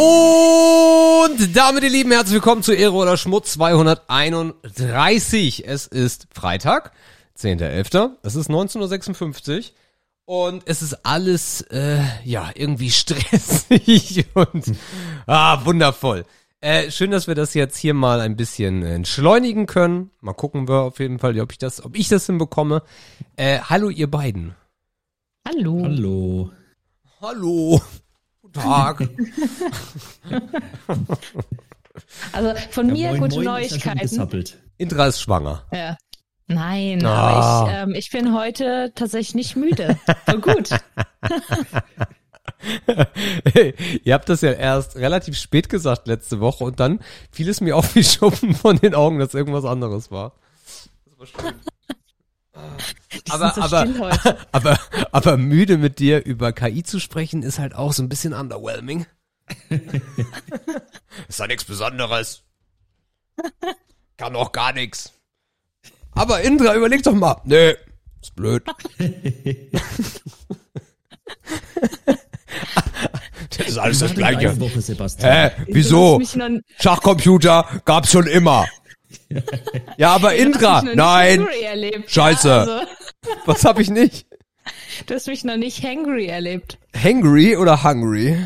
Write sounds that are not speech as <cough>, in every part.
Und damit, ihr Lieben, herzlich willkommen zu Ehre oder Schmutz 231. Es ist Freitag, 10.11. Es ist 19.56 Uhr. Und es ist alles, äh, ja, irgendwie <laughs> stressig und ah, wundervoll. Äh, schön, dass wir das jetzt hier mal ein bisschen entschleunigen können. Mal gucken wir auf jeden Fall, ob ich das, ob ich das hinbekomme. Äh, hallo ihr beiden. Hallo. Hallo. Hallo. Guten Tag. <laughs> Also von Ja, mir moin, gute moin, Neuigkeiten. Indra ist schwanger. Ja. Nein, Ah. aber ich, ähm, ich bin heute tatsächlich nicht müde. So gut. <laughs> Ihr habt das ja erst relativ spät gesagt letzte Woche und dann fiel es mir auf wie Schuppen von den Augen, dass irgendwas anderes war. Das war schön. Die Aber, sind so aber, still heute. <laughs> aber, aber müde mit dir über KI zu sprechen, ist halt auch so ein bisschen underwhelming. <laughs> ist ja nichts Besonderes. <laughs> Kann auch gar nichts. Aber Indra, überleg doch mal. Nee, ist blöd. das ist alles das Gleiche. Woche, Sebastian? Hä? Wieso? Schachcomputer gab's schon immer. Ja, aber <laughs> du hast Indra, mich noch nicht nein. erlebt. Scheiße. Ja, also, <laughs> Was hab ich nicht? du hast mich noch nicht hangry erlebt. Hangry oder hungry?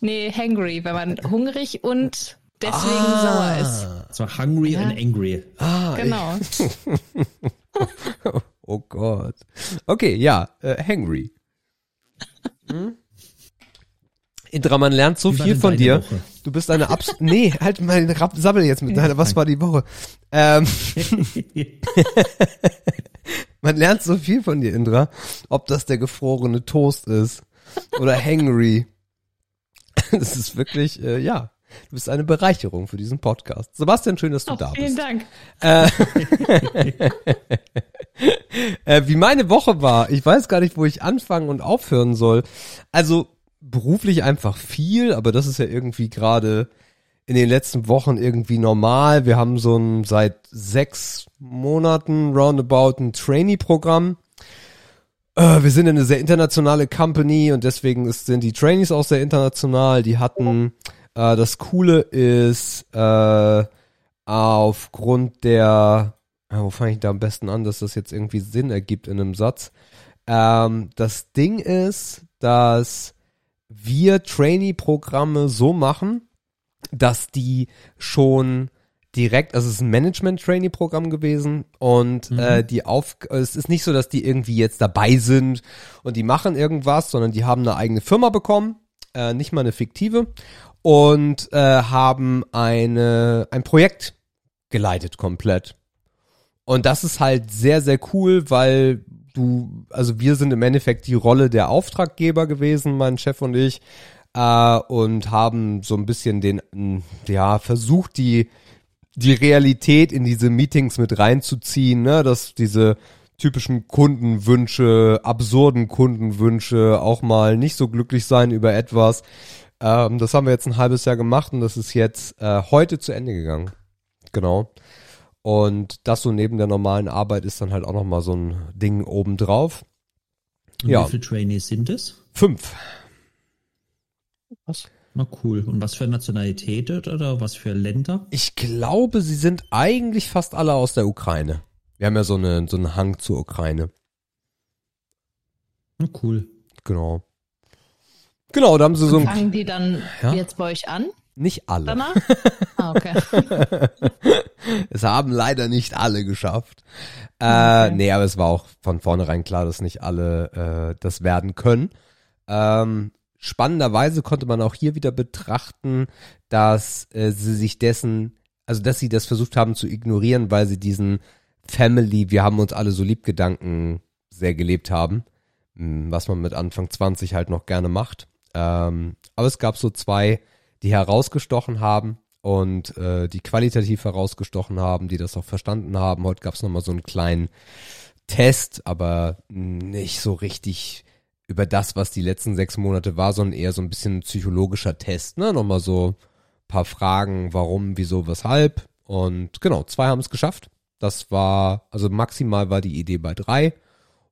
Nee, hangry, wenn man hungrig und deswegen Ah. sauer ist. So hungry and angry. Genau. <laughs> Oh Gott. Okay, ja, äh, hangry. Hm? Indra, man lernt so viel von dir. Woche? Du bist eine Abs... <laughs> nee, halt mal den Rapp- Sabbel jetzt mit deiner, was war die Woche? Ähm, <laughs> man lernt so viel von dir, Indra. Ob das der gefrorene Toast ist oder hangry. <laughs> Das ist wirklich, äh, ja, du bist eine Bereicherung für diesen Podcast. Sebastian, schön, dass du Oh, da vielen bist. Dank. Äh, wie meine Woche war, ich weiß gar nicht, wo ich anfangen und aufhören soll. Also beruflich einfach viel, aber das ist ja irgendwie gerade in den letzten Wochen irgendwie normal. Wir haben so ein seit sechs Monaten roundabout ein Trainee-Programm. Äh, wir sind eine sehr internationale Company und deswegen ist, sind die Trainees auch sehr international. Die hatten, äh, das Coole ist, äh, aufgrund der, ja, wo fange ich da am besten an, dass das jetzt irgendwie Sinn ergibt in einem Satz. Ähm, das Ding ist, dass wir Trainee-Programme so machen, dass die schon direkt, also es ist ein Management-Trainee-Programm gewesen und äh, die auf, es ist nicht so, dass die irgendwie jetzt dabei sind und die machen irgendwas, sondern die haben eine eigene Firma bekommen, äh, nicht mal eine fiktive und äh, haben eine ein Projekt geleitet komplett. Und das ist halt sehr, sehr cool, weil du, also wir sind im Endeffekt die Rolle der Auftraggeber gewesen, mein Chef und ich, äh, und haben so ein bisschen den, ja, versucht, die, die Realität in diese Meetings mit reinzuziehen, ne, dass diese typischen Kundenwünsche, absurden Kundenwünsche, auch mal nicht so glücklich sein über etwas. Ähm, das haben wir jetzt ein halbes Jahr gemacht und das ist jetzt äh, heute zu Ende gegangen. Genau. Und das so neben der normalen Arbeit ist dann halt auch nochmal so ein Ding obendrauf. Und Ja. Wie viele Trainees sind es? Fünf. Na cool. Und was für Nationalität oder was für Länder? Ich glaube, sie sind eigentlich fast alle aus der Ukraine. Wir haben ja so, eine, so einen Hang zur Ukraine. Na cool. Genau. Genau, da haben sie so ein, Fangen die dann Ja? jetzt bei euch an nicht alle. danach? <laughs> Ah, okay. <laughs> Es haben leider nicht alle geschafft. Äh, Okay. Nee, aber es war auch von vornherein klar, dass nicht alle äh, das werden können. Ähm, spannenderweise konnte man auch hier wieder betrachten, dass äh, sie sich dessen, also dass sie das versucht haben zu ignorieren, weil sie diesen Family, wir haben uns alle so lieb Gedanken sehr gelebt haben, Hm, was man mit Anfang 20 halt noch gerne macht. Ähm, aber es gab so zwei, die herausgestochen haben und äh, die qualitativ herausgestochen haben, die das auch verstanden haben. Heute gab es nochmal so einen kleinen Test, aber nicht so richtig über das, was die letzten sechs Monate war, sondern eher so ein bisschen psychologischer Test. Ne? Nochmal so paar Fragen, warum, wieso, weshalb. Und genau, zwei haben es geschafft. Das war, also maximal war die Idee bei drei.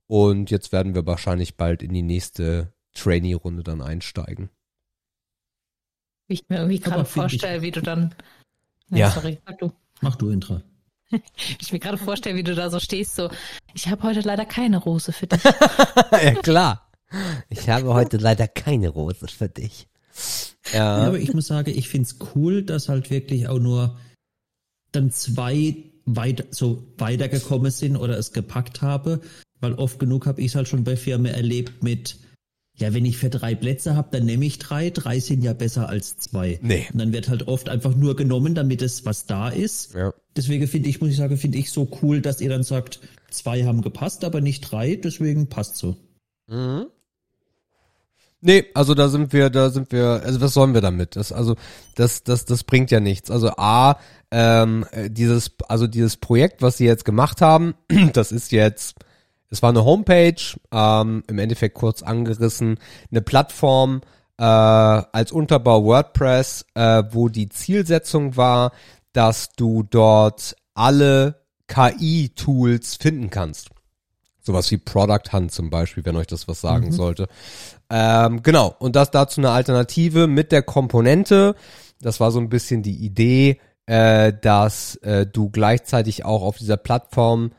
Und jetzt werden wir wahrscheinlich bald in die nächste Trainee-Runde dann einsteigen. Wie ich mir irgendwie gerade vorstelle, wie du dann. Nee, Ja. Sorry, sag du. Mach du, Intra. <laughs> Ich mir gerade vorstelle, wie du da so stehst, so, ich habe heute leider keine Rose für dich. <laughs> ja, klar. Ich habe heute leider keine Rose für dich. Ja, Ja. aber ich muss sagen, ich find's cool, dass halt wirklich auch nur dann zwei weiter, so weitergekommen sind oder es gepackt habe, weil oft genug habe ich es halt schon bei Firmen erlebt mit, ja, wenn ich für drei Plätze habe, dann nehme ich drei, drei sind ja besser als zwei. Nee. Und dann wird halt oft einfach nur genommen, damit es was da ist. Ja. Deswegen finde ich, muss ich sagen, finde ich so cool, dass ihr dann sagt, zwei haben gepasst, aber nicht drei, deswegen passt so. Mhm. Nee, also da sind wir, da sind wir, also was sollen wir damit? Das, also, das, das, das bringt ja nichts. Also A, ähm, äh, dieses, also dieses Projekt, was sie jetzt gemacht haben, <clears throat> das ist jetzt, es war eine Homepage, ähm, im Endeffekt kurz angerissen, eine Plattform äh, als Unterbau WordPress, äh, wo die Zielsetzung war, dass du dort alle KI-Tools finden kannst. Sowas wie Product Hunt zum Beispiel, wenn euch das was sagen sollte. Ähm, genau, und das dazu eine Alternative mit der Komponente. Das war so ein bisschen die Idee, äh, dass äh, du gleichzeitig auch auf dieser Plattform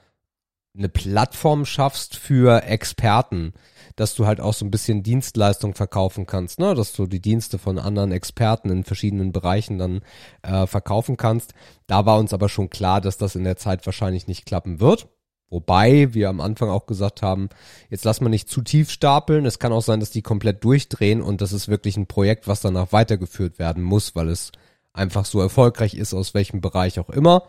eine Plattform schaffst für Experten, dass du halt auch so ein bisschen Dienstleistung verkaufen kannst, ne? dass du die Dienste von anderen Experten in verschiedenen Bereichen dann äh, verkaufen kannst. Da war uns aber schon klar, dass das in der Zeit wahrscheinlich nicht klappen wird. Wobei wir am Anfang auch gesagt haben, jetzt lass mal nicht zu tief stapeln. Es kann auch sein, dass die komplett durchdrehen und das ist wirklich ein Projekt, was danach weitergeführt werden muss, weil es einfach so erfolgreich ist, aus welchem Bereich auch immer.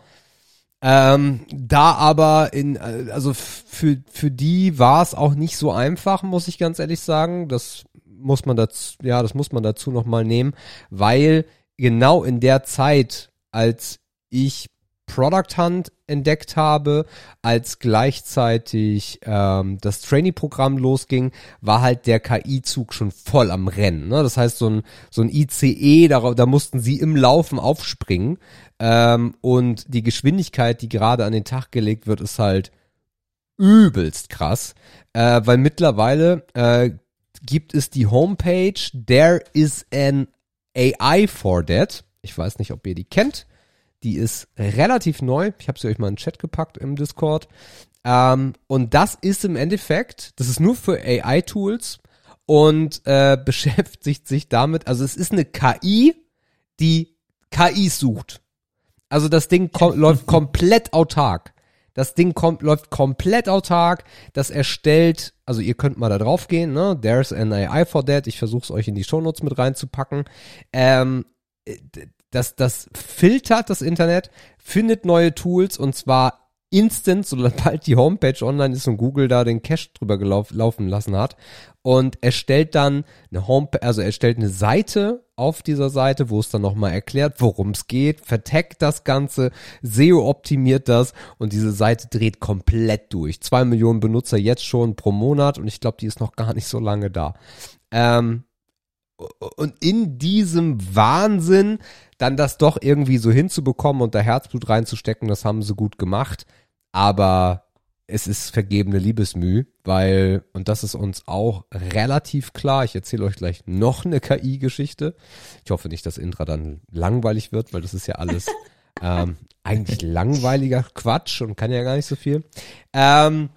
Ähm, da aber in, äh, also für, für die war es auch nicht so einfach, muss ich ganz ehrlich sagen. Das muss man dazu, ja, das muss man dazu nochmal nehmen, weil genau in der Zeit, als ich Product Hunt entdeckt habe, als gleichzeitig ähm, das Trainee-Programm losging, war halt der KI-Zug schon voll am Rennen. Ne? Das heißt, so ein, so ein ICE, darauf, da mussten sie im Laufen aufspringen. Ähm, und die Geschwindigkeit, die gerade an den Tag gelegt wird, ist halt übelst krass. Äh, weil mittlerweile äh, gibt es die Homepage There is an AI for that. Ich weiß nicht, ob ihr die kennt. Die ist relativ neu. Ich habe sie euch mal in den Chat gepackt im Discord. Ähm, und das ist im Endeffekt, das ist nur für AI-Tools und äh, <laughs> beschäftigt sich damit, also es ist eine KI, die KIs sucht. Also das Ding kom <laughs> läuft komplett autark. Das Ding kommt, läuft komplett autark. Das erstellt, also ihr könnt mal da drauf gehen, ne? There's an AI for that. Ich versuche es euch in die Shownotes mit reinzupacken. Ähm, das, das filtert das Internet, findet neue Tools und zwar instant, sobald die Homepage online ist und Google da den Cache drüber gelauf, laufen lassen hat und erstellt dann eine Homepage, also erstellt eine Seite auf dieser Seite, wo es dann nochmal erklärt, worum es geht, verteckt das Ganze, SEO optimiert das und diese Seite dreht komplett durch. Zwei Millionen Benutzer jetzt schon pro Monat und ich glaube, die ist noch gar nicht so lange da. Ähm, und in diesem Wahnsinn dann das doch irgendwie so hinzubekommen und da Herzblut reinzustecken, das haben sie gut gemacht. Aber es ist vergebene Liebesmüh, weil, und das ist uns auch relativ klar, ich erzähle euch gleich noch eine KI-Geschichte. Ich hoffe nicht, dass Indra dann langweilig wird, weil das ist ja alles <laughs> ähm, eigentlich langweiliger Quatsch und kann ja gar nicht so viel. Ähm,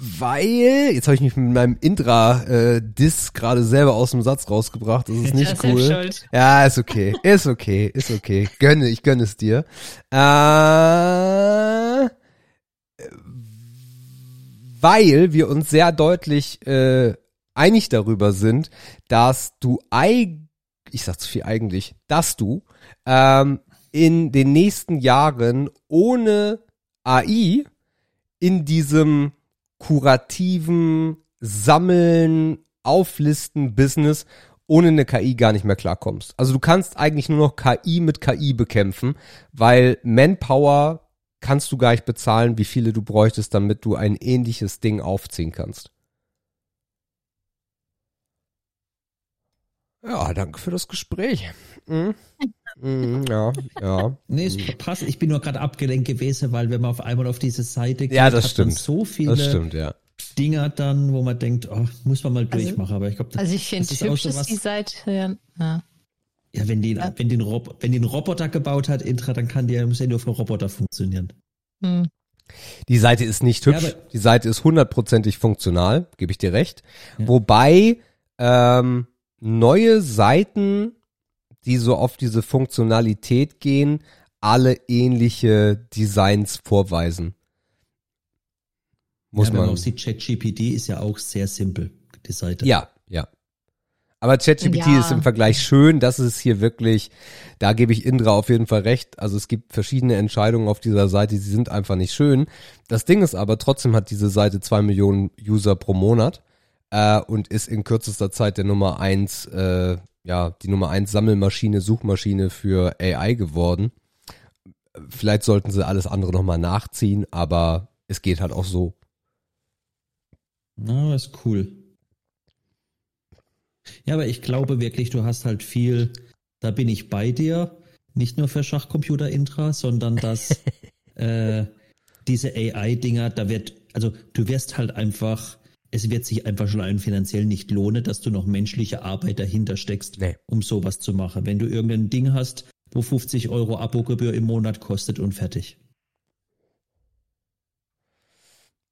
weil, jetzt habe ich mich mit meinem Intra-Diss gerade selber aus dem Satz rausgebracht. Das ist nicht Ja, cool. Ja, ist okay. Ist okay. Ist okay. Gönne, ich gönne es dir. Äh, weil wir uns sehr deutlich äh, einig darüber sind, dass du eig ich sag zu viel eigentlich, dass du ähm, in den nächsten Jahren ohne AI in diesem kurativen Sammeln, Auflisten Business ohne eine KI gar nicht mehr klarkommst. Also du kannst eigentlich nur noch KI mit KI bekämpfen, weil Manpower kannst du gar nicht bezahlen, wie viele du bräuchtest, damit du ein ähnliches Ding aufziehen kannst. Ja, danke für das Gespräch. Mhm. <laughs> Mhm, ja, ja. Nee, es passt. Ich bin nur gerade abgelenkt gewesen, weil wenn man auf einmal auf diese Seite geht, Ja, das hat stimmt. man so viele Das stimmt, ja. Dinger dann, wo man denkt, oh, muss man mal Also- durchmachen. Aber ich glaube, Also ich finde auch hübsch so ist die Seite. Ja, ja. wenn die, Ja. wenn die, einen Rob wenn einen Roboter gebaut hat, Intra, dann kann die, muss ja nur für Roboter funktionieren. Hm. Die Seite ist nicht hübsch. Ja, die Seite ist hundertprozentig funktional, gebe ich dir recht. Ja. Wobei ähm, neue Seiten, die so auf diese Funktionalität gehen, alle ähnliche Designs vorweisen. Muss ja, wenn man. man auch sieht, ChatGPT ist ja auch sehr simpel, die Seite. Ja, ja. Aber ChatGPT Ja. ist im Vergleich schön, das ist hier wirklich, da gebe ich Indra auf jeden Fall recht. Also es gibt verschiedene Entscheidungen auf dieser Seite, die sind einfach nicht schön. Das Ding ist aber, trotzdem hat diese Seite zwei Millionen User pro Monat äh, und ist in kürzester Zeit der Nummer eins, äh, ja, die Nummer eins Sammelmaschine, Suchmaschine für AI geworden. Vielleicht sollten sie alles andere nochmal nachziehen, aber es geht halt auch so. Na, ist cool. Ja, aber ich glaube wirklich, du hast halt viel, da bin ich bei dir, nicht nur für Schachcomputer-Intra, sondern dass <laughs> äh, diese AI-Dinger, da wird, also du wirst halt einfach, es wird sich einfach schon allein finanziell nicht lohnen, dass du noch menschliche Arbeit dahinter steckst, Nee. um sowas zu machen. Wenn du irgendein Ding hast, wo 50 Euro Abogebühr im Monat kostet und fertig.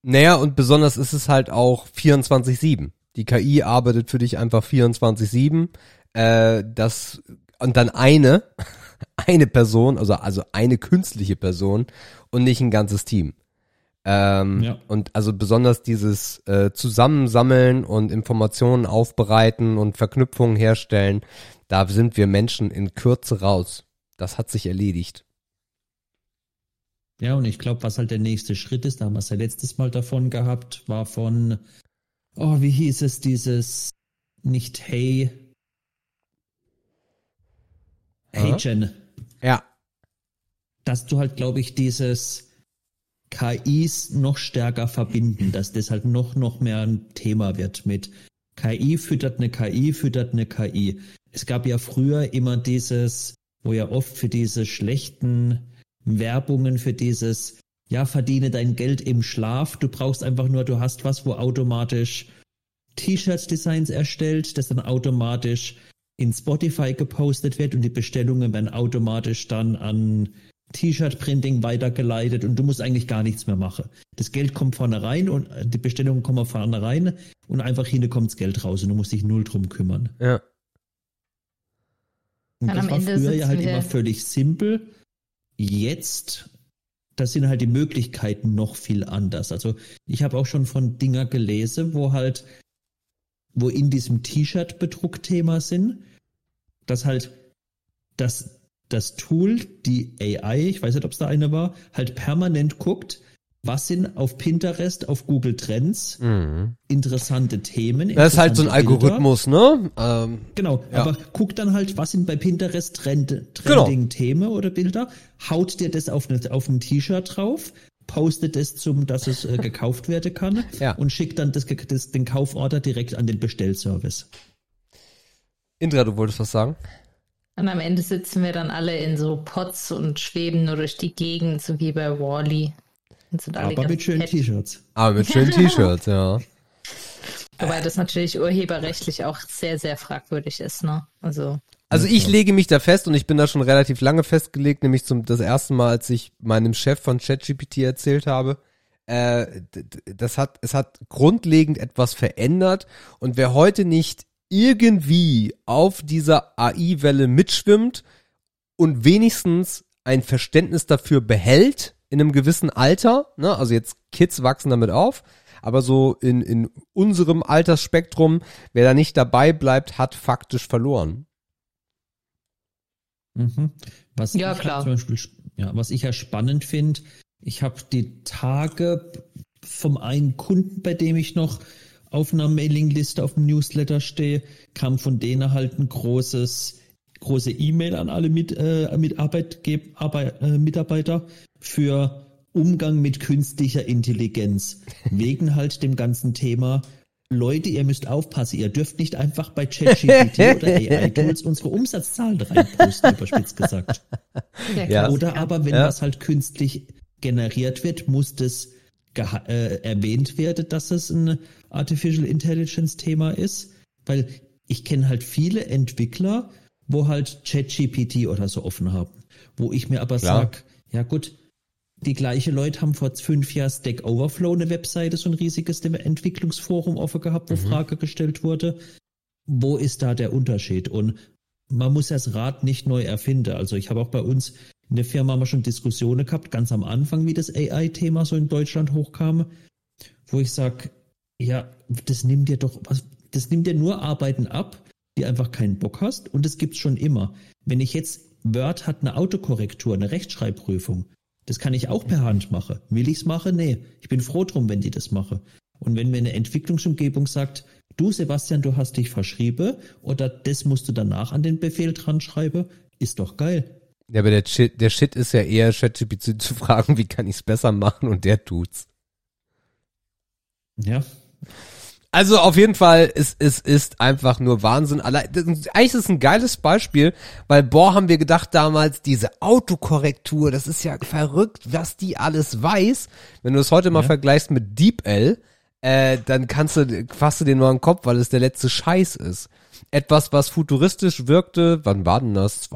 Naja, und besonders ist es halt auch 24-7. Die KI arbeitet für dich einfach 24-7. Äh, das, und dann eine, <laughs> eine Person, also, also eine künstliche Person und nicht ein ganzes Team. Ähm, Ja. Und also besonders dieses äh, Zusammensammeln und Informationen aufbereiten und Verknüpfungen herstellen, da sind wir Menschen in Kürze raus. Das hat sich erledigt. Ja, und ich glaube, was halt der nächste Schritt ist, da haben wir es ja letztes Mal davon gehabt, war von, oh, wie hieß es, dieses, nicht Hey, Hey. Jen, Ja. dass du halt, glaube ich, dieses KIs noch stärker verbinden, dass das halt noch, noch mehr ein Thema wird mit KI füttert eine KI, füttert eine KI. Es gab ja früher immer dieses, wo ja oft für diese schlechten Werbungen, für dieses, ja, verdiene dein Geld im Schlaf. Du brauchst einfach nur, du hast was, wo automatisch T-Shirt-Designs erstellt, das dann automatisch in Spotify gepostet wird und die Bestellungen werden automatisch dann an T-Shirt-Printing weitergeleitet und du musst eigentlich gar nichts mehr machen. Das Geld kommt vorne rein und die Bestellungen kommen vorne rein und einfach hinten kommt das Geld raus und du musst dich null drum kümmern. Ja. Und Dann das am war Ende früher ja halt immer völlig simpel. Jetzt, das sind halt die Möglichkeiten noch viel anders. Also ich habe auch schon von Dinger gelesen, wo halt, wo in diesem T-Shirt-Bedruck-Thema sind, dass halt das, das Tool, die AI, ich weiß nicht, ob es da eine war, halt permanent guckt, was sind auf Pinterest, auf Google Trends Mhm. interessante Themen. Das ist halt so ein Bilder. Algorithmus, ne? Ähm, Genau, Ja. aber guck dann halt, was sind bei Pinterest Trend, Genau. trending Themen oder Bilder, haut dir das auf, eine, auf ein T-Shirt drauf, postet es zum, dass es äh, gekauft werden kann <laughs> Ja. und schickt dann das, das, den Kauforder direkt an den Bestellservice. Indra, du wolltest was sagen? Und am Ende sitzen wir dann alle in so Pots und schweben nur durch die Gegend, so wie bei Wally. Alle Aber mit schönen. T-Shirts. Aber mit schönen T-Shirts, ja. Wobei das natürlich urheberrechtlich auch sehr, sehr fragwürdig ist, ne? Also, Also ich lege mich da fest und ich bin da schon relativ lange festgelegt, nämlich zum das erste Mal, als ich meinem Chef von ChatGPT erzählt habe. Äh, das hat, es hat grundlegend etwas verändert und wer heute nicht irgendwie auf dieser AI-Welle mitschwimmt und wenigstens ein Verständnis dafür behält in einem gewissen Alter, ne, also jetzt Kids wachsen damit auf, aber so in, in unserem Altersspektrum, wer da nicht dabei bleibt, hat faktisch verloren. Mhm. Was Ja, ich klar. Zum Beispiel, ja, was ich ja spannend finde, ich habe die Tage vom einen Kunden, bei dem ich noch auf einer Mailingliste, auf dem Newsletter stehe, kam von denen halt ein großes, große E-Mail an alle mit, äh, mit Arbeitgeb Arbeit, äh, Mitarbeiter für Umgang mit künstlicher Intelligenz. Wegen halt dem ganzen Thema, Leute, ihr müsst aufpassen, ihr dürft nicht einfach bei ChatGPT <laughs> oder AI-Tools unsere Umsatzzahlen reinposten, überspitzt gesagt. Ja. Oder aber wenn Ja. was halt künstlich generiert wird, muss das äh, erwähnt werde, dass es ein Artificial Intelligence Thema ist, weil ich kenne halt viele Entwickler, wo halt ChatGPT oder so offen haben, wo ich mir aber sag, ja gut, die gleiche Leute haben vor fünf Jahren Stack Overflow eine Webseite, so ein riesiges Entwicklungsforum offen gehabt, wo mhm. Frage gestellt wurde. Wo ist da der Unterschied? Und man muss das Rad nicht neu erfinden. Also ich habe auch bei uns in der Firma haben wir schon Diskussionen gehabt, ganz am Anfang, wie das AI-Thema so in Deutschland hochkam, wo ich sage, ja, das nimmt dir doch, das nimmt dir nur Arbeiten ab, die einfach keinen Bock hast und das gibt's schon immer. Wenn ich jetzt Word hat eine Autokorrektur, eine Rechtschreibprüfung, das kann ich auch per Hand machen. Will ich's machen? Nee. Ich bin froh drum, wenn die das mache. Und wenn mir eine Entwicklungsumgebung sagt, du Sebastian, du hast dich verschrieben oder das musst du danach an den Befehl dran schreiben, ist doch geil. Ja, aber der Shit, der Shit ist ja eher ChatGPT zu <laughs> fragen, wie kann ich's besser machen und der tut's. Ja. Also auf jeden Fall, es, es ist einfach nur Wahnsinn. Allein, eigentlich ist es ein geiles Beispiel, weil boah, haben wir gedacht damals, diese Autokorrektur, das ist ja verrückt, was die alles weiß. Wenn du es heute mal ja. vergleichst mit DeepL, äh, dann kannst du, fasst du den nur an den Kopf, weil es der letzte Scheiß ist. Etwas, was futuristisch wirkte, wann war denn das?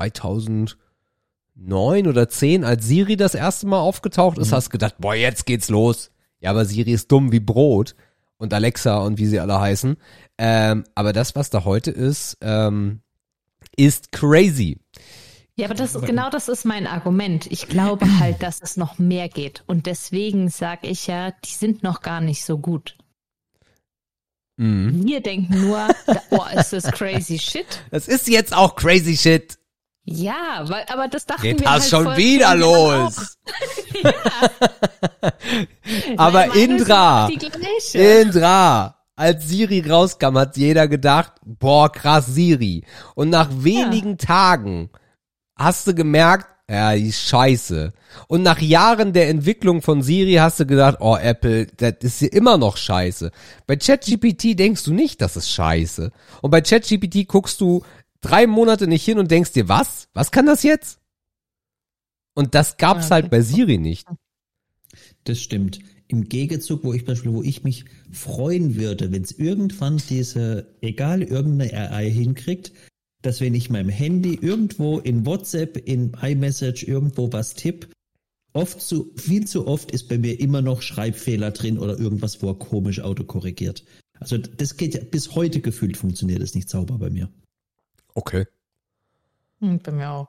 2009 oder 10, als Siri das erste Mal aufgetaucht ist, mhm. hast gedacht, boah, jetzt geht's los. Ja, aber Siri ist dumm wie Brot und Alexa und wie sie alle heißen. Ähm, aber das, was da heute ist, ähm, ist crazy. Ja, aber das genau das ist mein Argument. Ich glaube <clears throat> halt, dass es noch mehr geht. Und deswegen sage ich ja, die sind noch gar nicht so gut. Mhm. Wir denken nur, oh, ist das crazy <laughs> shit. Das ist jetzt auch crazy shit. Ja, weil, aber das dachten Geht wir das halt schon wieder los. <laughs> aber Indra, Indra, als Siri rauskam, hat jeder gedacht, boah, krass Siri. Und nach wenigen ja. Tagen hast du gemerkt, ja, die ist scheiße. Und nach Jahren der Entwicklung von Siri hast du gedacht, oh Apple, das ist hier immer noch scheiße. Bei ChatGPT denkst du nicht, das ist scheiße. Und bei ChatGPT guckst du drei Monate nicht hin und denkst dir, was? Was kann das jetzt? Und das gab's okay. halt bei Siri nicht. Das stimmt. Im Gegenzug, wo ich Beispiel, wo ich mich freuen würde, wenn es irgendwann diese, egal irgendeine AI hinkriegt, dass wenn ich meinem Handy irgendwo in WhatsApp, in iMessage irgendwo was tipp, oft zu, viel zu oft ist bei mir immer noch Schreibfehler drin oder irgendwas, wo er komisch autokorrigiert. Also das geht ja bis heute gefühlt funktioniert es nicht sauber bei mir. Okay. Hm, bei mir auch.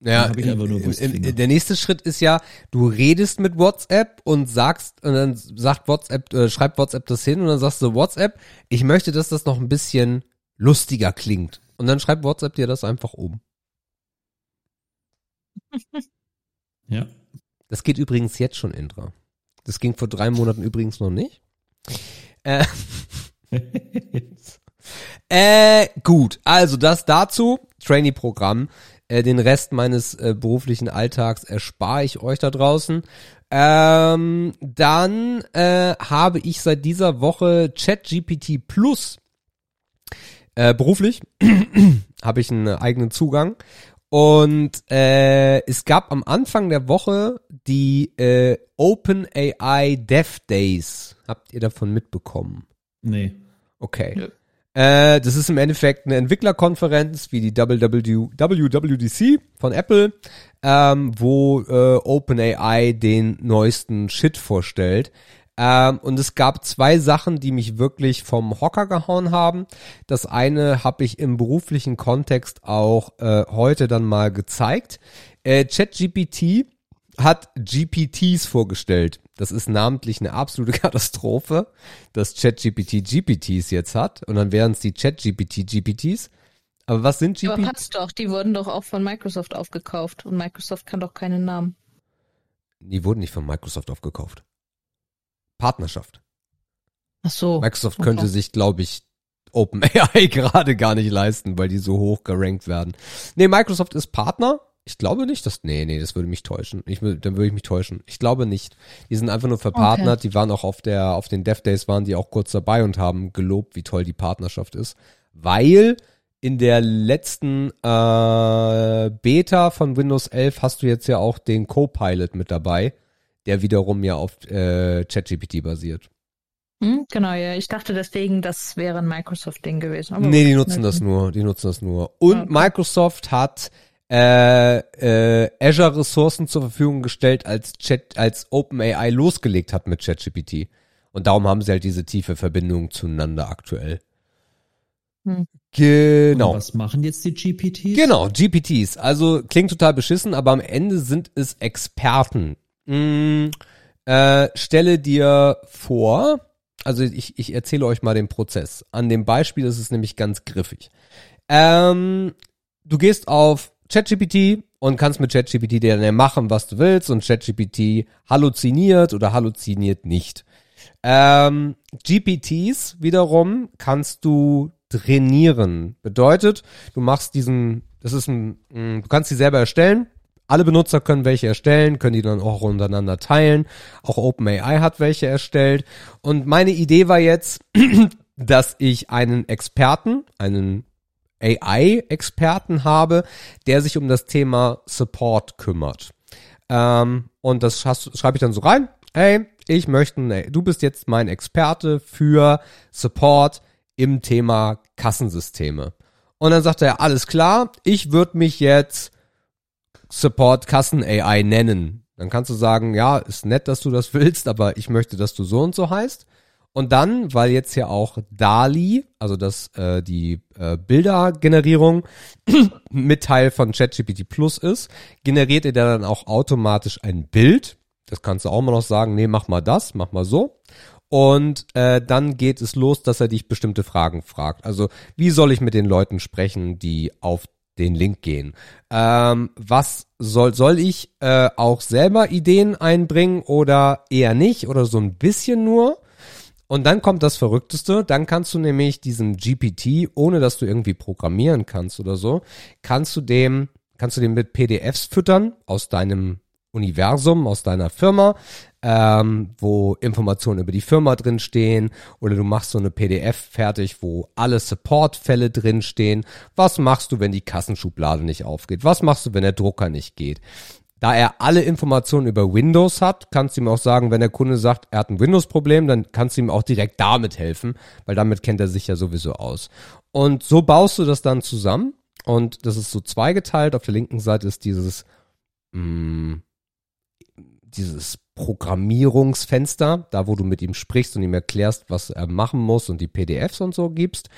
Ja, ich einfach nur in, in, der nächste Schritt ist ja, du redest mit WhatsApp und sagst, und dann sagt WhatsApp, äh, schreibt WhatsApp das hin und dann sagst du WhatsApp, ich möchte, dass das noch ein bisschen lustiger klingt. Und dann schreibt WhatsApp dir das einfach um. <laughs> ja. Das geht übrigens jetzt schon, Indra. Das ging vor drei Monaten übrigens noch nicht. Äh, <laughs> äh, gut, also das dazu. Trainee-Programm. Äh, den Rest meines äh, beruflichen Alltags erspare ich euch da draußen. Ähm, dann äh, habe ich seit dieser Woche ChatGPT Plus äh, beruflich <clears throat> habe ich einen eigenen Zugang und äh, es gab am Anfang der Woche die äh, OpenAI Dev Days. Habt ihr davon mitbekommen? Nee. Okay. Ja. Äh, das ist im Endeffekt eine Entwicklerkonferenz wie die WWDC von Apple, ähm, wo äh, OpenAI den neuesten Shit vorstellt. Ähm, und es gab zwei Sachen, die mich wirklich vom Hocker gehauen haben. Das eine habe ich im beruflichen Kontext auch äh, heute dann mal gezeigt. Äh, ChatGPT hat GPTs vorgestellt. Das ist namentlich eine absolute <laughs> Katastrophe, dass ChatGPT GPTs jetzt hat und dann wären es die ChatGPT GPTs. Aber was sind GPTs? Aber hat's doch, die wurden doch auch von Microsoft aufgekauft und Microsoft kann doch keinen Namen. Die wurden nicht von Microsoft aufgekauft. Partnerschaft. Ach so. Microsoft okay. könnte sich, glaube ich, OpenAI <laughs> gerade gar nicht leisten, weil die so hoch gerankt werden. Nee, Microsoft ist Partner ich glaube nicht, dass. Nee, nee, das würde mich täuschen. Ich, dann würde ich mich täuschen. Ich glaube nicht. Die sind einfach nur verpartnert. Okay. Die waren auch auf der, auf den Dev Days waren die auch kurz dabei und haben gelobt, wie toll die Partnerschaft ist. Weil in der letzten äh, Beta von Windows 11 hast du jetzt ja auch den Copilot mit dabei, der wiederum ja auf äh, ChatGPT basiert. Hm, genau, ja. Ich dachte deswegen, das wäre ein Microsoft-Ding gewesen. Aber nee, die nutzen das nur. Die nutzen das nur. Und okay. Microsoft hat äh, äh, Azure-Ressourcen zur Verfügung gestellt, als Chat, als OpenAI losgelegt hat mit ChatGPT. Und darum haben sie halt diese tiefe Verbindung zueinander aktuell. Hm. Genau. Und was machen jetzt die GPTs? Genau, GPTs. Also klingt total beschissen, aber am Ende sind es Experten. Hm, äh, stelle dir vor, also ich, ich erzähle euch mal den Prozess. An dem Beispiel ist es nämlich ganz griffig. Ähm, du gehst auf ChatGPT und kannst mit ChatGPT dir machen, was du willst und ChatGPT halluziniert oder halluziniert nicht. Ähm, GPTs wiederum kannst du trainieren. Bedeutet, du machst diesen, das ist ein, du kannst die selber erstellen, alle Benutzer können welche erstellen, können die dann auch untereinander teilen. Auch OpenAI hat welche erstellt. Und meine Idee war jetzt, <clears throat> dass ich einen Experten, einen AI-Experten habe, der sich um das Thema Support kümmert. Ähm, und das schreibe ich dann so rein. Hey, ich möchte, du bist jetzt mein Experte für Support im Thema Kassensysteme. Und dann sagt er, alles klar, ich würde mich jetzt Support Kassen AI nennen. Dann kannst du sagen, ja, ist nett, dass du das willst, aber ich möchte, dass du so und so heißt. Und dann, weil jetzt ja auch DALI, also das äh, die äh, Bildergenerierung <clears throat> mit Teil von ChatGPT Plus ist, generiert er dann auch automatisch ein Bild. Das kannst du auch mal noch sagen, nee, mach mal das, mach mal so. Und äh, dann geht es los, dass er dich bestimmte Fragen fragt. Also, wie soll ich mit den Leuten sprechen, die auf den Link gehen. Ähm, was soll, soll ich äh, auch selber Ideen einbringen oder eher nicht oder so ein bisschen nur? Und dann kommt das Verrückteste, dann kannst du nämlich diesen GPT, ohne dass du irgendwie programmieren kannst oder so, kannst du dem, kannst du dem mit PDFs füttern aus deinem Universum, aus deiner Firma, ähm, wo Informationen über die Firma drinstehen oder du machst so eine PDF fertig, wo alle Support-Fälle drinstehen. Was machst du, wenn die Kassenschublade nicht aufgeht? Was machst du, wenn der Drucker nicht geht? Da er alle Informationen über Windows hat, kannst du ihm auch sagen, wenn der Kunde sagt, er hat ein Windows-Problem, dann kannst du ihm auch direkt damit helfen, weil damit kennt er sich ja sowieso aus. Und so baust du das dann zusammen und das ist so zweigeteilt. Auf der linken Seite ist dieses mh, mm, dieses Programmierungsfenster, da wo du mit ihm sprichst und ihm erklärst, was er machen muss und die PDFs und so gibst.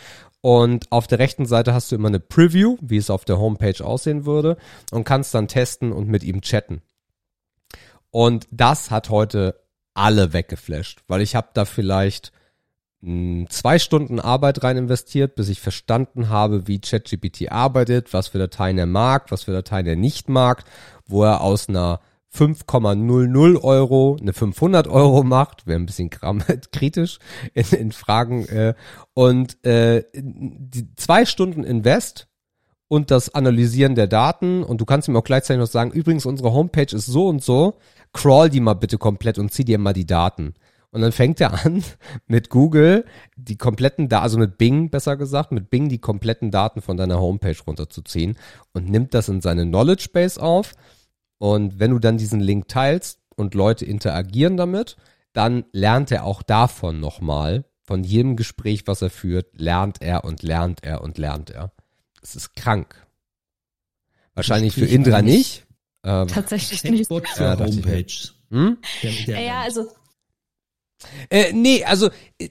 Und auf der rechten Seite hast du immer eine Preview, wie es auf der Homepage aussehen würde und kannst dann testen und mit ihm chatten. Und das hat heute alle weggeflasht, weil ich habe da vielleicht mh, hm, zwei Stunden Arbeit rein investiert, bis ich verstanden habe, wie ChatGPT arbeitet, was für Dateien er mag, was für Dateien er nicht mag, wo er aus einer 5,00 Euro eine 500 Euro macht, wäre ein bisschen <laughs> kritisch in, in Fragen. Äh, und äh, die zwei Stunden Invest und das Analysieren der Daten und du kannst ihm auch gleichzeitig noch sagen, übrigens unsere Homepage ist so und so, crawl die mal bitte komplett und zieh dir mal die Daten. Und dann fängt er an, <laughs> mit Google die kompletten Daten, also mit Bing besser gesagt, mit Bing die kompletten Daten von deiner Homepage runterzuziehen und nimmt das in seine Knowledge Base auf und wenn du dann diesen Link teilst und Leute interagieren damit, dann lernt er auch davon nochmal. Von jedem Gespräch, was er führt, lernt er und lernt er und lernt er. Es ist krank. Wahrscheinlich für Indra nicht. Ähm, Tatsächlich nicht. Für ja, Homepage. Hm? Der, der ja, also. Äh, nee, also äh,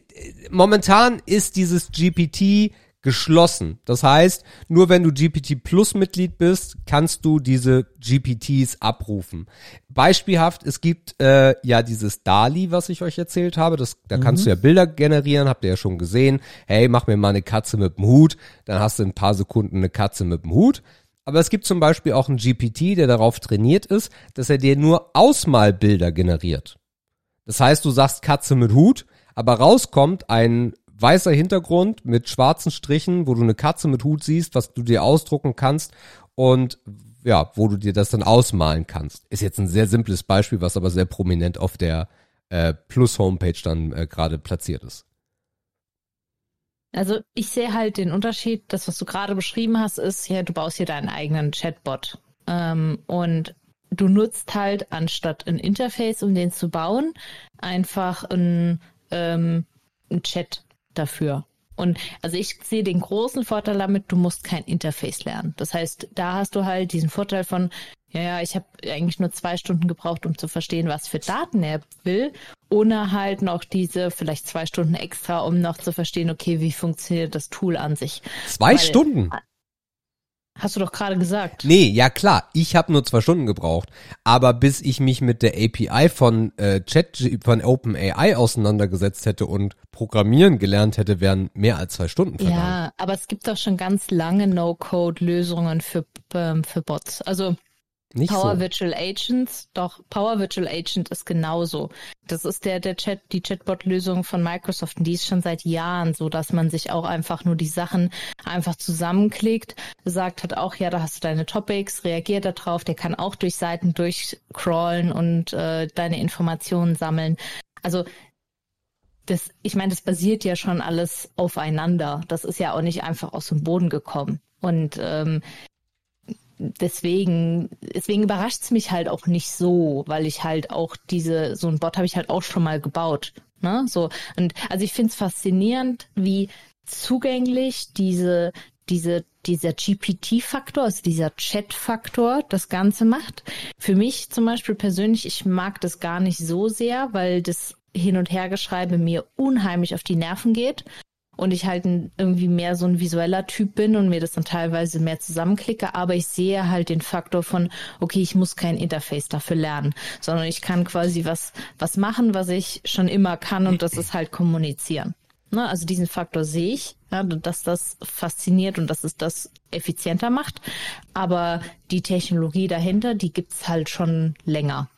momentan ist dieses GPT geschlossen. Das heißt, nur wenn du GPT Plus Mitglied bist, kannst du diese GPTs abrufen. Beispielhaft, es gibt äh, ja dieses DALI, was ich euch erzählt habe. Das, da mhm. kannst du ja Bilder generieren, habt ihr ja schon gesehen. Hey, mach mir mal eine Katze mit dem Hut. Dann hast du in ein paar Sekunden eine Katze mit dem Hut. Aber es gibt zum Beispiel auch einen GPT, der darauf trainiert ist, dass er dir nur Ausmalbilder generiert. Das heißt, du sagst Katze mit Hut, aber rauskommt ein weißer Hintergrund mit schwarzen Strichen, wo du eine Katze mit Hut siehst, was du dir ausdrucken kannst und ja, wo du dir das dann ausmalen kannst. Ist jetzt ein sehr simples Beispiel, was aber sehr prominent auf der äh, Plus-Homepage dann äh, gerade platziert ist. Also ich sehe halt den Unterschied, das, was du gerade beschrieben hast, ist ja, du baust hier deinen eigenen Chatbot. Ähm, und du nutzt halt anstatt ein Interface, um den zu bauen, einfach ein, ähm, ein Chat dafür. Und also ich sehe den großen Vorteil damit, du musst kein Interface lernen. Das heißt, da hast du halt diesen Vorteil von, ja, ja, ich habe eigentlich nur zwei Stunden gebraucht, um zu verstehen, was für Daten er will, ohne halt noch diese vielleicht zwei Stunden extra, um noch zu verstehen, okay, wie funktioniert das Tool an sich. Zwei Weil, Stunden? Hast du doch gerade gesagt. Nee, ja klar, ich habe nur zwei Stunden gebraucht. Aber bis ich mich mit der API von äh, Chat von OpenAI auseinandergesetzt hätte und Programmieren gelernt hätte, wären mehr als zwei Stunden vergangen. Ja, aber es gibt doch schon ganz lange No-Code-Lösungen für, ähm, für Bots. Also nicht Power so. Virtual Agents, doch Power Virtual Agent ist genauso. Das ist der der Chat die Chatbot Lösung von Microsoft und die ist schon seit Jahren so, dass man sich auch einfach nur die Sachen einfach zusammenklickt, sagt hat auch ja, da hast du deine Topics, reagiert da drauf, der kann auch durch Seiten durchcrawlen und äh, deine Informationen sammeln. Also das, ich meine, das basiert ja schon alles aufeinander. Das ist ja auch nicht einfach aus dem Boden gekommen. Und ähm, deswegen, deswegen überrascht es mich halt auch nicht so, weil ich halt auch diese, so ein Bot habe ich halt auch schon mal gebaut. Ne? So, und also ich finde es faszinierend, wie zugänglich diese, diese, dieser GPT-Faktor, also dieser Chat-Faktor das Ganze macht. Für mich zum Beispiel persönlich, ich mag das gar nicht so sehr, weil das Hin- und Hergeschreibe mir unheimlich auf die Nerven geht und ich halt irgendwie mehr so ein visueller Typ bin und mir das dann teilweise mehr zusammenklicke, aber ich sehe halt den Faktor von, okay, ich muss kein Interface dafür lernen, sondern ich kann quasi was, was machen, was ich schon immer kann und das ist halt kommunizieren. Ne? Also diesen Faktor sehe ich, ja, dass das fasziniert und dass es das effizienter macht, aber die Technologie dahinter, die gibt's halt schon länger.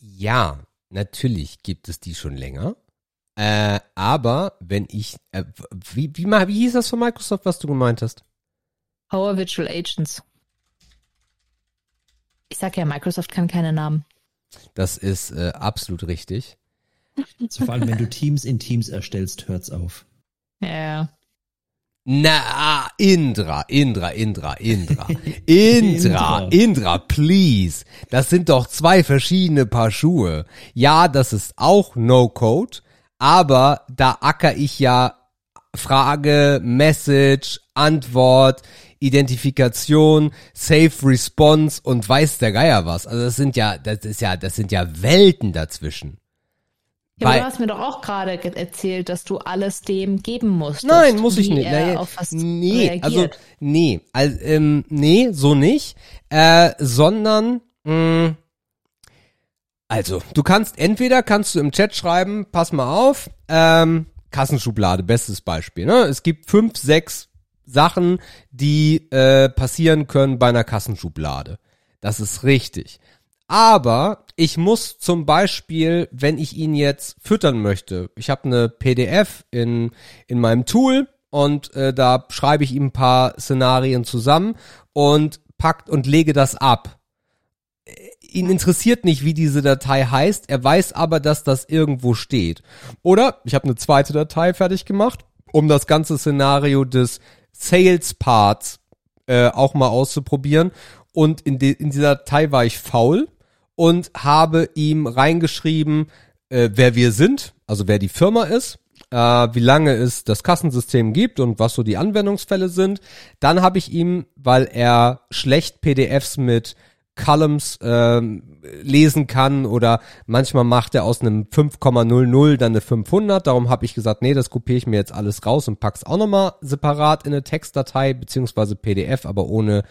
Ja, natürlich gibt es die schon länger. Äh, aber wenn ich, äh, wie, wie, wie hieß das von Microsoft, was du gemeint hast? Power Virtual Agents. Ich sag ja, Microsoft kann keine Namen. Das ist äh, absolut richtig. So, vor allem, wenn du Teams in Teams erstellst, hört's auf. Ja. Na, Indra, Indra, Indra, <laughs> Indra. Indra, Indra, please. Das sind doch zwei verschiedene Paar Schuhe. Ja, das ist auch No-Code, aber da acker ich ja Frage, Message, Antwort, Identifikation, Safe Response und weiß der Geier was. Also das sind ja, das ist ja, das sind ja Welten dazwischen. Ja, Weil, du hast mir doch auch gerade erzählt, dass du alles dem geben musst. Nein, muss ich nicht. Naja, nee, reagiert. also nee, also, ähm, nee, so nicht, äh, sondern mh, mm, also, du kannst entweder kannst du im Chat schreiben, pass mal auf, ähm, Kassenschublade, bestes Beispiel. Ne? Es gibt fünf, sechs Sachen, die äh, passieren können bei einer Kassenschublade. Das ist richtig. Aber ich muss zum Beispiel, wenn ich ihn jetzt füttern möchte, ich habe eine PDF in, in meinem Tool und äh, da schreibe ich ihm ein paar Szenarien zusammen und packt und lege das ab ihn interessiert nicht, wie diese Datei heißt, er weiß aber, dass das irgendwo steht. Oder ich habe eine zweite Datei fertig gemacht, um das ganze Szenario des Sales Parts äh, auch mal auszuprobieren. Und in, in dieser Datei war ich faul und habe ihm reingeschrieben, äh, wer wir sind, also wer die Firma ist, äh, wie lange es das Kassensystem gibt und was so die Anwendungsfälle sind. Dann habe ich ihm, weil er schlecht PDFs mit Columns ähm, lesen kann oder manchmal macht er aus einem 5,00 dann eine 500. Darum habe ich gesagt, nee, das kopiere ich mir jetzt alles raus und pack's auch nochmal separat in eine Textdatei beziehungsweise PDF, aber ohne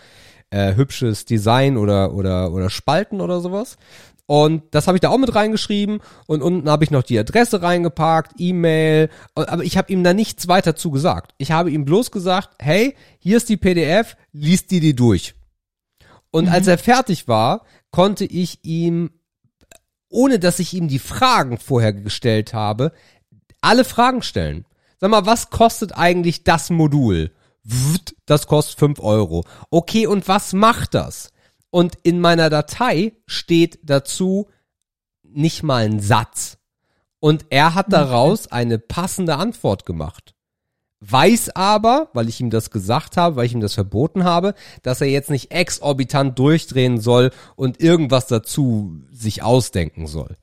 äh, hübsches Design oder oder oder Spalten oder sowas. Und das habe ich da auch mit reingeschrieben und unten habe ich noch die Adresse reingepackt, E-Mail, aber ich habe ihm da nichts weiter zu gesagt. Ich habe ihm bloß gesagt, hey, hier ist die PDF, liest die die durch. Und mhm. als er fertig war, konnte ich ihm, ohne dass ich ihm die Fragen vorher gestellt habe, alle Fragen stellen. Sag mal, was kostet eigentlich das Modul? Das kostet fünf Euro. Okay, und was macht das? Und in meiner Datei steht dazu nicht mal ein Satz. Und er hat daraus eine passende Antwort gemacht. Weiß aber, weil ich ihm das gesagt habe, weil ich ihm das verboten habe, dass er jetzt nicht exorbitant durchdrehen soll und irgendwas dazu sich ausdenken soll.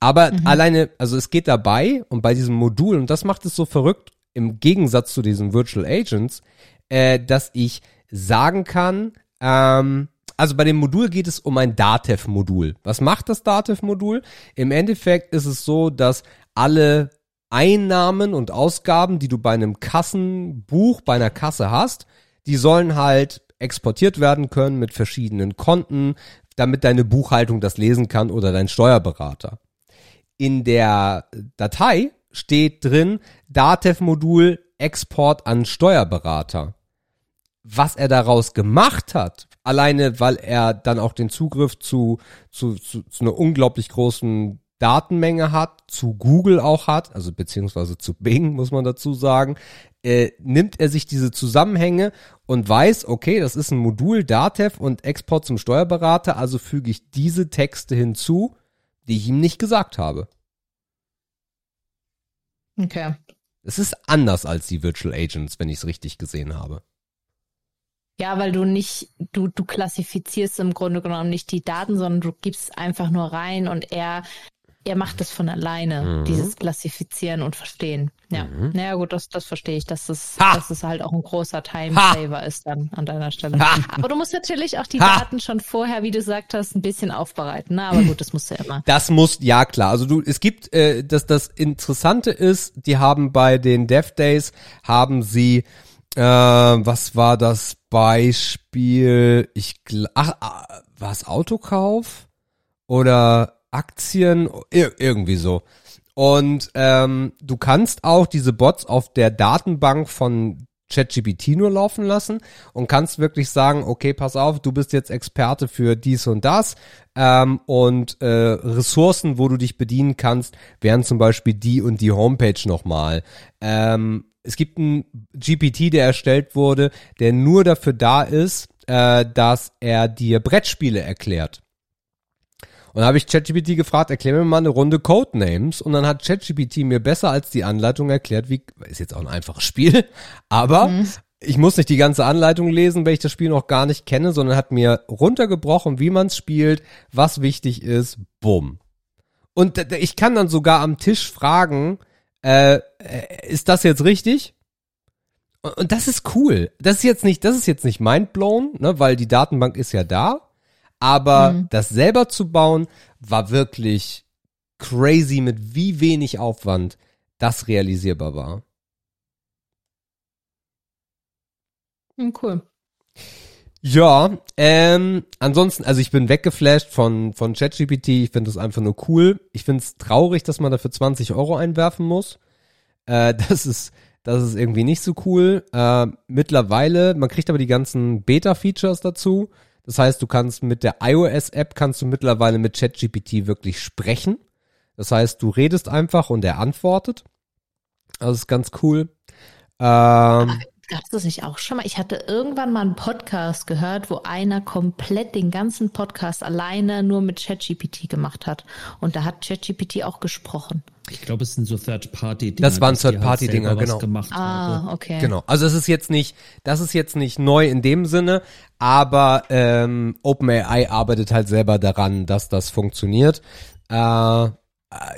Aber mhm. alleine, also es geht dabei und bei diesem Modul, und das macht es so verrückt, im Gegensatz zu diesen Virtual Agents, äh, dass ich sagen kann, ähm, also bei dem Modul geht es um ein Datev-Modul. Was macht das Datev-Modul? Im Endeffekt ist es so, dass alle Einnahmen und Ausgaben, die du bei einem Kassenbuch, bei einer Kasse hast, die sollen halt exportiert werden können mit verschiedenen Konten, damit deine Buchhaltung das lesen kann oder dein Steuerberater. In der Datei steht drin Datev-Modul Export an Steuerberater. Was er daraus gemacht hat, alleine weil er dann auch den Zugriff zu, zu, zu, zu einer unglaublich großen Datenmenge hat, zu Google auch hat, also beziehungsweise zu Bing, muss man dazu sagen, äh, nimmt er sich diese Zusammenhänge und weiß, okay, das ist ein Modul Datev und Export zum Steuerberater, also füge ich diese Texte hinzu, die ich ihm nicht gesagt habe. Okay. Es ist anders als die Virtual Agents, wenn ich es richtig gesehen habe. Ja, weil du nicht, du, du klassifizierst im Grunde genommen nicht die Daten, sondern du gibst einfach nur rein und er er macht das von alleine, mhm. dieses Klassifizieren und Verstehen. Ja, mhm. naja gut, das, das verstehe ich, dass es, dass es halt auch ein großer Time-Saver ist dann an deiner Stelle. Ha. Aber du musst natürlich auch die ha. Daten schon vorher, wie du gesagt hast, ein bisschen aufbereiten. Ne? Aber gut, das musst du ja immer. Das muss, ja klar. Also du, es gibt, äh, dass das Interessante ist, die haben bei den Dev Days, haben sie, äh, was war das Beispiel? Ich, ach, ah, war es Autokauf? Oder Aktien, irgendwie so. Und ähm, du kannst auch diese Bots auf der Datenbank von ChatGPT nur laufen lassen und kannst wirklich sagen, okay, pass auf, du bist jetzt Experte für dies und das ähm, und äh, Ressourcen, wo du dich bedienen kannst, wären zum Beispiel die und die Homepage nochmal. Ähm, es gibt einen GPT, der erstellt wurde, der nur dafür da ist, äh, dass er dir Brettspiele erklärt. Und habe ich ChatGPT gefragt, erklär mir mal eine Runde Codenames. Und dann hat ChatGPT mir besser als die Anleitung erklärt, wie, ist jetzt auch ein einfaches Spiel, <laughs> aber mhm. ich muss nicht die ganze Anleitung lesen, wenn ich das Spiel noch gar nicht kenne, sondern hat mir runtergebrochen, wie man es spielt, was wichtig ist, bumm. Und ich kann dann sogar am Tisch fragen, äh, äh, ist das jetzt richtig? Und das ist cool. Das ist jetzt nicht, das ist jetzt nicht mindblown, ne, weil die Datenbank ist ja da. Aber mhm. das selber zu bauen, war wirklich crazy, mit wie wenig Aufwand das realisierbar war. Mhm, cool. Ja, ähm, ansonsten, also ich bin weggeflasht von, von ChatGPT. Ich finde das einfach nur cool. Ich finde es traurig, dass man dafür 20 Euro einwerfen muss. Äh, <laughs> das ist, das ist irgendwie nicht so cool. Äh, mittlerweile, man kriegt aber die ganzen Beta-Features dazu. Das heißt, du kannst mit der iOS-App kannst du mittlerweile mit ChatGPT wirklich sprechen. Das heißt, du redest einfach und er antwortet. Das ist ganz cool. Ähm, Gab's das nicht auch schon mal? Ich hatte irgendwann mal einen Podcast gehört, wo einer komplett den ganzen Podcast alleine nur mit ChatGPT gemacht hat. Und da hat ChatGPT auch gesprochen. Ich glaube, es sind so Third-Party-Dinger. Das waren halt Third-Party-Dinger, halt genau. Gemacht ah, habe. okay. Genau. Also es ist jetzt nicht, das ist jetzt nicht neu in dem Sinne, aber ähm, OpenAI arbeitet halt selber daran, dass das funktioniert. Äh, äh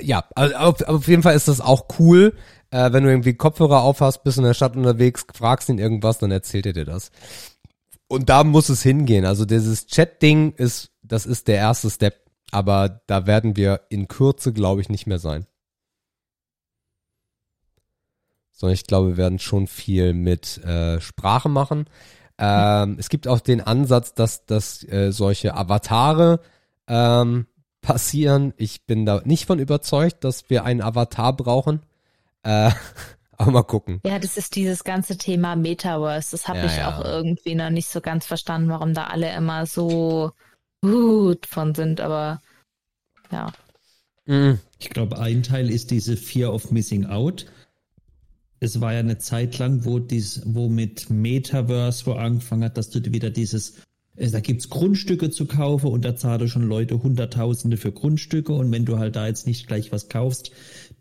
ja, also auf, auf jeden Fall ist das auch cool äh, wenn du irgendwie Kopfhörer aufhast, bist in der Stadt unterwegs, fragst ihn irgendwas, dann erzählt er dir das. Und da muss es hingehen. Also dieses Chat-Ding ist, das ist der erste Step. Aber da werden wir in Kürze, glaube ich, nicht mehr sein. Sondern ich glaube, wir werden schon viel mit äh, Sprache machen. Ähm, es gibt auch den Ansatz, dass, dass äh, solche Avatare ähm, passieren. Ich bin da nicht von überzeugt, dass wir einen Avatar brauchen. Äh, <laughs> aber mal gucken. Ja, das ist dieses ganze Thema Metaverse. Das habe ja, ich ja. auch irgendwie noch nicht so ganz verstanden, warum da alle immer so gut von sind, aber ja. Mhm. Ich glaube, ein Teil ist diese Fear of Missing Out. Es war ja eine Zeit lang, wo dies, wo mit Metaverse wo angefangen hat, dass du wieder dieses äh, da gibt's Grundstücke zu kaufen und da zahlen schon Leute Hunderttausende für Grundstücke und wenn du halt da jetzt nicht gleich was kaufst,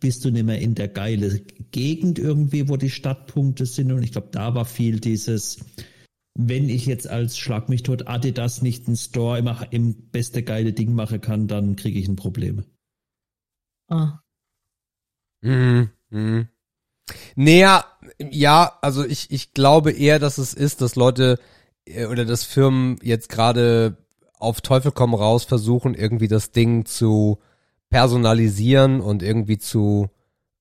bist du nicht mehr in der geile Gegend irgendwie, wo die Stadtpunkte sind und ich glaube, da war viel dieses, wenn ich jetzt als Schlag mich tot Adidas nicht einen Store im, im beste geile Ding machen kann, dann kriege ich ein Problem. Ah. Mhm. Mhm. Naja, ja, also ich, ich glaube eher, dass es ist, dass Leute äh, oder dass Firmen jetzt gerade auf Teufel komm raus versuchen, irgendwie das Ding zu personalisieren und irgendwie zu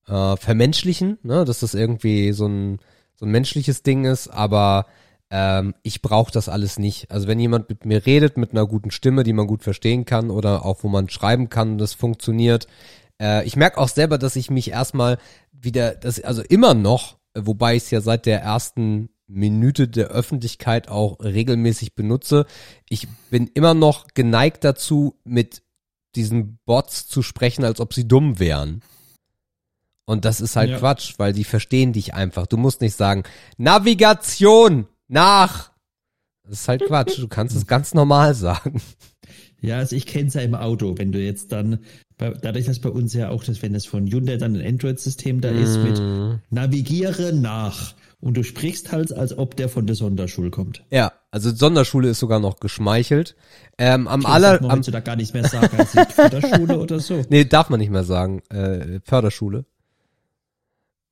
äh, vermenschlichen, ne? dass das irgendwie so ein, so ein menschliches Ding ist, aber ähm, ich brauche das alles nicht. Also wenn jemand mit mir redet, mit einer guten Stimme, die man gut verstehen kann oder auch wo man schreiben kann, das funktioniert. Äh, ich merke auch selber, dass ich mich erstmal wieder, das, also immer noch, wobei ich es ja seit der ersten Minute der Öffentlichkeit auch regelmäßig benutze. Ich bin immer noch geneigt dazu, mit diesen Bots zu sprechen, als ob sie dumm wären. Und das ist halt Ja. Quatsch, weil die verstehen dich einfach. Du musst nicht sagen, Navigation nach. Das ist halt Quatsch. Du kannst es ganz normal sagen. Ja, also ich kenne es ja im Auto, wenn du jetzt dann, dadurch, dass bei uns ja auch, das, wenn das von Hyundai dann ein Android-System da ist, mit Mhm. Navigiere nach. Und du sprichst halt, als ob der von der Sonderschule kommt. Ja, also Sonderschule ist sogar noch geschmeichelt. Ähm, am Das aller, darf man am, heutzutage gar nicht mehr sagen, als nicht <laughs> von der Schule oder so. nee, darf man nicht mehr sagen. Äh, Förderschule.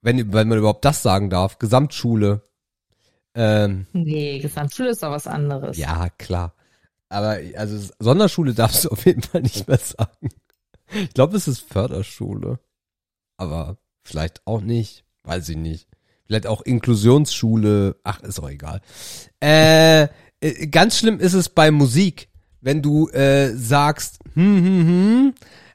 Wenn, wenn man überhaupt das sagen darf. Gesamtschule. Ähm, Nee, Gesamtschule ist doch was anderes. ja, klar. Aber also Sonderschule darfst du <laughs> auf jeden Fall nicht mehr sagen. Ich glaube, es ist Förderschule. Aber vielleicht auch nicht. Weiß ich nicht. Vielleicht auch Inklusionsschule. Ach, ist auch egal. Äh, äh, ganz schlimm ist es bei Musik. Wenn du äh, sagst, hm, hm, hm,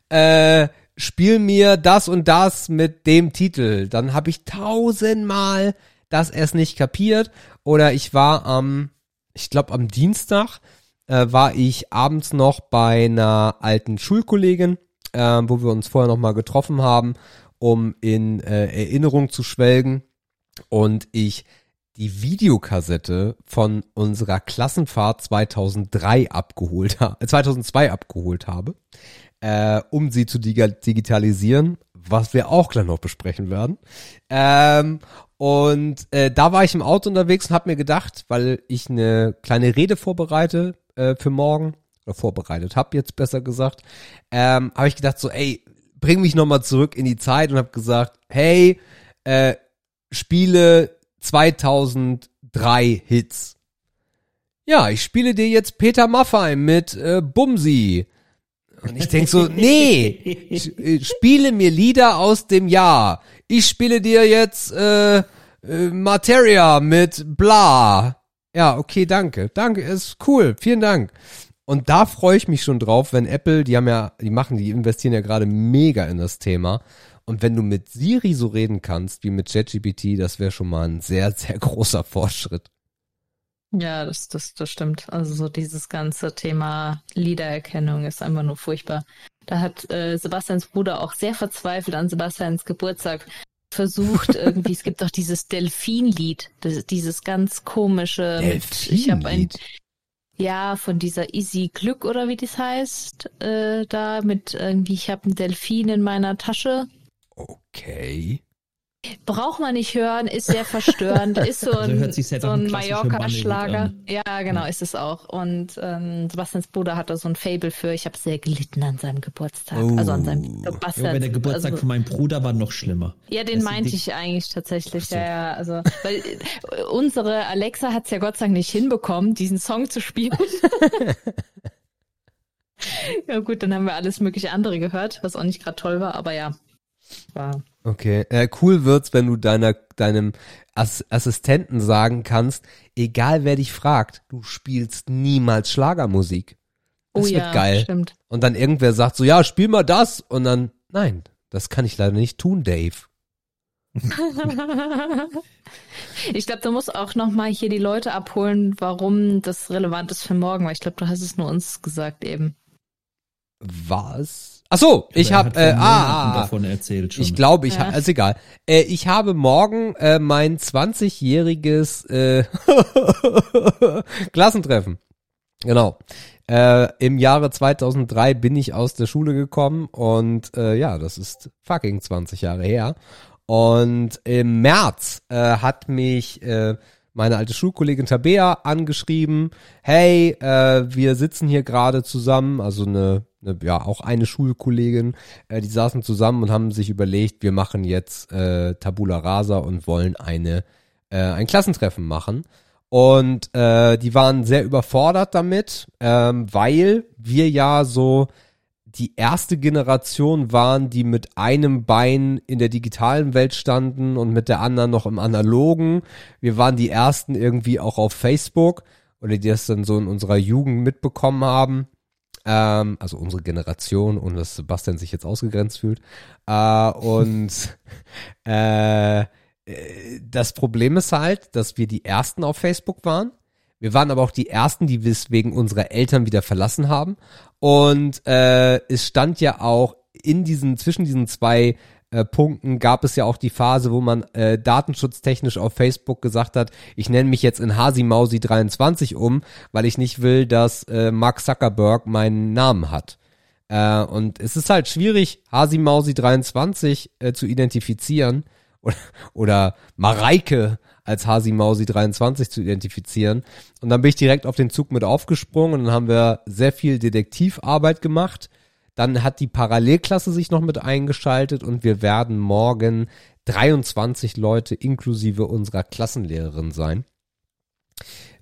äh, spiel mir das und das mit dem Titel, dann habe ich tausendmal das erst nicht kapiert. Oder ich war am, ich glaube am Dienstag, äh, war ich abends noch bei einer alten Schulkollegin, äh, wo wir uns vorher noch mal getroffen haben, um in äh, Erinnerung zu schwelgen und ich die Videokassette von unserer Klassenfahrt 2003 abgeholt habe, 2002 abgeholt habe, äh, um sie zu digitalisieren, was wir auch gleich noch besprechen werden. Ähm, und äh, da war ich im Auto unterwegs und habe mir gedacht, weil ich eine kleine Rede vorbereite äh, für morgen oder vorbereitet habe jetzt besser gesagt, ähm, habe ich gedacht so, ey, bring mich noch mal zurück in die Zeit und habe gesagt, hey, äh, Spiele 2003 Hits. Ja, ich spiele dir jetzt Peter Maffay mit äh, Bumsi. Und ich denk so, <laughs> nee, sch- äh, spiele mir Lieder aus dem Jahr. Ich spiele dir jetzt äh, äh, Materia mit Bla. Ja, okay, danke. Danke, ist cool. Vielen Dank. Und da freue ich mich schon drauf, wenn Apple, die haben ja, die machen, die investieren ja gerade mega in das Thema. Und wenn du mit Siri so reden kannst wie mit ChatGPT, das wäre schon mal ein sehr, sehr großer Fortschritt. Ja, das, das, das stimmt. Also so dieses ganze Thema Liedererkennung ist einfach nur furchtbar. Da hat äh, Sebastians Bruder auch sehr verzweifelt an Sebastians Geburtstag versucht <laughs> irgendwie, es gibt doch dieses Delfinlied, dieses ganz komische, mit, ich habe ein, Delfinlied. ja, von dieser Easy Glück oder wie das heißt, äh, da mit irgendwie, ich habe einen Delfin in meiner Tasche. Okay. Braucht man nicht hören, ist sehr verstörend, ist so <laughs> Also ein, sehr so ein Mallorca-Schlager. Ja, genau, ist es auch. Und ähm, Sebastians Bruder hat da so ein Fable für, ich habe sehr gelitten an seinem Geburtstag. Also an seinem Oh. Geburtstag. Ja, aber der Geburtstag also, von meinem Bruder war noch schlimmer. ja, den Das meinte ich eigentlich tatsächlich. So. Ja, ja, also weil äh, unsere Alexa hat es ja Gott sei Dank nicht hinbekommen, diesen Song zu spielen. <laughs> ja gut, dann haben wir alles mögliche andere gehört, was auch nicht gerade toll war, aber ja. War Okay. Äh, cool wird's, wenn du deiner, deinem Ass Assistenten sagen kannst, egal wer dich fragt, du spielst niemals Schlagermusik. Das oh wird ja, geil. stimmt. Und dann irgendwer sagt so, ja, spiel mal das. Und dann, nein, das kann ich leider nicht tun, Dave. <laughs> ich glaube, du musst auch noch mal hier die Leute abholen, warum das relevant ist für morgen, weil ich glaube, du hast es nur uns gesagt eben. Was? Ach so, ich Aber er habe äh, Monaten ah, ah, davon erzählt schon. ich glaube, ich Ja. ist egal. Äh, ich habe morgen äh, mein 20-jähriges äh, <laughs> Klassentreffen. Genau. Äh, Im Jahre 2003 bin ich aus der Schule gekommen und äh, ja, das ist fucking 20 Jahre her. Und im März äh, hat mich äh, meine alte Schulkollegin Tabea angeschrieben, hey, äh, wir sitzen hier gerade zusammen, also eine, eine, ja, auch eine Schulkollegin, äh, die saßen zusammen und haben sich überlegt, wir machen jetzt äh, Tabula Rasa und wollen eine, äh, ein Klassentreffen machen. Und äh, die waren sehr überfordert damit, ähm, weil wir ja so die erste Generation waren, die mit einem Bein in der digitalen Welt standen und mit der anderen noch im analogen. Wir waren die ersten irgendwie auch auf Facebook oder die das dann so in unserer Jugend mitbekommen haben. Ähm, also unsere Generation und dass Sebastian sich jetzt ausgegrenzt fühlt. Äh, und <laughs> äh, das Problem ist halt, dass wir die ersten auf Facebook waren. Wir waren aber auch die ersten, die wir es wegen unserer Eltern wieder verlassen haben. Und äh, es stand ja auch in diesen, zwischen diesen zwei äh, Punkten gab es ja auch die Phase, wo man äh, datenschutztechnisch auf Facebook gesagt hat, ich nenne mich jetzt in Hasimausi23 um, weil ich nicht will, dass äh, Mark Zuckerberg meinen Namen hat. Äh, und es ist halt schwierig, Hasimausi23 äh, zu identifizieren <laughs> oder, oder Mareike als Hasi Mausi 23 zu identifizieren. Und dann bin ich direkt auf den Zug mit aufgesprungen und dann haben wir sehr viel Detektivarbeit gemacht. Dann hat die Parallelklasse sich noch mit eingeschaltet und wir werden morgen 23 Leute inklusive unserer Klassenlehrerin sein.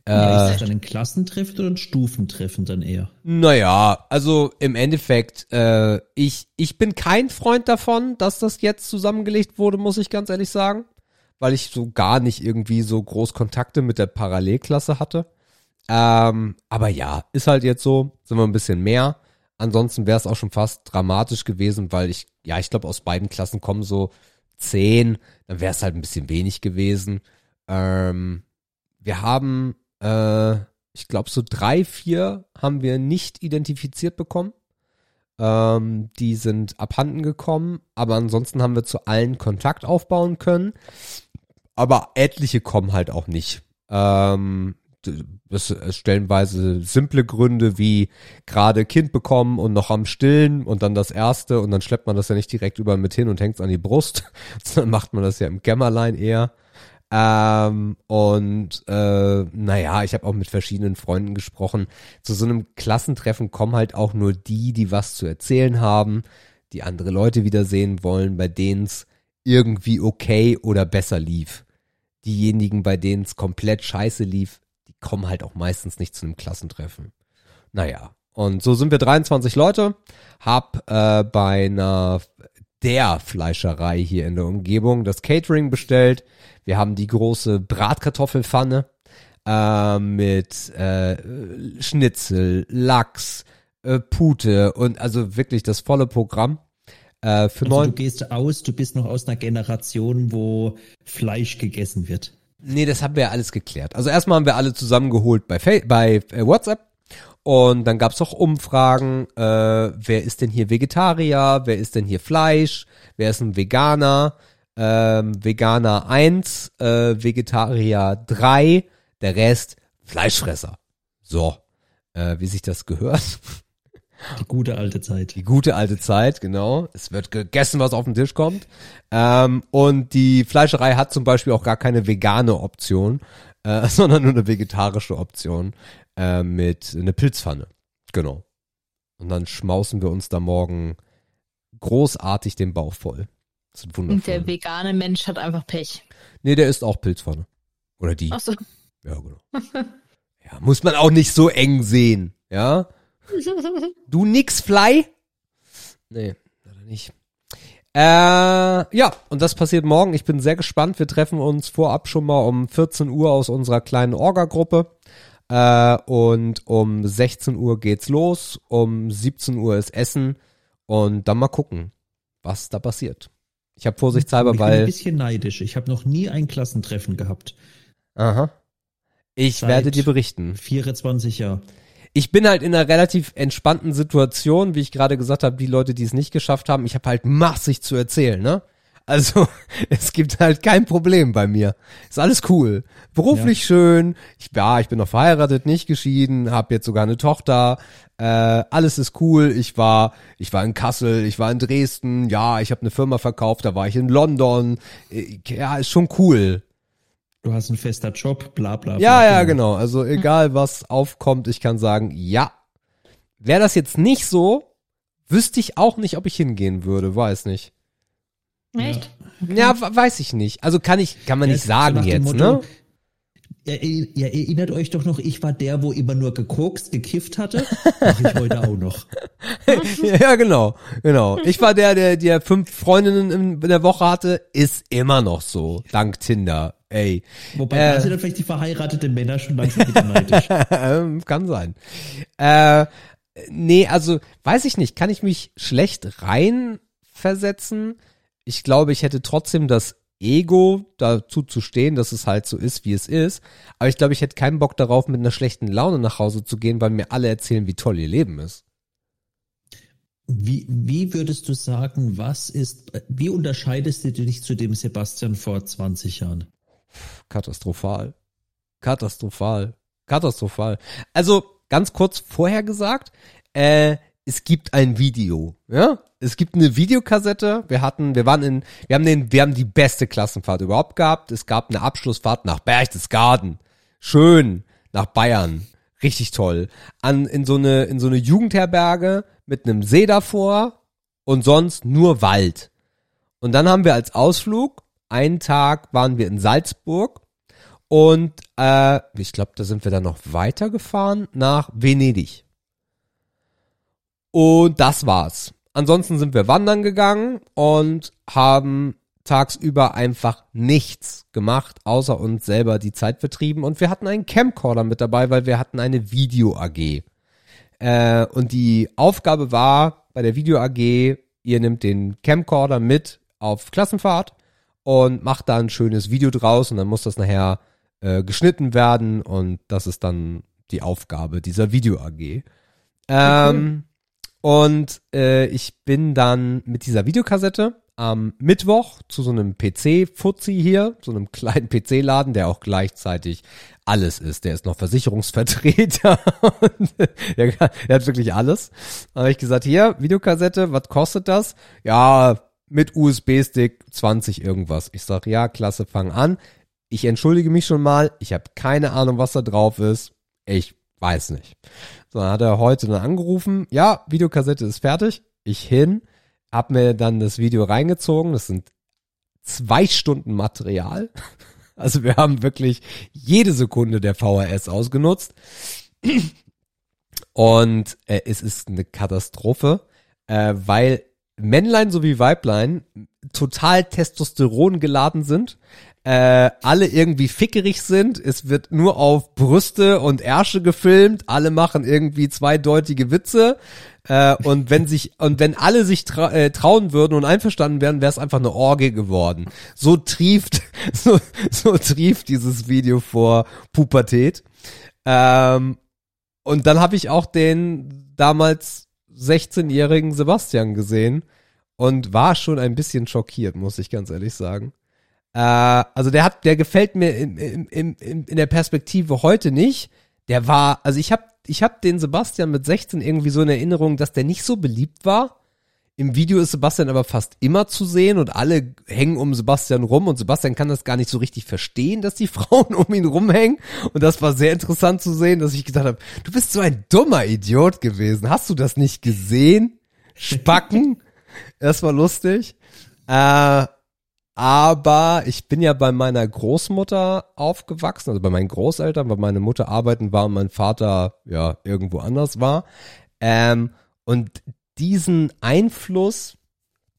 Ja, ist das dann ein Klassentreffen oder ein Stufentreffen dann eher? Naja, also im Endeffekt, äh, ich, ich bin kein Freund davon, dass das jetzt zusammengelegt wurde, muss ich ganz ehrlich sagen weil ich so gar nicht irgendwie so groß Kontakte mit der Parallelklasse hatte. Ähm, aber ja, ist halt jetzt so, sind wir ein bisschen mehr. Ansonsten wäre es auch schon fast dramatisch gewesen, weil ich, ja, ich glaube, aus beiden Klassen kommen so zehn, dann wäre es halt ein bisschen wenig gewesen. Ähm, wir haben, äh, ich glaube, so drei, vier haben wir nicht identifiziert bekommen. Ähm, die sind abhanden gekommen, aber ansonsten haben wir zu allen Kontakt aufbauen können aber etliche kommen halt auch nicht. Ähm, das stellenweise simple Gründe wie gerade Kind bekommen und noch am Stillen und dann das erste und dann schleppt man das ja nicht direkt überall mit hin und hängt es an die Brust, <laughs> sondern macht man das ja im Kämmerlein eher. Ähm, und äh, naja, ich habe auch mit verschiedenen Freunden gesprochen. Zu so einem Klassentreffen kommen halt auch nur die, die was zu erzählen haben, die andere Leute wiedersehen wollen, bei denen es irgendwie okay oder besser lief diejenigen, bei denen es komplett scheiße lief, die kommen halt auch meistens nicht zu einem Klassentreffen. Naja, und so sind wir 23 Leute, hab äh, bei einer der Fleischerei hier in der Umgebung das Catering bestellt. Wir haben die große Bratkartoffelpfanne äh, mit äh, Schnitzel, Lachs, äh, Pute und also wirklich das volle Programm. Äh, für also du gehst aus, du bist noch aus einer Generation, wo Fleisch gegessen wird. Nee, das haben wir ja alles geklärt. Also erstmal haben wir alle zusammengeholt bei, Fa bei äh, WhatsApp und dann gab's auch Umfragen, äh, wer ist denn hier Vegetarier, wer ist denn hier Fleisch, wer ist ein Veganer, ähm, Veganer 1, äh, Vegetarier 3, der Rest Fleischfresser. So, äh, wie sich das gehört. <laughs> Die gute alte Zeit. Die gute alte Zeit, genau. Es wird gegessen, was auf den Tisch kommt. Ähm, und die Fleischerei hat zum Beispiel auch gar keine vegane Option, äh, <laughs> sondern nur eine vegetarische Option äh, mit einer Pilzpfanne. Genau. Und dann schmausen wir uns da morgen großartig den Bauch voll. Das ist wundervoll. Und der vegane Mensch hat einfach Pech. Nee, der isst auch Pilzpfanne. Oder die. Ach so. Ja, genau. <laughs> ja, muss man auch nicht so eng sehen, ja. Du nix Fly? Nee, leider nicht. Äh, ja, und das passiert morgen. Ich bin sehr gespannt. Wir treffen uns vorab schon mal um 14 Uhr aus unserer kleinen Orga-Gruppe. Äh, und um 16 Uhr geht's los. Um 17 Uhr ist Essen. Und dann mal gucken, was da passiert. Ich habe vorsichtshalber, weil. Ich bin ein bisschen neidisch. Ich habe noch nie ein Klassentreffen gehabt. Aha. Ich Seit werde dir berichten. 24 Jahre ich bin halt in einer relativ entspannten Situation, wie ich gerade gesagt habe, die Leute, die es nicht geschafft haben, ich habe halt massig zu erzählen, ne? Also <laughs> es gibt halt kein Problem bei mir. Ist alles cool. Beruflich ja. schön. Ich, ja, ich bin noch verheiratet, nicht geschieden, habe jetzt sogar eine Tochter. Äh, alles ist cool. Ich war, ich war in Kassel, ich war in Dresden. Ja, ich habe eine Firma verkauft. Da war ich in London. Äh, ja, ist schon cool. Du hast einen fester Job, bla bla. bla ja, ja, genau. Also egal was aufkommt, ich kann sagen, ja. Wäre das jetzt nicht so, wüsste ich auch nicht, ob ich hingehen würde. Weiß nicht. Echt? Ja, weiß ich nicht. Also kann ich, kann man ja, nicht sagen so jetzt, Motto, ne? Ihr, ihr, erinnert euch doch noch, ich war der, wo immer nur gekokst, gekifft hatte. <laughs> Mach ich heute auch noch. <laughs> ja, genau, genau. Ich war der, der, der fünf Freundinnen in der Woche hatte, ist immer noch so, dank Tinder. Ey. Wobei äh, da sind dann vielleicht die verheirateten Männer schon langsam wieder neidisch. <laughs> Ähm, kann sein. Äh, nee, also weiß ich nicht, kann ich mich schlecht reinversetzen? ich glaube, ich hätte trotzdem das Ego, dazu zu stehen, dass es halt so ist, wie es ist. Aber ich glaube, ich hätte keinen Bock darauf, mit einer schlechten Laune nach Hause zu gehen, weil mir alle erzählen, wie toll ihr Leben ist. Wie, wie würdest du sagen, was ist, wie unterscheidest du dich zu dem Sebastian vor 20 Jahren? Katastrophal. Katastrophal. Katastrophal. Also, ganz kurz vorher gesagt, äh, es gibt ein Video, ja? Es gibt eine Videokassette. Wir hatten, wir waren in, wir haben den, wir haben die beste Klassenfahrt überhaupt gehabt. Es gab eine Abschlussfahrt nach Berchtesgaden. Schön. Nach Bayern. Richtig toll. An, in so eine, in so eine Jugendherberge mit einem See davor und sonst nur Wald. Und dann haben wir als Ausflug, einen Tag waren wir in Salzburg und äh, ich glaube, da sind wir dann noch weitergefahren nach Venedig. Und das war's. Ansonsten sind wir wandern gegangen und haben tagsüber einfach nichts gemacht, außer uns selber die Zeit vertrieben. Und wir hatten einen Camcorder mit dabei, weil wir hatten eine Video-AG. Äh, und die Aufgabe war bei der Video-AG, ihr nehmt den Camcorder mit auf Klassenfahrt und macht da ein schönes Video draus und dann muss das nachher äh, geschnitten werden und das ist dann die Aufgabe dieser Video-AG. Ähm, und äh, ich bin dann mit dieser Videokassette am Mittwoch zu so einem PC-Fuzzi hier, so einem <laughs> kleinen PC-Laden, der auch gleichzeitig alles ist. Der ist noch Versicherungsvertreter. <laughs> der, der, hat wirklich alles. Da habe ich gesagt, hier, Videokassette, was kostet das? Ja, mit USB-Stick 20 irgendwas. Ich sag, ja, klasse, fang an. Ich entschuldige mich schon mal, ich habe keine Ahnung, was da drauf ist. Ich weiß nicht. So, dann hat er heute dann angerufen, ja, Videokassette ist fertig. Ich hin, hab mir dann das Video reingezogen. Das sind zwei Stunden Material. <laughs> Also wir haben wirklich jede Sekunde der VHS ausgenutzt. Und äh, es ist eine Katastrophe, äh, weil Männlein sowie Weiblein total Testosteron geladen sind äh, alle irgendwie fickerig sind. Es wird nur auf Brüste und Ärsche gefilmt. Alle machen irgendwie zweideutige Witze. Äh, und wenn sich und wenn alle sich tra äh, trauen würden und einverstanden wären, wäre es einfach eine Orgie geworden. So trieft <laughs> so, so trieft dieses Video vor Pubertät. Ähm, und dann habe ich auch den damals 16-jährigen Sebastian gesehen und war schon ein bisschen schockiert, muss ich ganz ehrlich sagen. Äh, also der hat, der gefällt mir in, in, in, in der Perspektive heute nicht. Der war, also ich habe ich hab den Sebastian mit 16 irgendwie so in Erinnerung, dass der nicht so beliebt war. Im Video ist Sebastian aber fast immer zu sehen und alle hängen um Sebastian rum und Sebastian kann das gar nicht so richtig verstehen, dass die <laughs> Frauen um ihn rumhängen. Und das war sehr interessant zu sehen, dass ich gedacht habe, du bist so ein dummer Idiot gewesen. Hast du das nicht gesehen? Spacken. <laughs> das war lustig. Äh, aber ich bin ja bei meiner Großmutter aufgewachsen, also bei meinen Großeltern, weil meine Mutter arbeiten war und mein Vater ja irgendwo anders war. Ähm, und diesen Einfluss,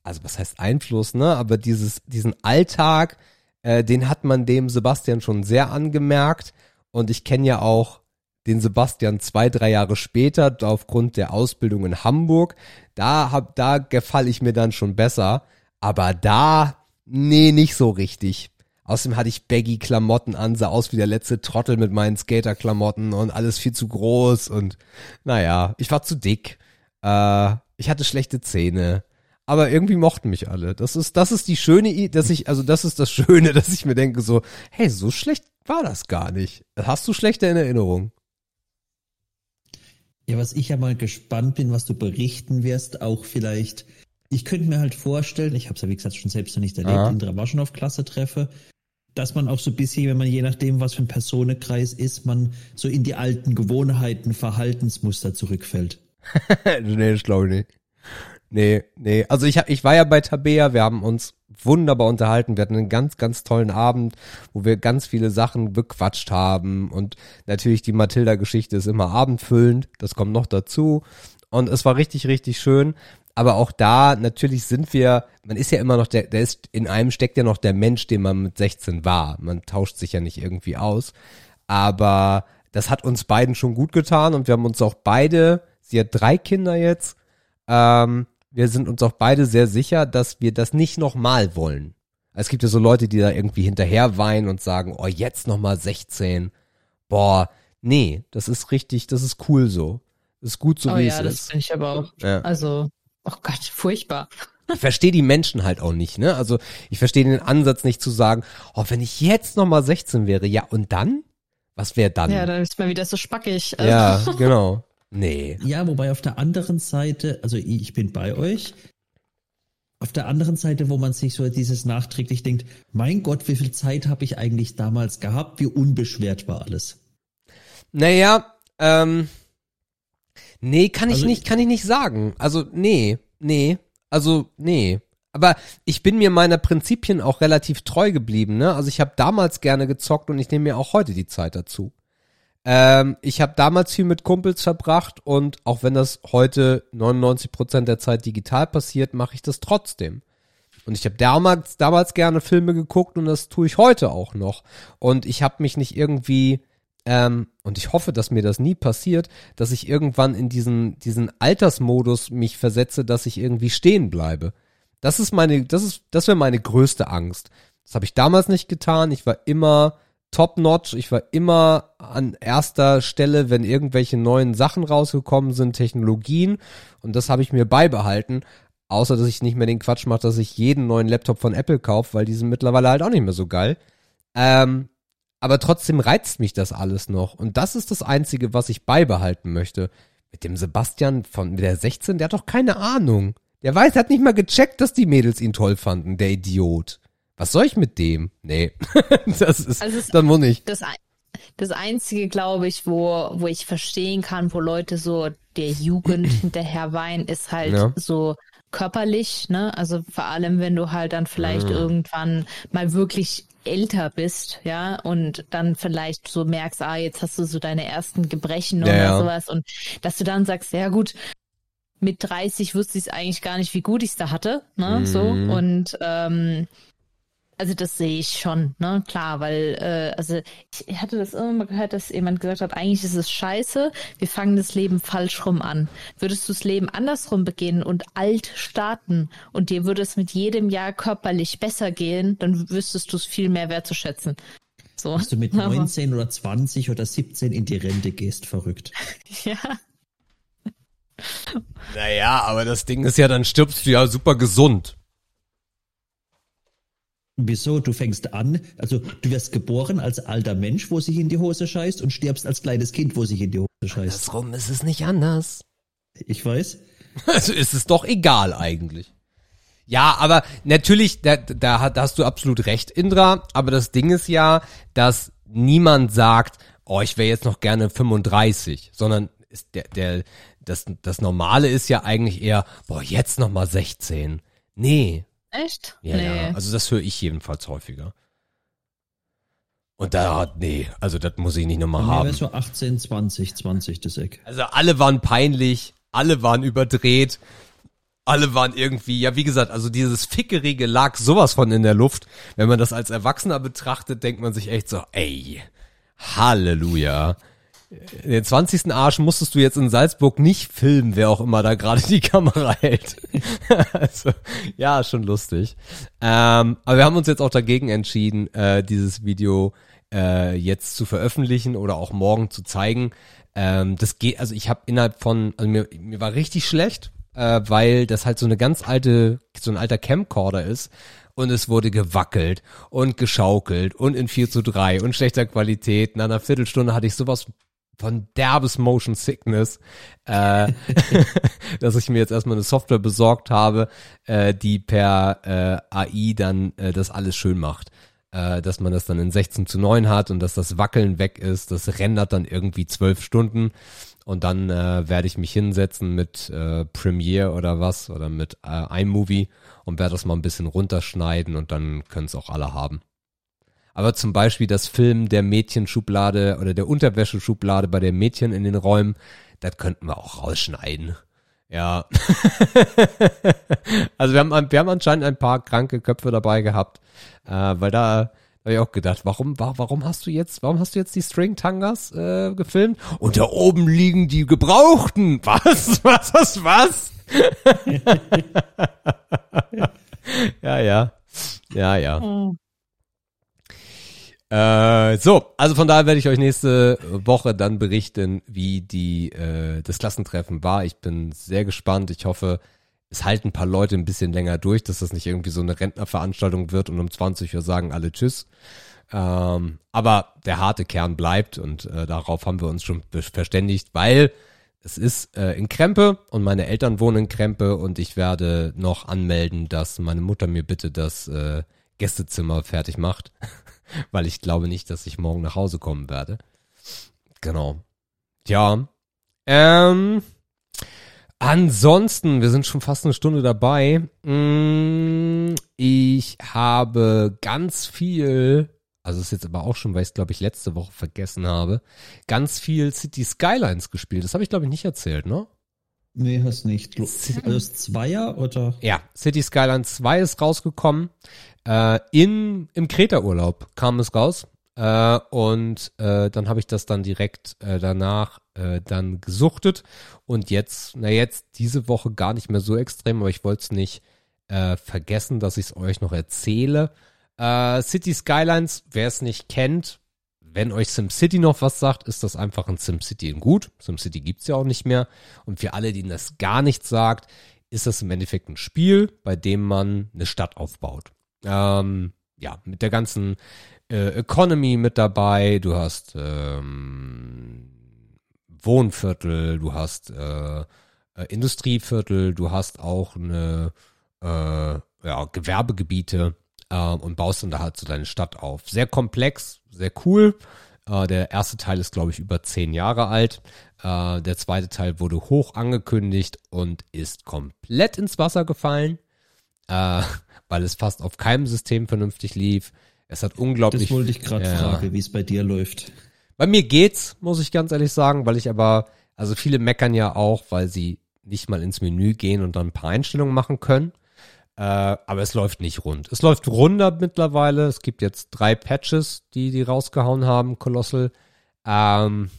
also was heißt Einfluss, ne? Aber dieses, diesen Alltag, äh, den hat man dem Sebastian schon sehr angemerkt. Und ich kenne ja auch den Sebastian zwei, drei Jahre später aufgrund der Ausbildung in Hamburg. Da hab, da gefalle ich mir dann schon besser. Aber da Nee, nicht so richtig. Außerdem hatte ich Baggy-Klamotten an, sah aus wie der letzte Trottel mit meinen Skater-Klamotten und alles viel zu groß und naja, ich war zu dick. Äh, ich hatte schlechte Zähne. aber irgendwie mochten mich alle. Das ist, das ist die schöne, I- dass ich, also das ist das Schöne, <laughs> dass ich mir denke so, hey, so schlecht war das gar nicht. Hast du schlechte in Erinnerung? Ja, was ich ja mal gespannt bin, was du berichten wirst, auch vielleicht. Ich könnte mir halt vorstellen, ich habe es ja wie gesagt schon selbst noch nicht erlebt, Aha. in der Waschenow-Klasse treffe, dass man auch so ein bisschen, wenn man je nachdem, was für ein Personenkreis ist, man so in die alten Gewohnheiten, Verhaltensmuster zurückfällt. <laughs> nee, das glaube ich nicht. Nee, nee. Also ich, ich war ja bei Tabea, wir haben uns wunderbar unterhalten. Wir hatten einen ganz, ganz tollen Abend, wo wir ganz viele Sachen bequatscht haben. Und natürlich die Mathilda-Geschichte ist immer abendfüllend. Das kommt noch dazu. Und es war richtig, richtig schön. Aber auch da, natürlich sind wir, man ist ja immer noch der, der ist, in einem steckt ja noch der Mensch, den man mit 16 war. Man tauscht sich ja nicht irgendwie aus. Aber das hat uns beiden schon gut getan und wir haben uns auch beide, sie hat drei Kinder jetzt, ähm, wir sind uns auch beide sehr sicher, dass wir das nicht nochmal wollen. Es gibt ja so Leute, die da irgendwie hinterher weinen und sagen, oh, jetzt nochmal 16. Boah, nee, das ist richtig, das ist cool so. Das ist gut so, oh wie ja, es das ist. finde ich aber auch. Ja. Also, oh Gott, furchtbar. Ich verstehe die Menschen halt auch nicht, ne? Also ich verstehe den Ansatz nicht zu sagen, oh, wenn ich jetzt nochmal 16 wäre, ja, und dann? Was wäre dann? Ja, dann ist man wieder so spackig. Also, ja, genau. <laughs> Nee. Ja, wobei auf der anderen Seite, also ich bin bei euch. Auf der anderen Seite, wo man sich so dieses nachträglich denkt, mein Gott, wie viel Zeit habe ich eigentlich damals gehabt? Wie unbeschwert war alles? Naja, ähm, nee, kann ich Also nicht, kann ich nicht sagen. Also, nee, nee, also, nee. Aber ich bin mir meiner Prinzipien auch relativ treu geblieben, ne? Also ich habe damals gerne gezockt und ich nehme mir auch heute die Zeit dazu. Ähm, ich habe damals viel mit Kumpels verbracht und auch wenn das heute 99% der Zeit digital passiert, mache ich das trotzdem. Und ich habe damals, damals gerne Filme geguckt und das tue ich heute auch noch. Und ich habe mich nicht irgendwie, ähm, und ich hoffe, dass mir das nie passiert, dass ich irgendwann in diesen, diesen Altersmodus mich versetze, dass ich irgendwie stehen bleibe. Das ist meine, das ist, das wäre meine größte Angst. Das habe ich damals nicht getan. Ich war immer top-notch. Ich war immer an erster Stelle, wenn irgendwelche neuen Sachen rausgekommen sind, Technologien. Und das habe ich mir beibehalten. Außer, dass ich nicht mehr den Quatsch mache, dass ich jeden neuen Laptop von Apple kaufe, weil die sind mittlerweile halt auch nicht mehr so geil. Ähm, aber trotzdem reizt mich das alles noch. Und das ist das Einzige, was ich beibehalten möchte. Mit dem Sebastian von der 16, der hat doch keine Ahnung. Der weiß, der hat nicht mal gecheckt, dass die Mädels ihn toll fanden, der Idiot. Was soll ich mit dem? Nee. <laughs> das ist, Also es- dann muss ich. das, das Einzige, glaube ich, wo, wo ich verstehen kann, wo Leute so der Jugend <clears throat> hinterher weinen, ist halt Ja. so körperlich, ne? Also vor allem, wenn du halt dann vielleicht Mhm. irgendwann mal wirklich älter bist, ja, und dann vielleicht so merkst, ah, jetzt hast du so deine ersten Gebrechen Ja, oder ja. sowas und dass du dann sagst, ja gut, mit 30 wusste ich eigentlich gar nicht, wie gut ich es da hatte, ne, so Mhm. und ähm, also das sehe ich schon, ne, klar, weil, äh, also ich hatte das immer mal gehört, dass jemand gesagt hat, eigentlich ist es scheiße, wir fangen das Leben falsch rum an. Würdest du das Leben andersrum beginnen und alt starten und dir würde es mit jedem Jahr körperlich besser gehen, dann wüsstest du es viel mehr wertzuschätzen. So. Dass du mit <laughs> Aber- 19 oder 20 oder 17 in die Rente gehst, verrückt. <laughs> Ja. Naja, aber das Ding ist ja, dann stirbst du ja super gesund. Wieso? Du fängst an, also du wirst geboren als alter Mensch, wo sich in die Hose scheißt und stirbst als kleines Kind, wo sich in die Hose scheißt. Andersrum ist es nicht anders. Ich weiß. Also ist es doch egal eigentlich. Ja, aber natürlich, da, da, da hast du absolut recht, Indra. Aber das Ding ist ja, dass niemand sagt, oh, ich wäre jetzt noch gerne 35, sondern ist der, der, das, das Normale ist ja eigentlich eher, boah, jetzt noch mal 16. Nee, Echt? ja, nee. ja. Also das höre ich jedenfalls häufiger. Und da, nee, also das muss ich nicht nochmal haben. so 18, 20, 20 das Eck. Also alle waren peinlich, alle waren überdreht, alle waren irgendwie, ja wie gesagt, also dieses Fickerige lag sowas von in der Luft. Wenn man das als Erwachsener betrachtet, denkt man sich echt so, ey, Halleluja. Den 20. Arsch musstest du jetzt in Salzburg nicht filmen, wer auch immer da gerade die Kamera hält. <laughs> also, ja, schon lustig. Ähm, aber wir haben uns jetzt auch dagegen entschieden, äh, dieses Video äh, jetzt zu veröffentlichen oder auch morgen zu zeigen. Ähm, das geht, also ich habe innerhalb von, also mir, mir war richtig schlecht. äh, weil das halt so eine ganz alte, so ein alter Camcorder ist und es wurde gewackelt und geschaukelt und in 4 zu 3 und schlechter Qualität. Nach einer Viertelstunde hatte ich sowas von derbes Motion Sickness, äh, <laughs> <laughs> dass ich mir jetzt erstmal eine Software besorgt habe, äh, die per äh, AI dann äh, das alles schön macht. Äh, dass man das dann in 16 zu 9 hat und dass das Wackeln weg ist. Das rendert dann irgendwie zwölf Stunden und dann äh, werde ich mich hinsetzen mit äh, Premiere oder was oder mit äh, iMovie und werde das mal ein bisschen runterschneiden und dann können es auch alle haben. Aber zum Beispiel das Film der Mädchenschublade oder der Unterwäscheschublade bei den Mädchen in den Räumen, das könnten wir auch rausschneiden. Ja. <laughs> also wir haben, wir haben anscheinend ein paar kranke Köpfe dabei gehabt, äh, weil da habe ich auch gedacht, warum, warum hast du jetzt, warum hast du jetzt die String Tangas äh, gefilmt? Und da oben liegen die Gebrauchten. <laughs> Was? Was? Was? Was? <laughs> ja, ja. Ja, ja. Äh, so, also von daher werde ich euch nächste Woche dann berichten, wie die äh, das Klassentreffen war. Ich bin sehr gespannt. Ich hoffe, es halten ein paar Leute ein bisschen länger durch, dass das nicht irgendwie so eine Rentnerveranstaltung wird und um 20 Uhr sagen alle Tschüss. Ähm, aber der harte Kern bleibt und äh, darauf haben wir uns schon verständigt, weil es ist äh, in Krempe und meine Eltern wohnen in Krempe und ich werde noch anmelden, dass meine Mutter mir bitte das äh, Gästezimmer fertig macht. <laughs> <laughs> weil ich glaube nicht, dass ich morgen nach Hause kommen werde. Genau. Ja. Ähm, ansonsten, wir sind schon fast eine Stunde dabei. Mm, ich habe ganz viel, also ist jetzt aber auch schon, weil ich es glaube ich letzte Woche vergessen habe, ganz viel City Skylines gespielt. Das habe ich glaube ich nicht erzählt, ne? Nee, hast nicht. Also das Zweier oder? Ja, City Skylines 2 ist rausgekommen. Äh, in, Im Kreta-Urlaub kam es raus. Äh, und äh, dann habe ich das dann direkt äh, danach äh, dann gesuchtet. Und jetzt, na jetzt, diese Woche gar nicht mehr so extrem, aber ich wollte es nicht äh, vergessen, dass ich es euch noch erzähle. Äh, City Skylines, wer es nicht kennt, wenn euch SimCity noch was sagt, ist das einfach ein SimCity in gut. SimCity gibt's ja auch nicht mehr. Und für alle, denen das gar nichts sagt, ist das im Endeffekt ein Spiel, bei dem man eine Stadt aufbaut. Ähm, ja, mit der ganzen äh, Economy mit dabei. Du hast ähm, Wohnviertel, du hast äh, äh, Industrieviertel, du hast auch eine äh, ja, Gewerbegebiete äh, und baust dann da halt so deine Stadt auf. Sehr komplex, sehr cool. Äh, der erste Teil ist, glaube ich, über zehn Jahre alt. Äh, der zweite Teil wurde hoch angekündigt und ist komplett ins Wasser gefallen. Äh, <laughs> weil es fast auf keinem System vernünftig lief. Es hat unglaublich. Das wollte ich gerade ja, fragen, wie es bei dir läuft. Bei mir geht's, muss ich ganz ehrlich sagen, weil ich aber, also viele meckern ja auch, weil sie nicht mal ins Menü gehen und dann ein paar Einstellungen machen können. Äh, aber es läuft nicht rund. Es läuft runder mittlerweile. Es gibt jetzt drei Patches, die die rausgehauen haben, Colossal. Ähm,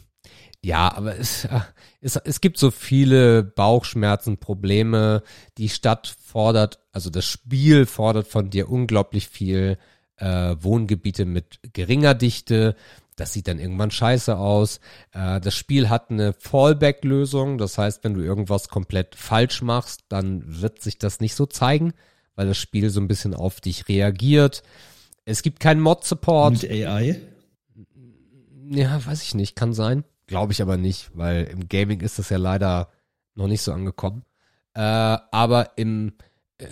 ja, aber es, äh, es, es gibt so viele Bauchschmerzen, Probleme. Die Stadt fordert, also das Spiel fordert von dir unglaublich viel äh, Wohngebiete mit geringer Dichte. Das sieht dann irgendwann scheiße aus. Äh, das Spiel hat eine Fallback-Lösung. Das heißt, wenn du irgendwas komplett falsch machst, dann wird sich das nicht so zeigen, weil das Spiel so ein bisschen auf dich reagiert. Es gibt keinen Mod-Support. Mit AI? Ja, weiß ich nicht, kann sein. Glaube ich aber nicht, weil im Gaming ist das ja leider noch nicht so angekommen. Äh, aber im äh,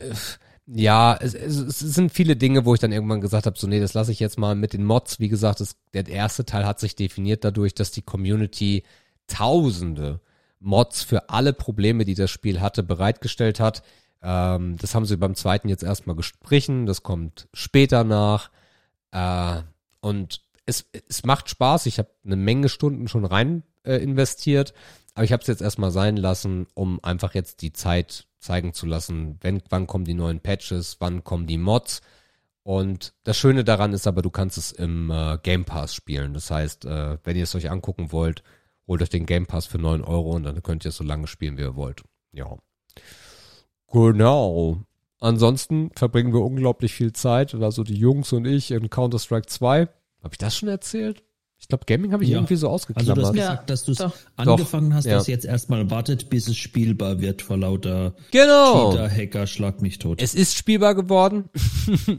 ja, es, es, es sind viele Dinge, wo ich dann irgendwann gesagt habe, so nee, das lasse ich jetzt mal mit den Mods. Wie gesagt, das, der erste Teil hat sich definiert dadurch, dass die Community tausende Mods für alle Probleme, die das Spiel hatte, bereitgestellt hat. Ähm, das haben sie beim zweiten jetzt erstmal gestrichen, das kommt später nach. Äh, und es, es macht Spaß. Ich habe eine Menge Stunden schon rein äh, investiert, aber ich habe es jetzt erstmal sein lassen, um einfach jetzt die Zeit zeigen zu lassen, wenn, wann kommen die neuen Patches, wann kommen die Mods. Und das Schöne daran ist aber, du kannst es im äh, Game Pass spielen. Das heißt, äh, wenn ihr es euch angucken wollt, holt euch den Game Pass für neun Euro und dann könnt ihr es so lange spielen, wie ihr wollt. Ja. Genau. Ansonsten verbringen wir unglaublich viel Zeit, also die Jungs und ich in Counter-Strike 2. Habe ich das schon erzählt? Ich glaube, Gaming habe ich Ja. irgendwie so Also du ausgeklammert. hast Ja, gesagt, dass du es angefangen hast, ja. dass jetzt erstmal wartet, bis es spielbar wird vor lauter genau. Cheater, Hacker, schlag mich tot. Es ist spielbar geworden. <laughs>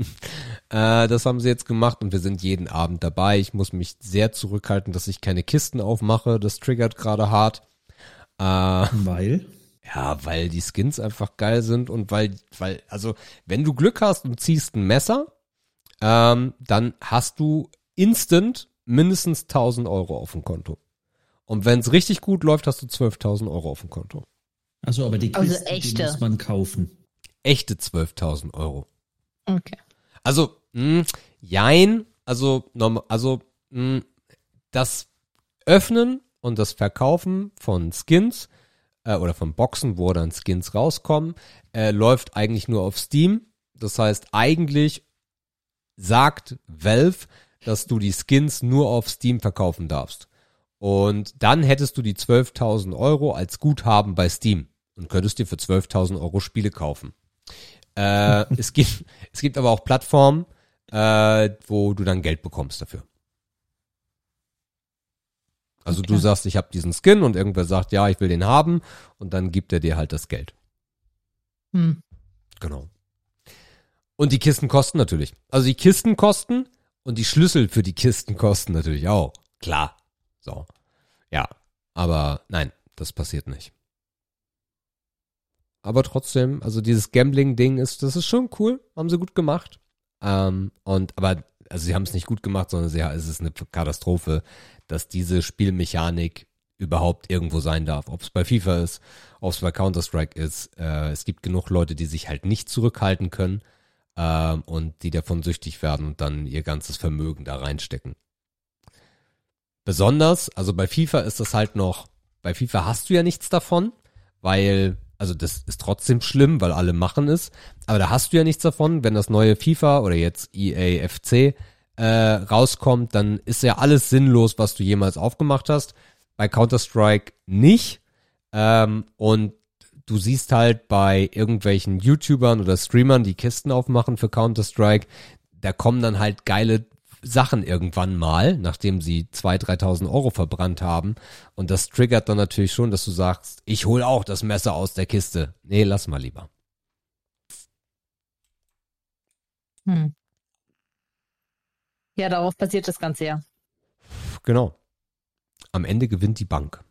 äh, das haben sie jetzt gemacht und wir sind jeden Abend dabei. Ich muss mich sehr zurückhalten, dass ich keine Kisten aufmache. Das triggert gerade hart. Äh, Weil? ja, weil die Skins einfach geil sind und weil, weil, also, wenn du Glück hast und ziehst ein Messer, ähm, dann hast du instant mindestens 1000 Euro auf dem Konto. Und wenn es richtig gut läuft, hast du 12.000 Euro auf dem Konto. Also aber die Also Kisten, die echte. muss man kaufen. Echte 12.000 Euro. Okay. Also, mh, jein, also, also mh, das Öffnen und das Verkaufen von Skins äh, oder von Boxen, wo dann Skins rauskommen, äh, läuft eigentlich nur auf Steam. Das heißt, eigentlich sagt Valve, dass du die Skins nur auf Steam verkaufen darfst. Und dann hättest du die 12.000 Euro als Guthaben bei Steam und könntest dir für 12.000 Euro Spiele kaufen. Äh, es, gibt, es gibt aber auch Plattformen, äh, wo du dann Geld bekommst dafür. Also du Okay. sagst, ich habe diesen Skin und irgendwer sagt, ja, ich will den haben und dann gibt er dir halt das Geld. Hm. Genau. Und die Kisten kosten natürlich. Also die Kisten kosten und die Schlüssel für die Kisten kosten natürlich auch. Klar. So. Ja. Aber nein, das passiert nicht. Aber trotzdem, also dieses Gambling-Ding ist, das ist schon cool. Haben sie gut gemacht. Ähm, und, aber, also sie haben es nicht gut gemacht, sondern sie, es ist eine Katastrophe, dass diese Spielmechanik überhaupt irgendwo sein darf. Ob es bei FIFA ist, ob es bei Counter-Strike ist. Äh, es gibt genug Leute, die sich halt nicht zurückhalten können ähm, und die davon süchtig werden und dann ihr ganzes Vermögen da reinstecken. Besonders, also bei FIFA ist das halt noch, bei FIFA hast du ja nichts davon, weil, also das ist trotzdem schlimm, weil alle machen es, aber da hast du ja nichts davon, wenn das neue FIFA oder jetzt E EA FC äh, rauskommt, dann ist ja alles sinnlos, was du jemals aufgemacht hast. Bei Counter-Strike nicht. Ähm, und du siehst halt bei irgendwelchen YouTubern oder Streamern, die Kisten aufmachen für Counter-Strike, da kommen dann halt geile Sachen irgendwann mal, nachdem sie 2.000, 3.000 Euro verbrannt haben. Und das triggert dann natürlich schon, dass du sagst, ich hol auch das Messer aus der Kiste. Nee, lass mal lieber. Hm. Ja, darauf basiert das Ganze ja. Genau. Am Ende gewinnt die Bank.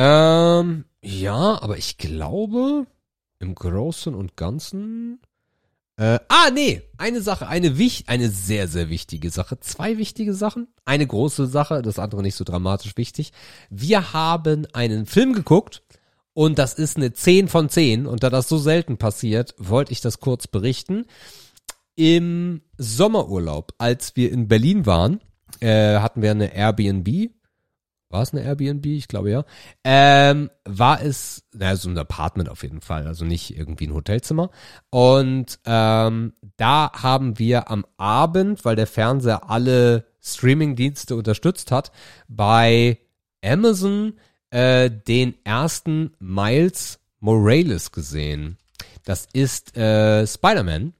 Ähm, ja, aber ich glaube, im Großen und Ganzen. Äh, ah, nee, eine Sache, eine wich, eine sehr, sehr wichtige Sache. Zwei wichtige Sachen. Eine große Sache, das andere nicht so dramatisch wichtig. Wir haben einen Film geguckt und das ist eine 10 von 10 und da das so selten passiert, wollte ich das kurz berichten. Im Sommerurlaub, als wir in Berlin waren, äh, hatten wir eine Airbnb. War es eine Airbnb? Ich glaube ja. Ähm, war es, naja, so ein Apartment auf jeden Fall, also nicht irgendwie ein Hotelzimmer. Und ähm, da haben wir am Abend, weil der Fernseher alle Streamingdienste unterstützt hat, bei Amazon äh, den ersten Miles Morales gesehen. Das ist äh, Spider-Man.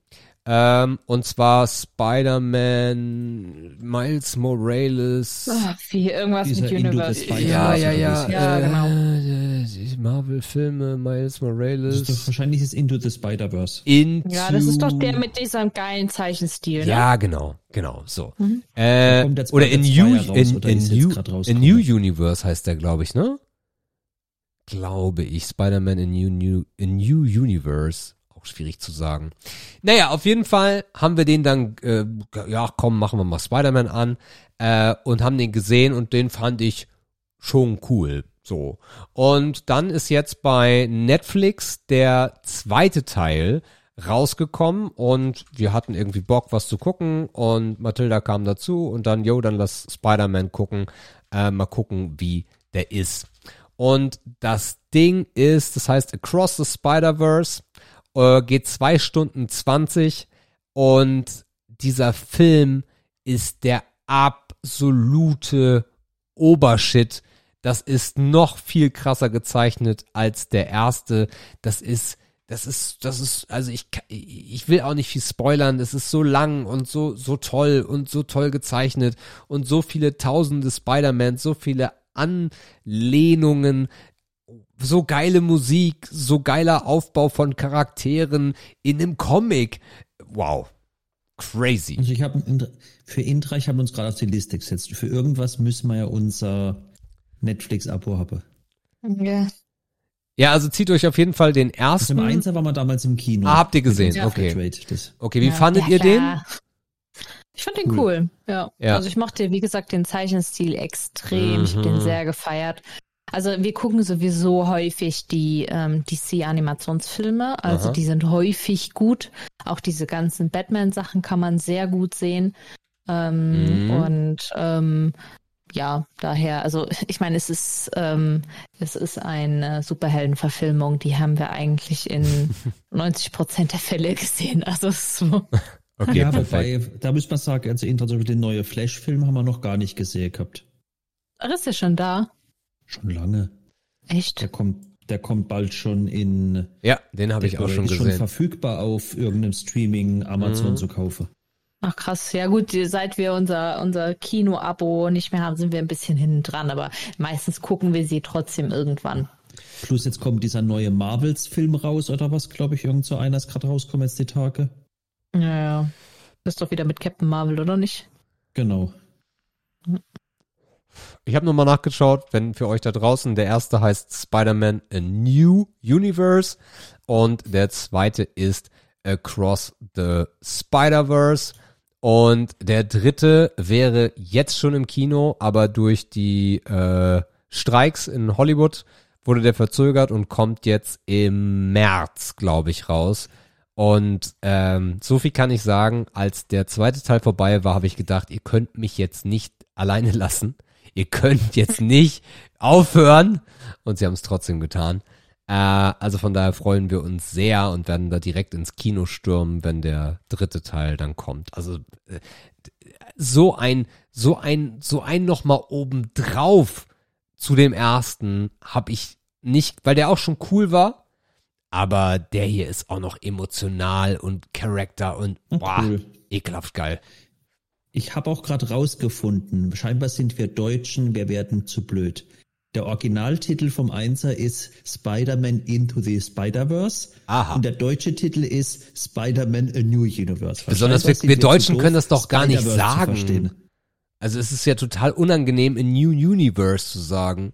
Ähm, und zwar Spider-Man Miles Morales. Ach, wie irgendwas mit Universe. Ja, ja, ja. Ja, genau. Äh, die Marvel-Filme, Miles Das ist doch Morales. wahrscheinlich ist Into the Spider-Verse. Into Ja, das ist doch der mit diesem geilen Zeichenstil, ne? Ja, genau, genau, so. Mhm. Äh, oder in New, raus, in, oder in, New, in? New Universe heißt der, glaube ich, ne? Glaube ich. Spider-Man in New, New, in New Universe. Schwierig zu sagen. Naja, auf jeden Fall haben wir den dann, äh, ja, komm, machen wir mal Spider-Man an, äh, und haben den gesehen und den fand ich schon cool. So. Und dann ist jetzt bei Netflix der zweite Teil rausgekommen und wir hatten irgendwie Bock, was zu gucken und Mathilda kam dazu und dann, yo, dann lass Spider-Man gucken, äh, mal gucken, wie der ist. Und das Ding ist, das heißt Across the Spider-Verse, äh, geht zwei Stunden 20 und dieser Film ist der absolute Obershit. Das ist noch viel krasser gezeichnet als der erste. Das ist das ist, das ist, also ich, ich will auch nicht viel spoilern. Es ist so lang und so, so toll und so toll gezeichnet und so viele tausende Spider-Man, so viele Anlehnungen, so geile Musik, so geiler Aufbau von Charakteren in einem Comic. Wow. Crazy. Also ich habe für Intra, ich habe uns gerade auf die Liste gesetzt. Für irgendwas müssen wir ja unser Netflix-Abo haben. Ja. Ja, also zieht euch auf jeden Fall den ersten. im Einser waren wir damals im Kino. Ah, habt ihr gesehen? Unserem Okay. Okay, wie Ja, fandet ja, ihr den? Ich fand den Cool. cool. Ja. Ja. Also ich mochte, wie gesagt, den Zeichenstil extrem. Ich hab Mhm. den sehr gefeiert. Also wir gucken sowieso häufig die ähm, DC-Animationsfilme. Also Aha. die sind häufig gut. Auch diese ganzen Batman-Sachen kann man sehr gut sehen. Ähm, Mhm. Und ähm, ja, daher, also <laughs> ich meine, es ist ähm, es ist eine Superheldenverfilmung, die haben wir eigentlich in <laughs> 90 Prozent der Fälle gesehen. Also es ist so. <laughs> Okay, ja, wobei, da muss man sagen, also Beispiel den neuen Flash-Film haben wir noch gar nicht gesehen gehabt. Ach, ist ja schon da. Schon lange. Echt? Der kommt, der kommt bald schon in. Ja, den habe ich auch der schon ist schon gesehen. verfügbar auf irgendeinem Streaming Amazon Mhm. zu kaufen. Ach krass, ja gut, seit wir unser, unser Kino-Abo nicht mehr haben, sind wir ein bisschen hinten dran, aber meistens gucken wir sie trotzdem irgendwann. Plus jetzt kommt dieser neue Marvels-Film raus oder was, glaube ich, irgend so einer ist gerade rausgekommen jetzt die Tage. Ja, ja. Das ist doch wieder mit Captain Marvel, oder nicht? Genau. Ich habe nochmal nachgeschaut, wenn für euch da draußen, der erste heißt Spider-Man A New Universe und der zweite ist Across the Spider-Verse und der dritte wäre jetzt schon im Kino, aber durch die äh, Streiks in Hollywood wurde der verzögert und kommt jetzt im März, glaube ich, raus. Und ähm, so viel kann ich sagen, als der zweite Teil vorbei war, habe ich gedacht, ihr könnt mich jetzt nicht alleine lassen. Ihr könnt jetzt nicht aufhören. Und sie haben es trotzdem getan. Äh, also von daher freuen wir uns sehr und werden da direkt ins Kino stürmen, wenn der dritte Teil dann kommt. Also äh, so ein, so ein, so ein nochmal obendrauf zu dem ersten habe ich nicht, weil der auch schon cool war. Aber der hier ist auch noch emotional und Charakter und boah, Cool. ekelhaft geil. Ich habe auch gerade rausgefunden, scheinbar sind wir Deutschen, wir werden zu blöd. Der Originaltitel vom Einser ist Spider-Man Into the Spider-Verse Aha. und der deutsche Titel ist Spider-Man A New Universe. Besonders wir- wir Deutschen doof, können das doch gar nicht sagen. Also es ist ja total unangenehm, in New Universe zu sagen.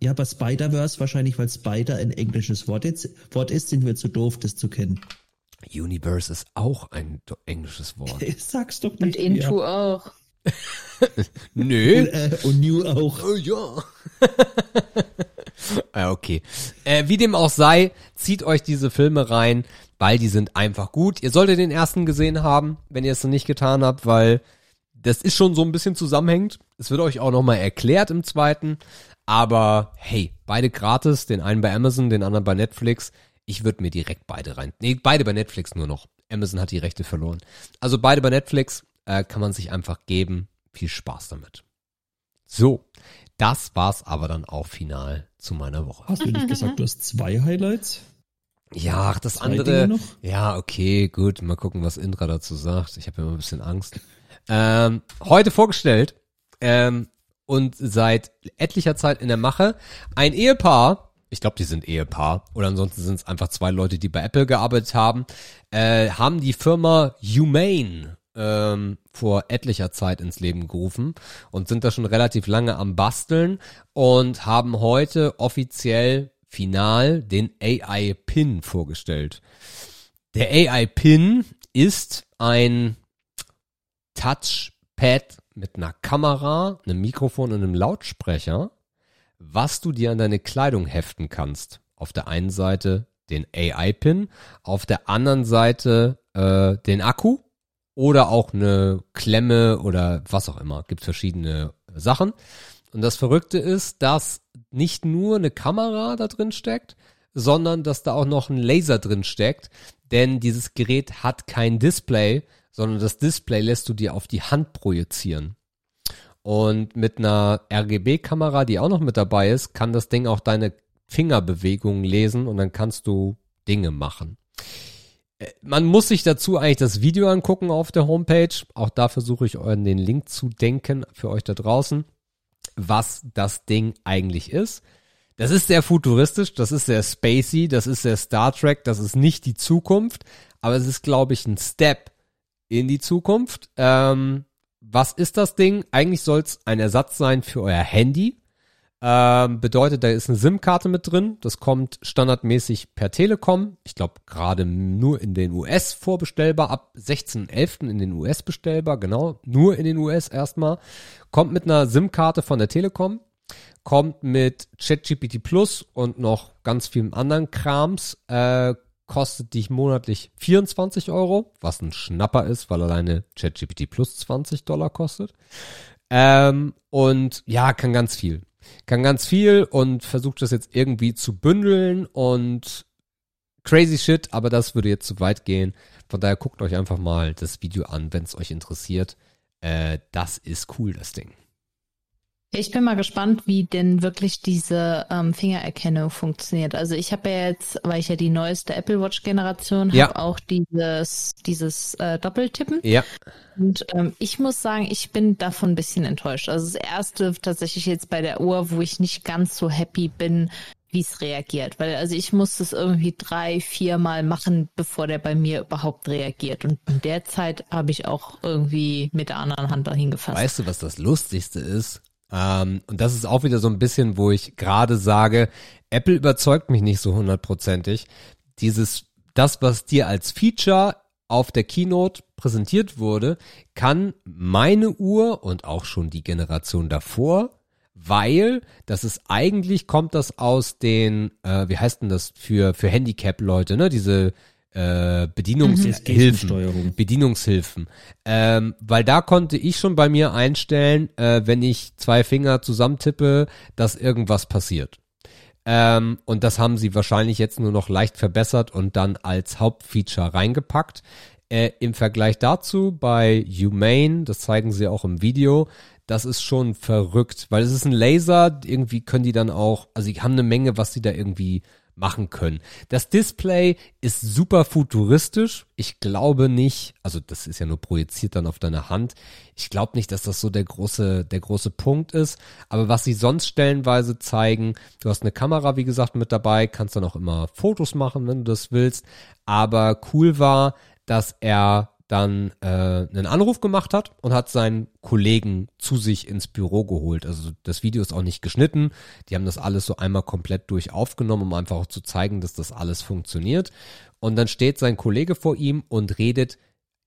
Ja, aber Spider-Verse wahrscheinlich, weil Spider ein englisches Wort ist, Wort ist, sind wir zu doof, das zu kennen. Universe ist auch ein englisches Wort. Ich sag's doch Und nicht. Into auch. <laughs> Nö. Und, äh, und New auch. Oh ja. ja, <laughs> okay. Äh, wie dem auch sei, zieht euch diese Filme rein, weil die sind einfach gut. Ihr solltet den ersten gesehen haben, wenn ihr es noch nicht getan habt, weil das ist schon so ein bisschen zusammenhängend. Es wird euch auch nochmal erklärt im zweiten. Aber hey, beide gratis, den einen bei Amazon, den anderen bei Netflix. Ich würde mir direkt beide rein. Nee, beide bei Netflix nur noch. Amazon hat die Rechte verloren. Also beide bei Netflix äh, kann man sich einfach geben. Viel Spaß damit. So, das war's aber dann auch final zu meiner Woche. Hast du nicht gesagt, du hast zwei Highlights? Ja, ach, das Zwei andere. Ja, okay, gut. Mal gucken, was Indra dazu sagt. Ich habe immer ein bisschen Angst. Ähm, heute vorgestellt ähm, und seit etlicher Zeit in der Mache ein Ehepaar. Ich glaube, die sind Ehepaar oder ansonsten sind es einfach zwei Leute, die bei Apple gearbeitet haben, äh, haben die Firma Humane ähm, vor etlicher Zeit ins Leben gerufen und sind da schon relativ lange am Basteln und haben heute offiziell final den AI Pin vorgestellt. Der AI Pin ist ein Touchpad mit einer Kamera, einem Mikrofon und einem Lautsprecher, was du dir an deine Kleidung heften kannst. Auf der einen Seite den AI-Pin, auf der anderen Seite äh, den Akku oder auch eine Klemme oder was auch immer. Gibt verschiedene Sachen. Und das Verrückte ist, dass nicht nur eine Kamera da drin steckt, sondern dass da auch noch ein Laser drin steckt, denn dieses Gerät hat kein Display, sondern das Display lässt du dir auf die Hand projizieren. Und mit einer RGB-Kamera, die auch noch mit dabei ist, kann das Ding auch deine Fingerbewegungen lesen und dann kannst du Dinge machen. Äh, Man muss sich dazu eigentlich das Video angucken auf der Homepage. Auch da versuche ich euren den Link zu denken für euch da draußen, was das Ding eigentlich ist. Das ist sehr futuristisch, das ist sehr spacey, das ist sehr Star Trek, das ist nicht die Zukunft, aber es ist, glaube ich, ein Step in die Zukunft. Ähm, was ist das Ding? Eigentlich soll es ein Ersatz sein für euer Handy. Ähm, bedeutet, da ist eine SIM-Karte mit drin. Das kommt standardmäßig per Telekom. Ich glaube, gerade nur in den US vorbestellbar. Ab 16.11. in den US bestellbar. Genau, nur in den US erstmal. Kommt mit einer SIM-Karte von der Telekom. Kommt mit ChatGPT Plus und noch ganz vielen anderen Krams. Äh, kostet dich monatlich 24 Euro, was ein Schnapper ist, weil alleine ChatGPT Plus 20 Dollar kostet. Ähm, und ja, kann ganz viel. Kann ganz viel und versucht das jetzt irgendwie zu bündeln und crazy shit, aber das würde jetzt zu weit gehen. Von daher guckt euch einfach mal das Video an, wenn es euch interessiert. Äh, das ist cool, das Ding. Ich bin mal gespannt, wie denn wirklich diese ähm, Fingererkennung funktioniert. Also ich habe ja jetzt, weil ich ja die neueste Apple Watch Generation habe, Ja. auch dieses dieses äh, Doppeltippen. Ja, Und ähm, ich muss sagen, ich bin davon ein bisschen enttäuscht. Also das erste tatsächlich jetzt bei der Uhr, wo ich nicht ganz so happy bin, wie es reagiert. Weil also ich muss das irgendwie drei, viermal machen, bevor der bei mir überhaupt reagiert. Und in der Zeit habe ich auch irgendwie mit der anderen Hand dahin gefasst. Weißt du, was das Lustigste ist? Ähm, und das ist auch wieder so ein bisschen, wo ich gerade sage, Apple überzeugt mich nicht so hundertprozentig. Dieses, das, was dir als Feature auf der Keynote präsentiert wurde, kann meine Uhr und auch schon die Generation davor, weil das ist eigentlich kommt das aus den, äh, wie heißt denn das für für Handicap-Leute, ne? Diese äh, Bedienungshilfen. Gestensteuerung. Bedienungshilfen. Ähm, weil da konnte ich schon bei mir einstellen, äh, wenn ich zwei Finger zusammentippe, dass irgendwas passiert. Ähm, und das haben sie wahrscheinlich jetzt nur noch leicht verbessert und dann als Hauptfeature reingepackt. Äh, Im Vergleich dazu bei Humane, das zeigen sie auch im Video, das ist schon verrückt, weil es ist ein Laser, irgendwie können die dann auch, also die haben eine Menge, was sie da irgendwie machen können. Das Display ist super futuristisch. Ich glaube nicht, also das ist ja nur projiziert dann auf deine Hand. Ich glaube nicht, dass das so der große, der große Punkt ist. Aber was sie sonst stellenweise zeigen, du hast eine Kamera, wie gesagt, mit dabei, kannst dann auch immer Fotos machen, wenn du das willst. Aber cool war, dass er dann äh, einen Anruf gemacht hat und hat seinen Kollegen zu sich ins Büro geholt. Also das Video ist auch nicht geschnitten. Die haben das alles so einmal komplett durch aufgenommen, um einfach auch zu zeigen, dass das alles funktioniert. Und dann steht sein Kollege vor ihm und redet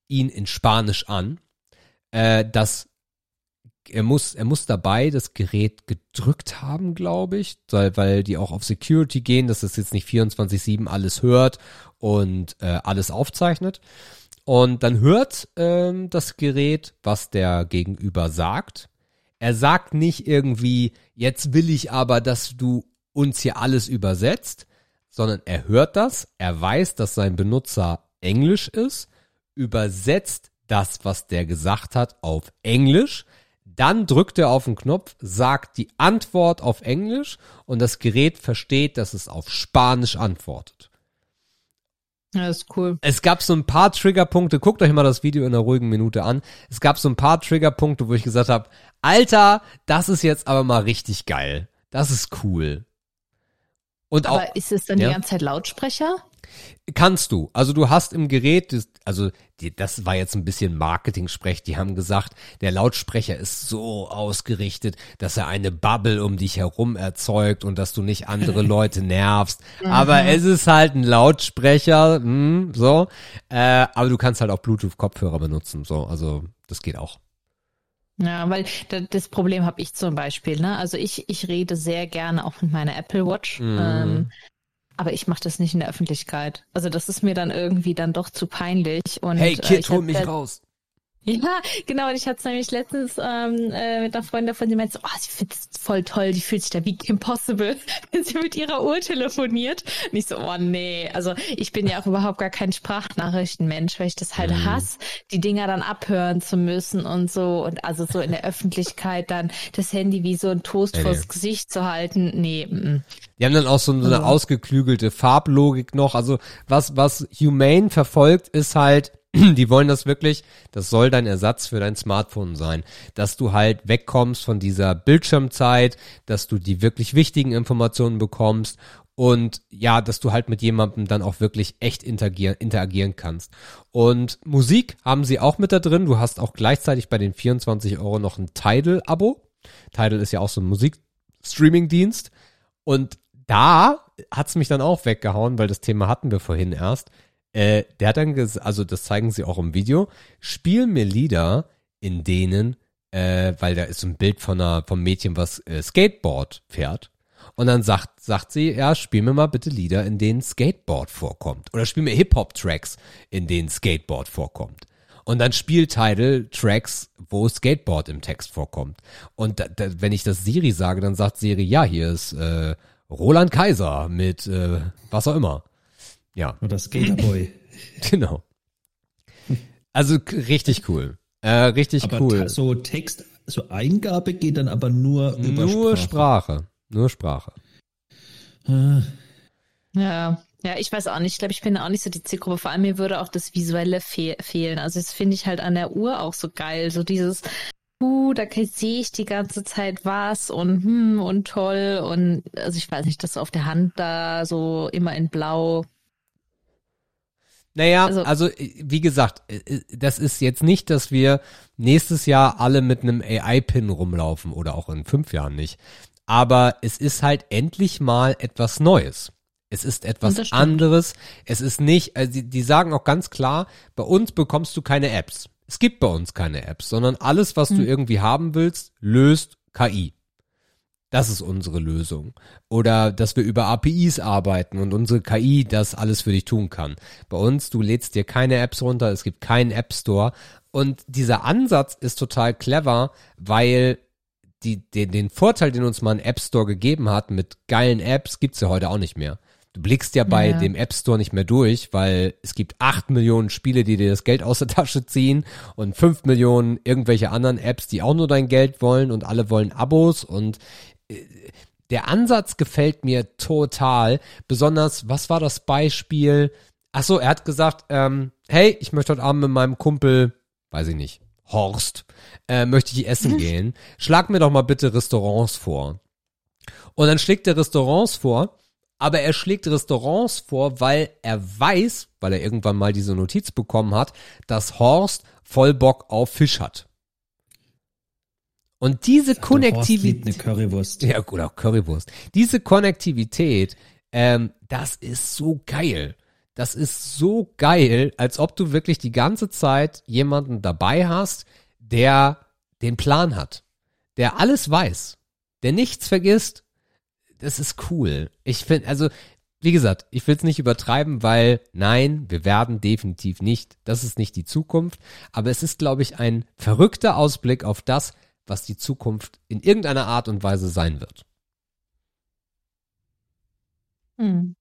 ihn in Spanisch an, äh, dass er muss, er muss dabei das Gerät gedrückt haben, glaube ich, weil, weil die auch auf Security gehen, dass das jetzt nicht 24-7 alles hört und äh, alles aufzeichnet. Und dann hört ähm, das Gerät, was der Gegenüber sagt. Er sagt nicht irgendwie, jetzt will ich aber, dass du uns hier alles übersetzt, sondern er hört das, er weiß, dass sein Benutzer Englisch ist, übersetzt das, was der gesagt hat, auf Englisch, dann drückt er auf den Knopf, sagt die Antwort auf Englisch und das Gerät versteht, dass es auf Spanisch antwortet. Ja, ist cool. Es gab so ein paar Triggerpunkte, guckt euch mal das Video in einer ruhigen Minute an. Es gab so ein paar Triggerpunkte, wo ich gesagt habe, Alter, das ist jetzt aber mal richtig geil. Das ist cool. Und auch Aber ist es dann ja. die ganze Zeit Lautsprecher? Kannst du. Also du hast im Gerät, also das war jetzt ein bisschen Marketing-Sprech. Die haben gesagt, der Lautsprecher ist so ausgerichtet, dass er eine Bubble um dich herum erzeugt und dass du nicht andere <laughs> Leute nervst. Aber es ist halt ein Lautsprecher, hm, so. Äh, aber du kannst halt auch Bluetooth-Kopfhörer benutzen, so. Also das geht auch. Ja, weil da, das Problem habe ich zum Beispiel. Ne? Also ich, ich rede sehr gerne auch mit meiner Apple Watch. Mhm. Ähm, aber ich mache das nicht in der Öffentlichkeit. Also das ist mir dann irgendwie dann doch zu peinlich. Und, Hey äh, Kid, ich hol mich raus. Ja, genau. Und ich hatte es nämlich letztens ähm, äh, mit einer Freundin davon, die meinte so, oh, sie findet es voll toll, die fühlt sich da wie Kim Possible, <laughs> wenn sie mit ihrer Uhr telefoniert. Und ich so, oh nee. Also ich bin ja auch überhaupt gar kein Sprachnachrichtenmensch, weil ich das halt mhm. hasse, die Dinger dann abhören zu müssen und so. Und also so in der Öffentlichkeit dann das Handy wie so ein Toast nee, vors nee. Gesicht zu halten. Nee. M Die haben dann auch so, so eine also. ausgeklügelte Farblogik noch. Also was, was Humane verfolgt, ist halt, <clears throat> die wollen das wirklich, das soll dein Ersatz für dein Smartphone sein, dass du halt wegkommst von dieser Bildschirmzeit, dass du die wirklich wichtigen Informationen bekommst und ja, dass du halt mit jemandem dann auch wirklich echt interagieren, interagieren kannst. Und Musik haben sie auch mit da drin. Du hast auch gleichzeitig bei den 24 Euro noch ein Tidal-Abo. Tidal ist ja auch so ein Musikstreaming-Dienst. Und da hat's mich dann auch weggehauen, weil das Thema hatten wir vorhin erst. Äh, der hat dann gesagt, also das zeigen sie auch im Video, spiel mir Lieder, in denen, äh, weil da ist ein Bild von einer, vom Mädchen, was äh, Skateboard fährt. Und dann sagt, sagt sie, ja, spiel mir mal bitte Lieder, in denen Skateboard vorkommt. Oder spiel mir Hip-Hop-Tracks, in denen Skateboard vorkommt. Und dann spielt Tidal Tracks, wo Skateboard im Text vorkommt. Und da, da, wenn ich das Siri sage, dann sagt Siri, ja, hier ist äh, Roland Kaiser mit äh, was auch immer. Ja. Oder Skaterboy. <laughs> genau. Also richtig cool. Äh, richtig aber cool. So Text, so Eingabe geht dann aber nur über Nur Sprache. Sprache. Nur Sprache. Äh. Ja. Ja, ich weiß auch nicht. Ich glaube, ich bin auch nicht so die Zielgruppe. Vor allem mir würde auch das Visuelle fe fehlen. Also das finde ich halt an der Uhr auch so geil. So dieses, uh, da sehe ich die ganze Zeit was und hm und toll und also ich weiß nicht, das auf der Hand da so immer in Blau. Naja, also, also wie gesagt, äh, äh, das ist jetzt nicht, dass wir nächstes Jahr alle mit einem AI-Pin rumlaufen oder auch in fünf Jahren nicht. Aber es ist halt endlich mal etwas Neues. Es ist etwas anderes. Es ist nicht, also die, die sagen auch ganz klar, bei uns bekommst du keine Apps. Es gibt bei uns keine Apps, sondern alles, was hm. du irgendwie haben willst, löst KI. Das ist unsere Lösung. Oder dass wir über APIs arbeiten und unsere KI das alles für dich tun kann. Bei uns, du lädst dir keine Apps runter, es gibt keinen App Store. Und dieser Ansatz ist total clever, weil die, den, den Vorteil, den uns mal ein App Store gegeben hat mit geilen Apps, gibt's ja heute auch nicht mehr. Du blickst ja bei ja. dem App Store nicht mehr durch, weil es gibt acht Millionen Spiele, die dir das Geld aus der Tasche ziehen und fünf Millionen irgendwelche anderen Apps, die auch nur dein Geld wollen und alle wollen Abos und der Ansatz gefällt mir total. Besonders, was war das Beispiel? Ach so, er hat gesagt, ähm, hey, ich möchte heute Abend mit meinem Kumpel, weiß ich nicht, Horst, äh, möchte ich essen gehen. Schlag mir doch mal bitte Restaurants vor. Und dann schlägt er Restaurants vor aber er schlägt Restaurants vor, weil er weiß, weil er irgendwann mal diese Notiz bekommen hat, dass Horst voll Bock auf Fisch hat. Und diese Konnektivität. Currywurst. Ja, oder Currywurst. Diese Konnektivität, ähm, das ist so geil. Das ist so geil, als ob du wirklich die ganze Zeit jemanden dabei hast, der den Plan hat, der alles weiß, der nichts vergisst das ist cool. Ich finde, also, wie gesagt, ich will es nicht übertreiben, weil nein, wir werden definitiv nicht. Das ist nicht die Zukunft. Aber es ist, glaube ich, ein verrückter Ausblick auf das, was die Zukunft in irgendeiner Art und Weise sein wird. Hm.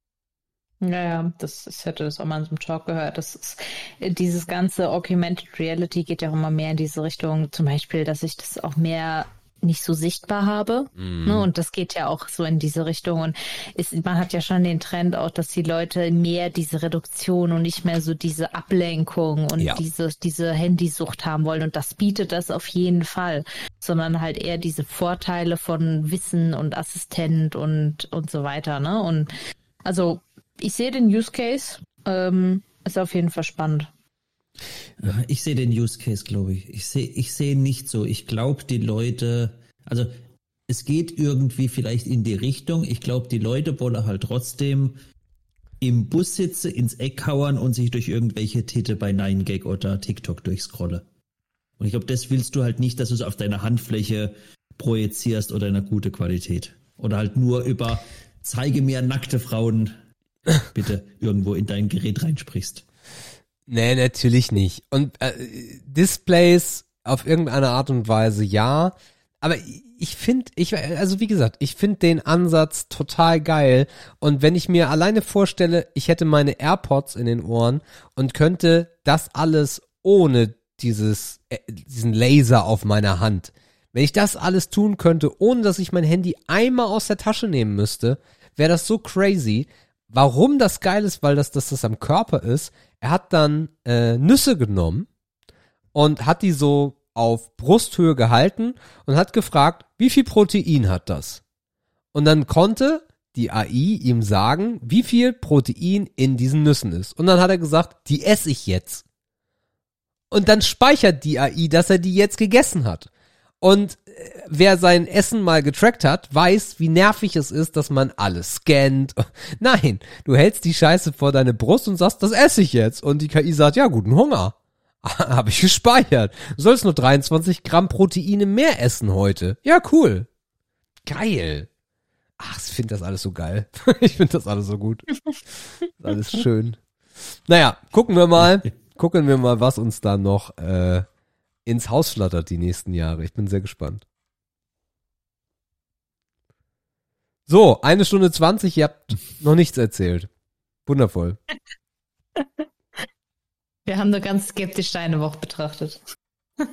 Naja, das, ich hätte das auch mal in so einem Talk gehört. Das ist, dieses ganze Augmented Reality geht ja auch immer mehr in diese Richtung. Zum Beispiel, dass ich das auch mehr nicht so sichtbar habe. Mm. Ne? Und das geht ja auch so in diese Richtung. Und ist, man hat ja schon den Trend auch, dass die Leute mehr diese Reduktion und nicht mehr so diese Ablenkung und ja. diese, diese Handysucht haben wollen. Und das bietet das auf jeden Fall. Sondern halt eher diese Vorteile von Wissen und Assistent und, und so weiter. Ne? Und also ich sehe den Use Case. Ähm, ist auf jeden Fall spannend. Ich sehe den Use Case, glaube ich. Ich sehe ich sehe nicht so. Ich glaube, die Leute, also es geht irgendwie vielleicht in die Richtung. Ich glaube, die Leute wollen halt trotzdem im Bus sitzen, ins Eck hauen und sich durch irgendwelche Titel bei 9gag oder TikTok durchscrollen. Und ich glaube, das willst du halt nicht, dass du es auf deiner Handfläche projizierst oder in einer gute Qualität. Oder halt nur über zeige mir nackte Frauen <laughs> bitte irgendwo in dein Gerät reinsprichst. Nee, natürlich nicht. Und äh, Displays auf irgendeine Art und Weise ja. Aber ich finde, ich, also wie gesagt, ich finde den Ansatz total geil. Und wenn ich mir alleine vorstelle, ich hätte meine AirPods in den Ohren und könnte das alles ohne dieses, äh, diesen Laser auf meiner Hand. Wenn ich das alles tun könnte, ohne dass ich mein Handy einmal aus der Tasche nehmen müsste, wäre das so crazy. Warum das geil ist, weil das, dass das am Körper ist. Er hat dann äh, Nüsse genommen und hat die so auf Brusthöhe gehalten und hat gefragt, wie viel Protein hat das? Und dann konnte die AI ihm sagen, wie viel Protein in diesen Nüssen ist. Und dann hat er gesagt, die esse ich jetzt. Und dann speichert die AI, dass er die jetzt gegessen hat. Und wer sein Essen mal getrackt hat, weiß, wie nervig es ist, dass man alles scannt. <laughs> Nein, du hältst die Scheiße vor deine Brust und sagst, das esse ich jetzt. Und die KI sagt, ja, guten Hunger. <laughs> Habe ich gespeichert. Du sollst nur 23 Gramm Proteine mehr essen heute. Ja, cool. Geil. Ach, ich finde das alles so geil. <laughs> ich finde das alles so gut. alles schön. Naja, gucken wir mal. Gucken wir mal, was uns da noch äh, ins Haus flattert die nächsten Jahre. Ich bin sehr gespannt. So, eine Stunde zwanzig, ihr habt noch nichts erzählt. Wundervoll. <laughs> Wir haben nur ganz skeptisch deine Woche betrachtet. <laughs>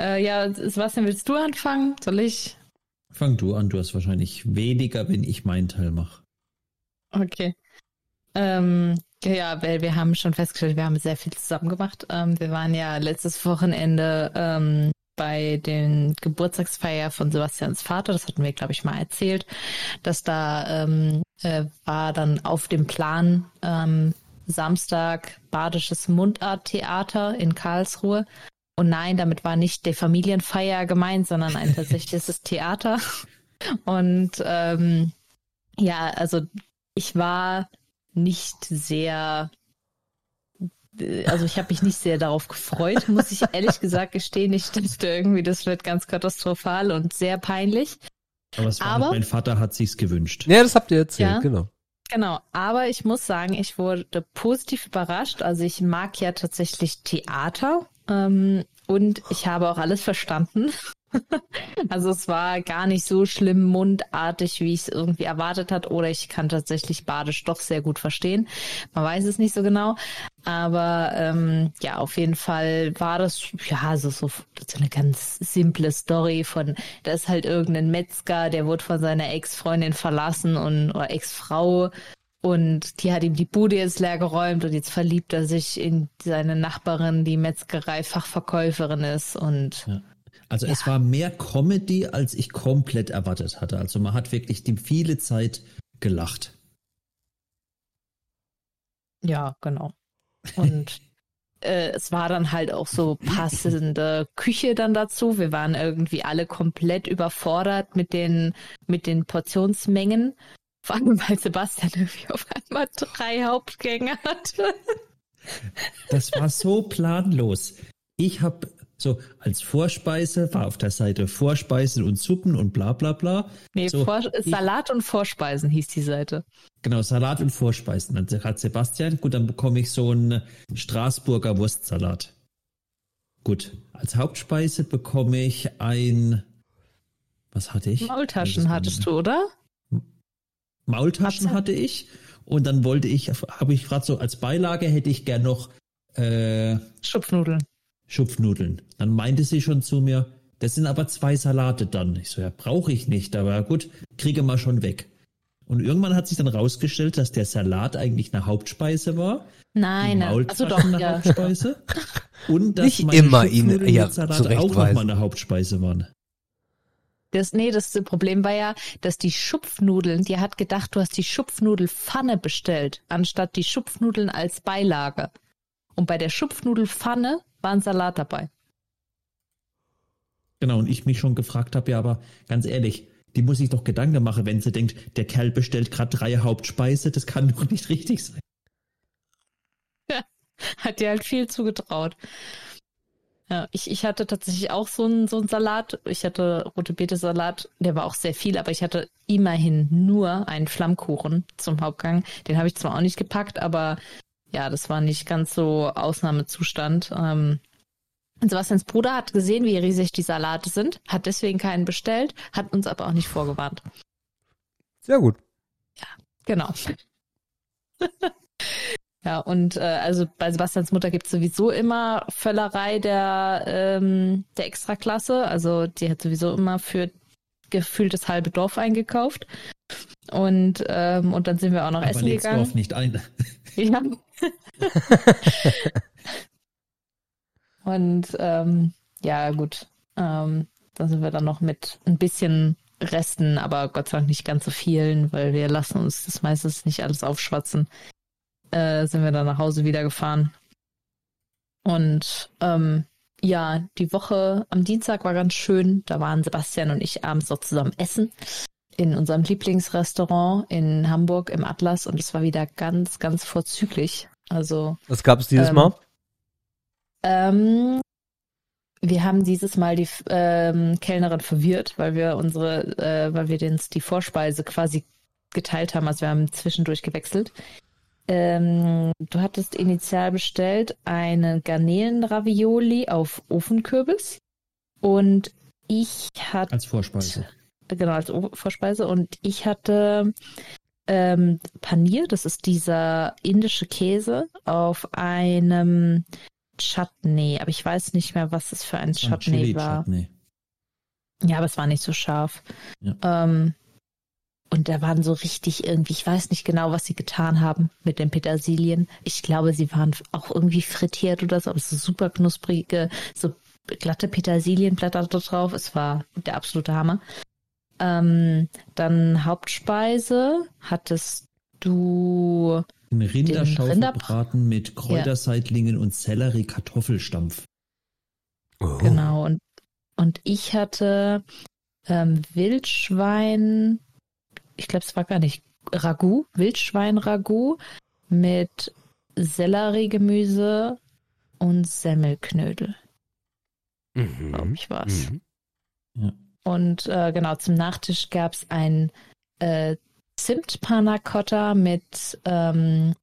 äh, ja, Sebastian, willst du anfangen? Soll ich? Fang du an, du hast wahrscheinlich weniger, wenn ich meinen Teil mache. Okay. Ähm, ja, weil wir haben schon festgestellt, wir haben sehr viel zusammen gemacht. Ähm, wir waren ja letztes Wochenende ähm, bei den Geburtstagsfeier von Sebastians Vater, das hatten wir, glaube ich, mal erzählt, dass da ähm, äh, war dann auf dem Plan ähm, Samstag Badisches Mundarttheater in Karlsruhe. Und nein, damit war nicht der Familienfeier gemeint, sondern ein tatsächliches <laughs> Theater. Und ähm, ja, also ich war nicht sehr, also ich habe mich nicht sehr darauf gefreut, muss ich ehrlich gesagt gestehen. Ich dachte irgendwie, das wird ganz katastrophal und sehr peinlich. Aber, es war Aber mein Vater hat sich's gewünscht. Ja, das habt ihr erzählt, ja, genau. Genau, aber ich muss sagen, ich wurde positiv überrascht. Also ich mag ja tatsächlich Theater ähm, und ich habe auch alles verstanden. <laughs> also es war gar nicht so schlimm mundartig, wie ich es irgendwie erwartet hat, oder ich kann tatsächlich Badisch doch sehr gut verstehen. Man weiß es nicht so genau. Aber ähm, ja, auf jeden Fall war das ja so, so, so eine ganz simple Story von, da ist halt irgendein Metzger, der wurde von seiner Ex-Freundin verlassen und oder Ex-Frau und die hat ihm die Bude jetzt leer geräumt und jetzt verliebt er sich in seine Nachbarin, die Metzgerei-Fachverkäuferin ist und ja. Also ja. es war mehr Comedy, als ich komplett erwartet hatte. Also man hat wirklich die viele Zeit gelacht. Ja, genau. Und <laughs> äh, es war dann halt auch so passende Küche dann dazu. Wir waren irgendwie alle komplett überfordert mit den, mit den Portionsmengen. Vor allem, weil Sebastian irgendwie auf einmal drei Hauptgänge hatte. Das war so planlos. Ich habe so, als Vorspeise war auf der Seite Vorspeisen und Suppen und bla bla bla. Nee, so, Salat und Vorspeisen hieß die Seite. Genau, Salat und Vorspeisen. Dann hat Sebastian, gut, dann bekomme ich so einen Straßburger Wurstsalat. Gut, als Hauptspeise bekomme ich ein, was hatte ich? Maultaschen hattest du, oder? Maultaschen Hat's? hatte ich. Und dann wollte ich, habe ich gerade so als Beilage hätte ich gern noch äh, Schupfnudeln. Schupfnudeln. Dann meinte sie schon zu mir, das sind aber zwei Salate dann. Ich so, ja, brauche ich nicht, aber gut, kriege mal schon weg. Und irgendwann hat sich dann rausgestellt, dass der Salat eigentlich eine Hauptspeise war. Nein, also doch eine ja. Hauptspeise. <laughs> Und dass Nicht immer ihn ja, Salat auch nochmal eine Hauptspeise waren. Das, nee, das Problem war ja, dass die Schupfnudeln, die hat gedacht, du hast die Schupfnudelpfanne bestellt, anstatt die Schupfnudeln als Beilage. Und bei der Schupfnudelpfanne war ein Salat dabei. Genau, und ich mich schon gefragt habe, ja, aber ganz ehrlich, die muss sich doch Gedanken machen, wenn sie denkt, der Kerl bestellt gerade drei Hauptspeise, das kann doch nicht richtig sein. Ja, <laughs> hat dir halt viel zugetraut. Ja, ich, ich hatte tatsächlich auch so einen, so einen Salat. Ich hatte rote Beete Salat, der war auch sehr viel, aber ich hatte immerhin nur einen Flammkuchen zum Hauptgang. Den habe ich zwar auch nicht gepackt, aber ja, das war nicht ganz so Ausnahmezustand. Ähm, und Sebastians Bruder hat gesehen, wie riesig die Salate sind, hat deswegen keinen bestellt, hat uns aber auch nicht vorgewarnt. Sehr gut. Genau. <laughs> ja, und äh, also bei Sebastians Mutter gibt es sowieso immer Völlerei der, ähm, der Extraklasse. Also die hat sowieso immer für gefühlt das halbe Dorf eingekauft. Und, ähm, und dann sind wir auch noch Aber essen gegangen. auf nicht ein. Ja. <laughs> <laughs> Und ähm, ja, gut. Ähm, da sind wir dann noch mit ein bisschen Resten, aber Gott sei Dank nicht ganz so vielen, weil wir lassen uns das meistens nicht alles aufschwatzen. Äh, sind wir dann nach Hause wieder gefahren. Und ähm, ja, die Woche am Dienstag war ganz schön. Da waren Sebastian und ich abends noch zusammen essen in unserem Lieblingsrestaurant in Hamburg im Atlas und es war wieder ganz, ganz vorzüglich. Also Was gab es dieses Ähm, Mal? ähm, wir haben dieses Mal die ähm, Kellnerin verwirrt, weil wir unsere, äh, weil wir den, die Vorspeise quasi geteilt haben. Also wir haben zwischendurch gewechselt. Ähm, du hattest initial bestellt eine Garnelenravioli auf Ofenkürbis und ich hatte Als Vorspeise. genau als Vorspeise und ich hatte ähm, Panier, das ist dieser indische Käse auf einem Chutney, aber ich weiß nicht mehr, was es für ein Das Chutney war. Chili-Chutney. Ja, aber es war nicht so scharf. Ja. Ähm, und da waren so richtig irgendwie, ich weiß nicht genau, was sie getan haben mit den Petersilien. Ich glaube, sie waren auch irgendwie frittiert oder so, aber so super knusprige, so glatte Petersilienblätter da drauf. Es war der absolute Hammer. Ähm, dann Hauptspeise hattest du Ein Rinder- Rinderschaufelbraten mit Kräuterseitlingen und Sellerie-Kartoffelstampf. Oh. Genau, und, und ich hatte ähm, Wildschwein, ich glaube, es war gar nicht Ragout, Wildschwein-Ragout mit Selleriegemüse und Semmelknödel, Mhm. glaube ich war's. Mhm. Und äh, genau, zum Nachtisch gab es ein äh, Zimt-Panna Cotta mit ähm,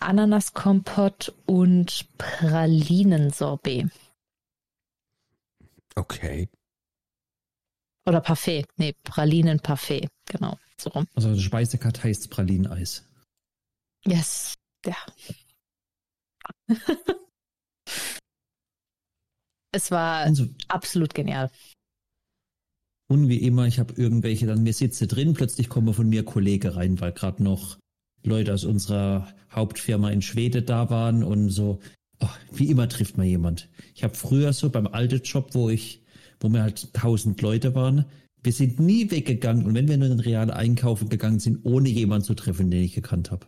Ananaskompott und Pralinensorbet. Okay. Oder Parfait. Nee, Pralinen-Parfait. Genau, so rum. Also die Speisekarte heißt Pralineneis. Yes. Ja. <laughs> es war Also, absolut genial. Und wie immer, ich habe irgendwelche, dann mir sitze drin, plötzlich kommen von mir Kollege rein, weil gerade noch Leute aus unserer Hauptfirma in Schweden da waren und so. Oh, wie immer trifft man jemand. Ich habe früher so beim alten Job, wo ich, wo wir halt tausend Leute waren, wir sind nie weggegangen und wenn wir nur in den realen Einkaufen gegangen sind, ohne jemanden zu treffen, den ich gekannt habe.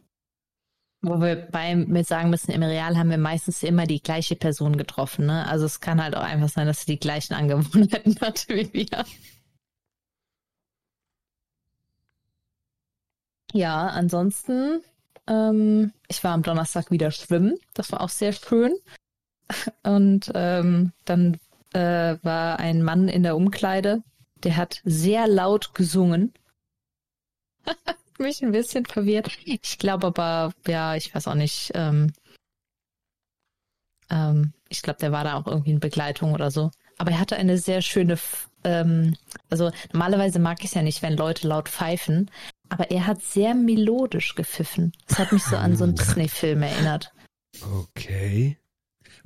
Wo wir beim mit sagen müssen, im Real haben wir meistens immer die gleiche Person getroffen. Ne? Also es kann halt auch einfach sein, dass sie die gleichen Angewohnheiten <laughs> hatte wie wir. Ja, ansonsten, ähm, ich war am Donnerstag wieder schwimmen. Das war auch sehr schön. Und ähm, dann äh, war ein Mann in der Umkleide, der hat sehr laut gesungen. <laughs> Mich ein bisschen verwirrt. Ich glaube aber, ja, ich weiß auch nicht. Ähm, ähm, ich glaube, der war da auch irgendwie in Begleitung oder so. Aber er hatte eine sehr schöne, ähm, also normalerweise mag ich es ja nicht, wenn Leute laut pfeifen, aber er hat sehr melodisch gepfiffen. Das hat mich so an so einen <laughs> Disney-Film erinnert. Okay.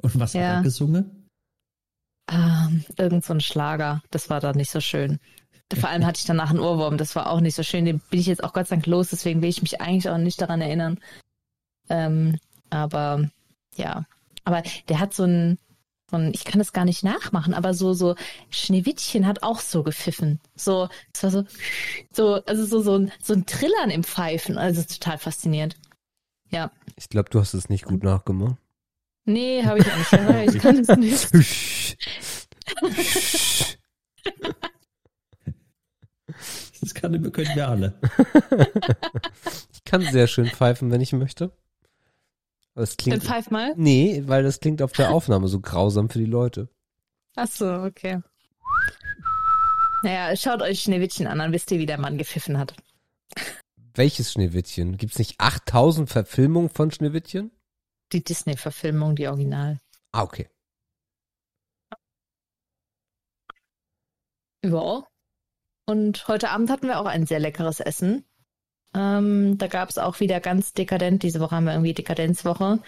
Und was hat Ja. er gesungen? Ähm, irgend so ein Schlager. Das war da nicht so schön. Vor allem hatte ich danach einen Ohrwurm. Das war auch nicht so schön. Den bin ich jetzt auch Gott sei Dank los. Deswegen will ich mich eigentlich auch nicht daran erinnern. Ähm, aber ja. Aber der hat so ein, ein, ich kann das gar nicht nachmachen, aber so, so, Schneewittchen hat auch so gepfiffen. So, es war so, so, also so, so ein, so ein Trillern im Pfeifen. Also total faszinierend. Ja. Ich glaube, du hast es nicht gut nachgemacht. Nee, habe ich auch nicht. Ja, Ich kann es nicht. <laughs> Das kann, können wir alle. <laughs> Ich kann sehr schön pfeifen, wenn ich möchte. Es Dann klingt. pfeif mal. Nee, weil das klingt auf der Aufnahme so grausam für die Leute. Ach so, okay. Naja, schaut euch Schneewittchen an, dann wisst ihr, wie der Mann gepfiffen hat. welches Schneewittchen? Gibt's nicht 8000 Verfilmungen von Schneewittchen? Die Disney-Verfilmung, die Original. Ah, okay. Ja. Und heute Abend hatten wir auch ein sehr leckeres Essen. Ähm, da gab es auch wieder ganz dekadent, diese Woche haben wir irgendwie Dekadenzwoche.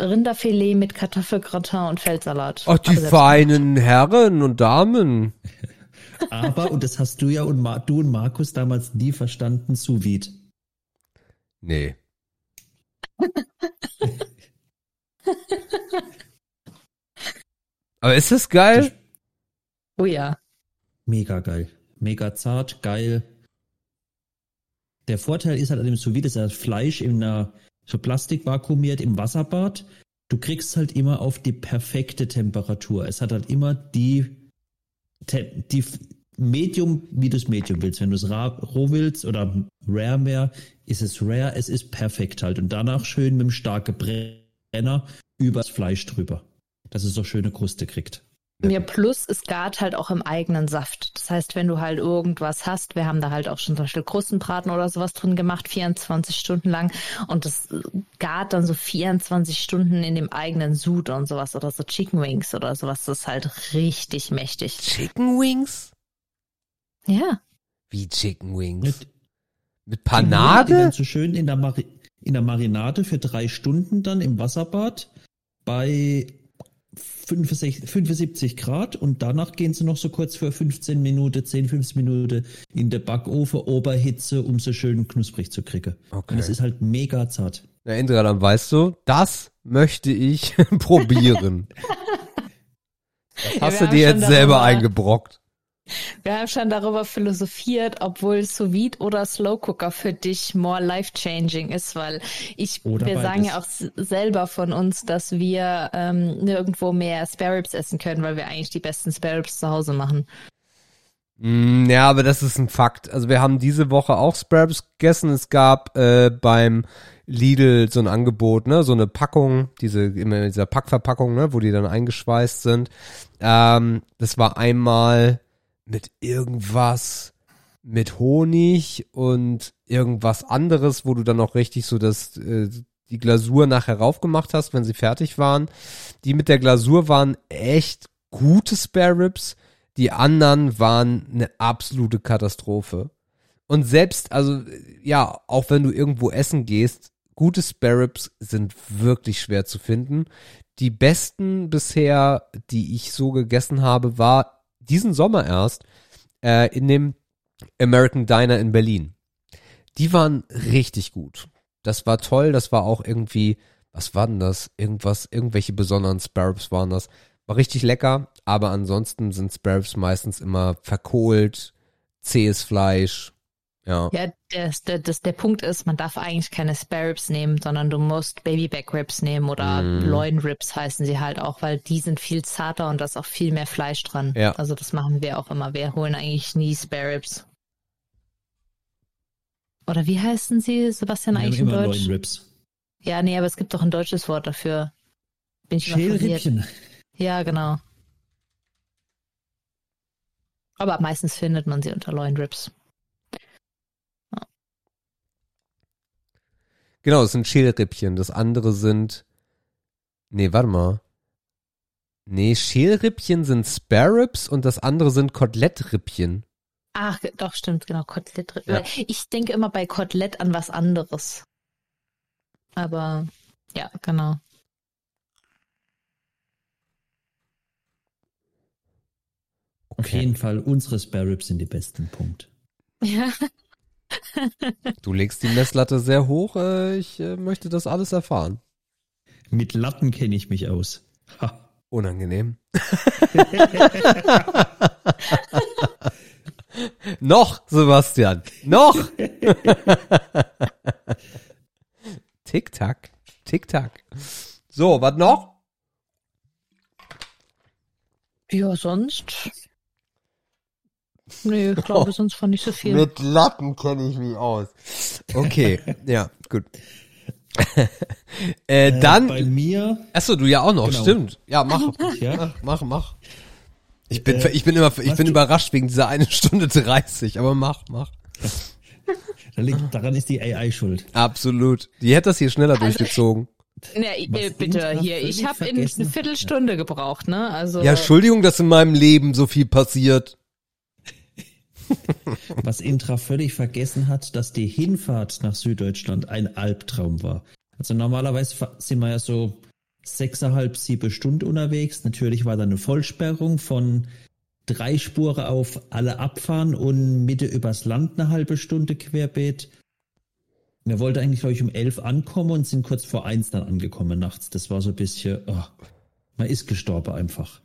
Rinderfilet mit Kartoffelgratin und Feldsalat. Ach, die feinen Herren und Damen. <laughs> Aber, und das hast du ja und Ma du und Markus damals nie verstanden, sous vide. Nee. <laughs> Aber ist das geil? Oh ja. Mega geil. Mega zart, geil. Der Vorteil ist halt an dem sous dass das Fleisch in einer so Plastik vakuumiert im Wasserbad. Du kriegst halt immer auf die perfekte Temperatur. Es hat halt immer die, die Medium, wie du es Medium willst. Wenn du es roh willst oder rare mehr, ist es rare, es ist perfekt halt. Und danach schön mit dem starken Brenner übers Fleisch drüber. Dass es so schöne Kruste kriegt. Mir plus, es gart halt auch im eigenen Saft. Das heißt, wenn du halt irgendwas hast, wir haben da halt auch schon zum Beispiel Krustenbraten oder sowas drin gemacht, 24 Stunden lang. Und das gart dann so 24 Stunden in dem eigenen Sud und sowas oder so Chicken Wings oder sowas. Das ist halt richtig mächtig. Chicken Wings? Ja. Wie Chicken Wings? Mit, Mit Die dann Panade? so schön in der, Mari in der Marinade für drei Stunden dann im Wasserbad bei 65, 75 Grad und danach gehen sie noch so kurz für 15 Minuten, 10, 15 Minuten in der Backofen, Oberhitze, um so schön knusprig zu kriegen. Okay. Und es ist halt mega zart. Na, Indra, dann weißt du, das möchte ich <laughs> probieren. Das <laughs> Ja, hast wir du dir jetzt selber eingebrockt. Wir haben schon darüber philosophiert, obwohl Sous Vide oder Slow Cooker für dich more life-changing ist, weil ich, Oder wir sagen ja auch selber von uns, dass wir ähm, nirgendwo mehr Spare Ribs essen können, weil wir eigentlich die besten Spare Ribs zu Hause machen. Mm, Ja, aber das ist ein Fakt. Also wir haben diese Woche auch Sparrows gegessen. Es gab äh, beim Lidl so ein Angebot, ne, so eine Packung, diese immer in dieser Packverpackung, ne, wo die dann eingeschweißt sind. Ähm, das war einmal mit irgendwas mit Honig und irgendwas anderes, wo du dann auch richtig so das äh, die Glasur nachher raufgemacht hast, wenn sie fertig waren. Die mit der Glasur waren echt gute Spare Ribs. Die anderen waren eine absolute Katastrophe. Und selbst, also, ja, auch wenn du irgendwo essen gehst, gute Spare Ribs sind wirklich schwer zu finden. Die besten bisher, die ich so gegessen habe, war diesen Sommer erst äh, in dem American Diner in Berlin. Die waren richtig gut. Das war toll, das war auch irgendwie, was war denn das? Irgendwas, irgendwelche besonderen Spare Ribs waren das. War richtig lecker, aber ansonsten sind Spare Ribs meistens immer verkohlt, zähes Fleisch. Ja. Ja, das, der, das, der Punkt ist, man darf eigentlich keine Spare Ribs nehmen, sondern du musst Babyback Ribs nehmen oder Mm. Loin Ribs heißen sie halt auch, weil die sind viel zarter und da ist auch viel mehr Fleisch dran. Ja. Also das machen wir auch immer. Wir holen eigentlich nie Spare Ribs. Oder wie heißen sie, Sebastian, Wir eigentlich in immer Deutsch? neuen Rips. Ja, nee, aber es gibt doch ein deutsches Wort dafür. Bin ich. Schälrippchen. Ja, genau. Aber meistens findet man sie unter Loin Ribs. Genau, es sind Schälrippchen. Das andere sind. Nee, warte mal. Nee, Schälrippchen sind Spare Ribs und das andere sind Kotelettrippchen. Ach, doch, stimmt, genau, Kotelett. Ja. Ich denke immer bei Kotelett an was anderes. Aber ja, genau. Auf jeden Fall, unsere Spare Ribs sind die besten. Punkt. <laughs> Ja. Du legst die Messlatte sehr hoch. Äh, ich äh, möchte das alles erfahren. Mit Latten kenne ich mich aus. Ha. Unangenehm. <laughs> Noch, Sebastian. Noch. <laughs> Tick-Tack. Tick-Tack. So, was noch? Ja, sonst. Nee, ich glaube, <laughs> sonst war nicht so viel. Mit Latten kenne ich mich aus. Okay, ja, gut. <laughs> äh, Äh, dann, bei mir, achso, du ja auch noch, Genau. stimmt. Ja, mach, ja, mach, mach. Ich bin, Äh, ich bin immer, ich bin du- überrascht wegen dieser eine <laughs> Stunde 30, aber mach, mach. Daran ist die AI schuld. Absolut. Die hätte das hier schneller Also- durchgezogen. Na, äh, bitte, hier, ich habe in eine Viertelstunde gebraucht, ne? Also, Ja, Entschuldigung, dass in meinem Leben so viel passiert. <laughs> Was Intra völlig vergessen hat, dass die Hinfahrt nach Süddeutschland ein Albtraum war. Also normalerweise sind wir ja so sechseinhalb, sieben Stunden unterwegs. Natürlich war da eine Vollsperrung von drei Spuren auf alle abfahren und Mitte übers Land eine halbe Stunde querbeet. Wir wollten eigentlich, glaube ich, um elf ankommen und sind kurz vor eins dann angekommen nachts. Das war so ein bisschen, oh, man ist gestorben einfach.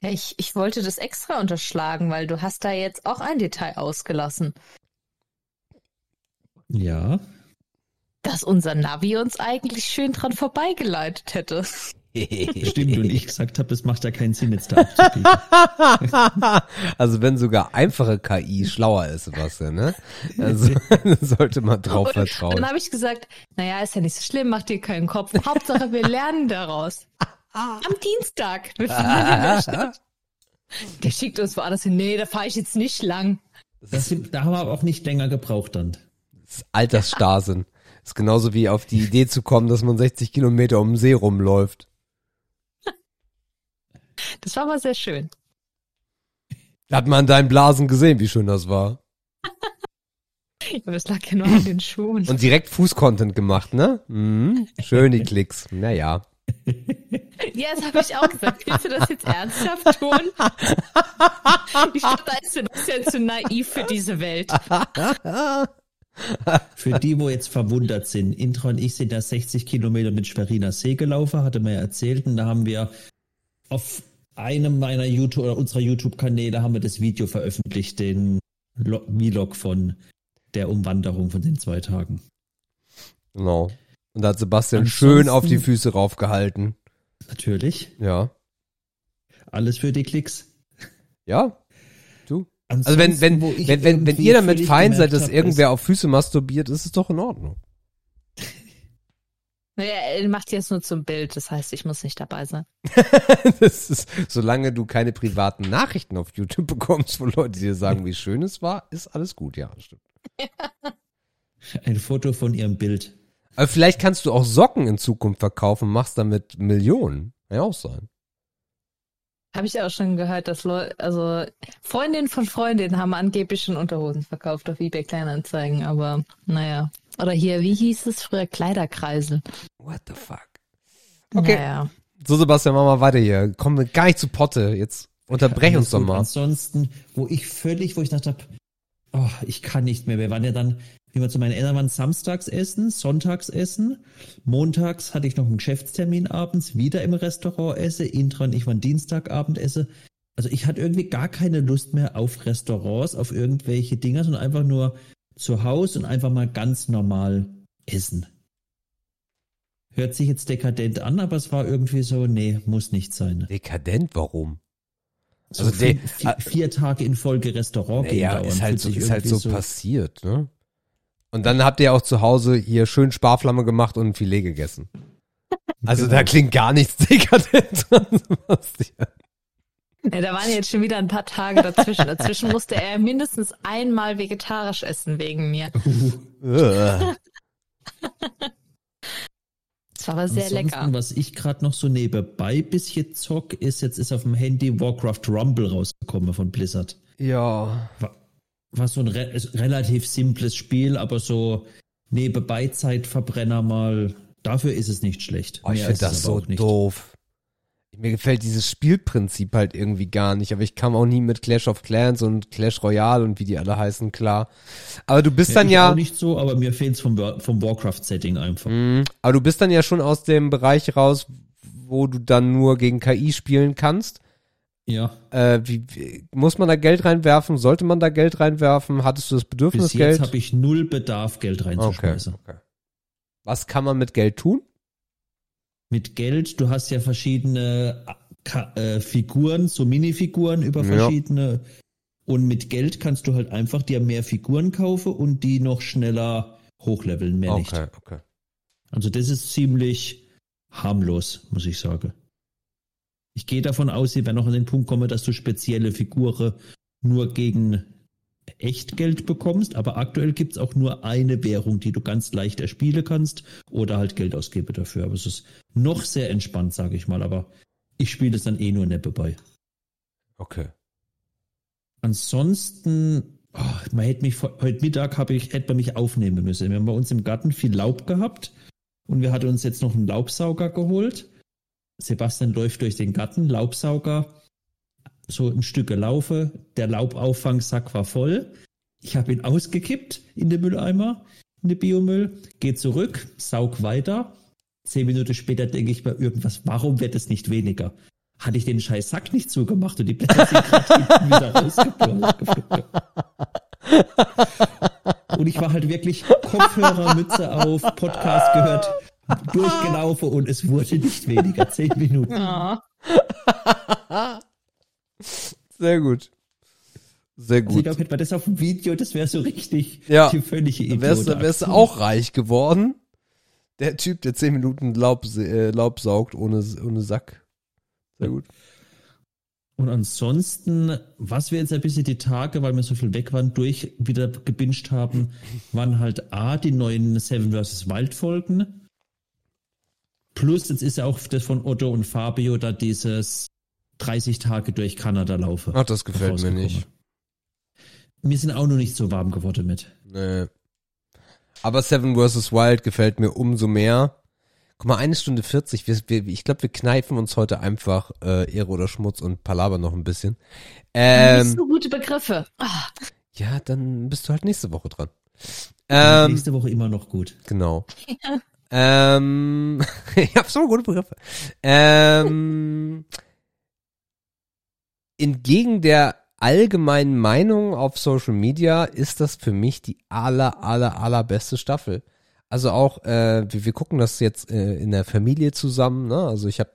Ja, ich, ich wollte das extra unterschlagen, weil du hast da jetzt auch ein Detail ausgelassen, Ja, dass unser Navi uns eigentlich schön dran vorbeigeleitet hätte. <laughs> stimmt. Und ich gesagt habe, das macht ja keinen Sinn, jetzt da abzubiegen. <laughs> also wenn sogar einfache KI schlauer ist, Sebastian, ne? Also <laughs> sollte man drauf Und dann vertrauen. habe ich gesagt, naja, ist ja nicht so schlimm, mach dir keinen Kopf. Hauptsache, wir lernen daraus. Am Dienstag. <laughs> <laughs> Der schickt uns woanders hin. Nee, da fahre ich jetzt nicht lang. Das sind, da haben wir aber auch nicht länger gebraucht dann. Das ist Altersstarrsinn. ist genauso wie auf die Idee zu kommen, dass man 60 Kilometer um den See rumläuft. Das war aber sehr schön. Hat man deinen Blasen gesehen, wie schön das war. <laughs> Aber das lag ja nur an den Schuhen. Und direkt Fußcontent gemacht, ne? Mhm. Schön die Klicks. Naja. Ja, das habe ich auch gesagt. Willst du das jetzt ernsthaft tun? Ich glaube, da ist Sebastian zu naiv für diese Welt. Für die, wo jetzt verwundert sind, Intra und ich sind ja 60 Kilometer mit Schweriner See gelaufen, hatte mir ja erzählt, und da haben wir auf einem meiner YouTube oder unserer YouTube-Kanäle haben wir das Video veröffentlicht, den Lo- Vlog von der Umwanderung von den zwei Tagen. Genau. Und da hat Sebastian Ansonsten- schön auf die Füße raufgehalten. Natürlich. Ja. Alles für die Klicks. Ja. Du. Also wenn, wenn, wo ich wenn, wenn, wenn irgendwie ihr damit fein seid, dass hab, irgendwer auf Füße masturbiert, ist es doch in Ordnung. <laughs> Naja, er macht jetzt nur zum Bild, das heißt, ich muss nicht dabei sein. <laughs> das ist, solange du keine privaten Nachrichten auf YouTube bekommst, wo Leute dir sagen, wie schön es war, ist alles gut, ja, stimmt. Ein Foto von ihrem Bild. Aber vielleicht kannst du auch Socken in Zukunft verkaufen, machst damit Millionen. Kann ja auch sein. Habe ich auch schon gehört, dass Leute, also Freundinnen von Freundinnen haben angeblich schon Unterhosen verkauft auf eBay Kleinanzeigen, aber naja. Oder hier, wie hieß es früher? Kleiderkreisel. What the fuck? Okay. Naja. So, Sebastian, machen wir weiter hier. Kommen wir gar nicht zu Potte. Jetzt unterbrech uns doch mal. Ansonsten, wo ich völlig, wo ich dachte, oh, ich kann nicht mehr. Wir waren ja dann, wie wir zu meinen Eltern waren, samstags essen, sonntags essen. Montags hatte ich noch einen Geschäftstermin abends, wieder im Restaurant esse. Intra und ich waren Dienstagabend esse. Also ich hatte irgendwie gar keine Lust mehr auf Restaurants, auf irgendwelche Dinger, sondern einfach nur zu Hause und einfach mal ganz normal essen. Hört sich jetzt dekadent an, aber es war irgendwie so, nee, muss nicht sein. Dekadent, warum? So Also vier, vier, Tage in Folge Restaurant gehen Ja, ist halt, so, ist halt irgendwie so passiert, ne? Und dann habt ihr auch zu Hause hier schön Sparflamme gemacht und ein Filet gegessen. Also Genau. da klingt gar nichts <laughs> dekadent dran, Sebastian. Ja, da waren jetzt schon wieder ein paar Tage dazwischen. Dazwischen musste er mindestens einmal vegetarisch essen wegen mir. <laughs> Das war aber sehr Ansonsten, lecker. was ich gerade noch so nebenbei bisschen zock, ist jetzt ist auf dem Handy Warcraft Rumble rausgekommen von Blizzard. ja. War, war so ein re relativ simples Spiel, aber so nebenbei Zeitverbrenner mal. Dafür ist es nicht schlecht. Oh, ich finde das so doof. Mir gefällt dieses Spielprinzip halt irgendwie gar nicht, aber ich kam auch nie mit Clash of Clans und Clash Royale und wie die alle heißen, klar. Aber du bist Ja, dann ich ja, auch nicht so, aber mir fehlt's vom, vom Warcraft-Setting einfach. Mhm. aber du bist dann ja schon aus dem Bereich raus, wo du dann nur gegen KI spielen kannst. Ja. Äh, wie, wie, muss man da Geld reinwerfen? Sollte man da Geld reinwerfen? Hattest du das Bedürfnis, Bis Geld? jetzt habe ich null Bedarf, Geld okay, reinzuschmeißen. okay. Was kann man mit Geld tun? mit Geld. Du hast ja verschiedene Ka äh, Figuren, so Minifiguren über Ja. verschiedene. Und mit Geld kannst du halt einfach dir mehr Figuren kaufen und die noch schneller hochleveln, mehr nicht. Okay, okay. Also das ist ziemlich harmlos, muss ich sagen. Ich gehe davon aus, sie werden noch an den Punkt kommen, dass du spezielle Figuren nur gegen Echtgeld bekommst, aber aktuell gibt's auch nur eine Währung, die du ganz leicht erspielen kannst oder halt Geld ausgebe dafür. Aber es ist noch sehr entspannt, sage ich mal, aber ich spiele es dann eh nur neppe bei. Okay. Ansonsten, oh, man hätte mich heute Mittag habe ich hätte man mich aufnehmen müssen. Wir haben bei uns im Garten viel Laub gehabt und wir hatten uns jetzt noch einen Laubsauger geholt. Sebastian läuft durch den Garten, Laubsauger, so ein Stück gelaufen, der Laubauffangssack war voll. Ich habe ihn ausgekippt in den Mülleimer, in den Biomüll, gehe zurück, saug weiter. Zehn Minuten später denke ich bei irgendwas, warum wird es nicht weniger? Hatte ich den scheiß Sack nicht zugemacht und die Blätter sind wieder <laughs> rausgeflogen. Und ich war halt wirklich Kopfhörer, Mütze auf, Podcast gehört, <laughs> durchgelaufen und es wurde nicht weniger. Zehn Minuten. Ja. <laughs> Sehr gut. Sehr Also ich gut. glaube, hätte man das auf dem Video, das wäre so richtig Ja. die völlige Dann wärst, Idiot. dann wärst du auch reich geworden. Der Typ, der zehn Minuten Laub, äh, Laub saugt ohne, ohne Sack. Sehr gut. Und ansonsten, was wir jetzt ein bisschen die Tage, weil wir so viel weg waren, durch wieder gebinged haben, waren halt A, die neuen Seven vs. Wild Folgen. Plus, jetzt ist ja auch das von Otto und Fabio da dieses 30 Tage durch Kanada laufe. Ach, das gefällt mir nicht. Wir sind auch noch nicht so warm geworden mit. Nee. Aber Seven vs. Wild gefällt mir umso mehr. Guck mal, eine Stunde 40. Wir, wir, ich glaube, wir kneifen uns heute einfach äh, Ehre oder Schmutz und palabern noch ein bisschen. Ähm, so gute Begriffe. Ah, ja, dann bist du halt nächste Woche dran. Ähm, Nächste Woche immer noch gut. Genau. <laughs> Ähm, <laughs> ich habe so gute Begriffe. Ähm, entgegen der allgemeinen Meinung auf Social Media ist das für mich die aller, aller, allerbeste Staffel. Also auch, äh, wir, wir gucken das jetzt äh, in der Familie zusammen. Ne? Also ich habe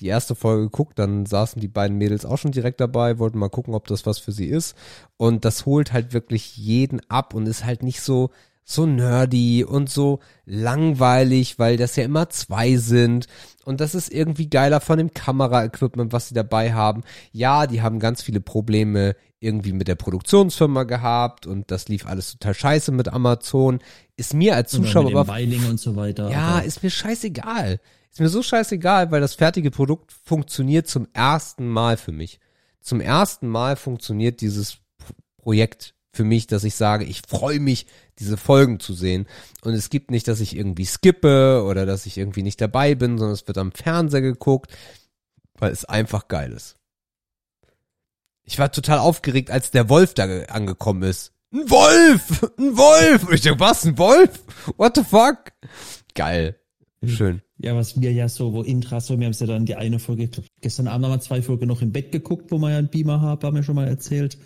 die erste Folge geguckt, dann saßen die beiden Mädels auch schon direkt dabei, wollten mal gucken, ob das was für sie ist. Und das holt halt wirklich jeden ab und ist halt nicht so so nerdy und so langweilig, weil das ja immer zwei sind. Und das ist irgendwie geiler von dem Kameraequipment, was sie dabei haben. Ja, die haben ganz viele Probleme irgendwie mit der Produktionsfirma gehabt und das lief alles total scheiße mit Amazon. Ist mir als Zuschauer aber Weiling und so weiter. ja, ist mir scheißegal. Ist mir so scheißegal, weil das fertige Produkt funktioniert zum ersten Mal für mich. Zum ersten Mal funktioniert dieses Projekt für mich, dass ich sage, ich freue mich, diese Folgen zu sehen. Und es gibt nicht, dass ich irgendwie skippe oder dass ich irgendwie nicht dabei bin, sondern es wird am Fernseher geguckt, weil es einfach geil ist. Ich war total aufgeregt, als der Wolf da ge- angekommen ist. Ein Wolf! Ein Wolf! Und ich dachte, was? Ein Wolf? What the fuck? Geil. Schön. Ja, was wir ja so, wo Intra so, wir haben es ja dann die eine Folge, gestern Abend haben wir zwei Folgen noch im Bett geguckt, wo wir ja einen Beamer haben, haben wir schon mal erzählt.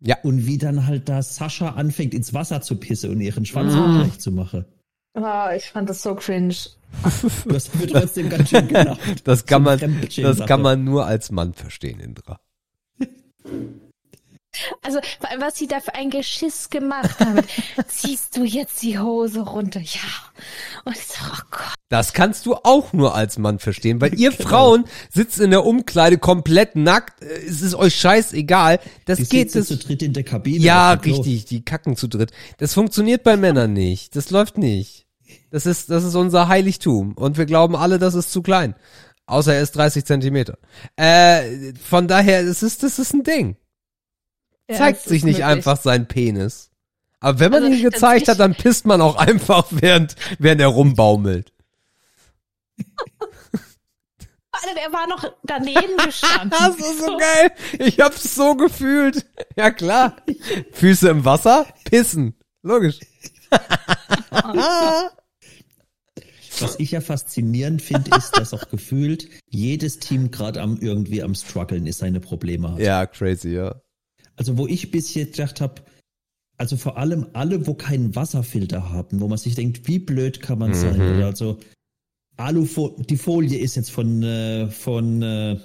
Ja. Und wie dann halt da Sascha anfängt, ins Wasser zu pissen und ihren Schwanz Mm. mm. zu machen. Ah, ich fand das so cringe. Hast mir trotzdem ganz schön gelacht. <laughs> Das kann man, das kann man nur als Mann verstehen, Indra. Also, vor allem, was sie da für ein Geschiss gemacht haben. <laughs> Ziehst du jetzt die Hose runter? Ja. Und ich so, oh Gott. Das kannst du auch nur als Mann verstehen, weil <laughs> ihr Genau. Frauen sitzt in der Umkleide komplett nackt, äh, es ist euch scheißegal. Das Die geht das. zu dritt in der Kabine. Ja, richtig, die kacken zu dritt. Das funktioniert bei Männern nicht. Das läuft nicht. Das ist, das ist unser Heiligtum. Und wir glauben alle, das ist zu klein. Außer er ist 30 Zentimeter. Äh, von daher, das ist, das ist ein Ding. Ja, Zeigt es sich nicht möglich. einfach sein Penis. Aber wenn man Also, ihn gezeigt hat, dann pisst man auch <laughs> einfach, während, während er rumbaumelt. Alter, der war noch daneben gestanden. <laughs> Das ist so geil. Ich hab's so gefühlt. Ja klar. Füße im Wasser, pissen. Logisch. <laughs> Was ich ja faszinierend finde, ist, dass auch gefühlt jedes Team gerade am irgendwie am struggeln ist, seine Probleme hat. Ja, crazy, ja. Also wo ich bis jetzt gedacht habe, also vor allem alle, wo keinen Wasserfilter haben, wo man sich denkt, wie blöd kann man sein? Mhm. Oder also Alufolie, die Folie ist jetzt von äh, von äh,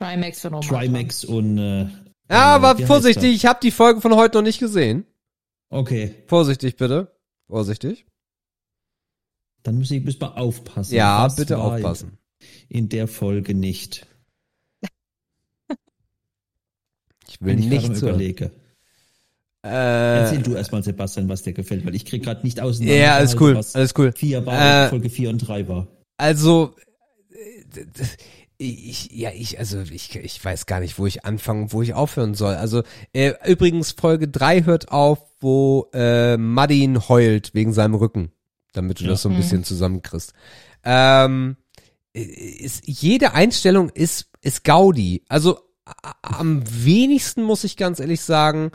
Trimax von. Trimax und äh, Ja, äh, aber vorsichtig, ich habe die Folge von heute noch nicht gesehen. Okay, Vorsichtig bitte. Vorsichtig. dann muss ich müssen wir aufpassen. Ja, Was bitte aufpassen. In der Folge nicht. Ich will ich am nichts hören. überlege. Erzähl du erstmal, Sebastian, was dir gefällt, weil ich krieg gerade nicht auseinander. Ja, alles cool, alles cool. Vier war, Äh, Folge 4 und 3 war. Also, äh, ich, ja, ich, also ich, ich weiß gar nicht, wo ich anfangen, wo ich aufhören soll. Also, äh, übrigens, Folge 3 hört auf, wo äh, Madin heult wegen seinem Rücken, damit du Ja. das so ein Mhm. bisschen zusammenkriegst. Ähm, ist, jede Einstellung ist, ist Gaudi. Also am wenigsten muss ich ganz ehrlich sagen,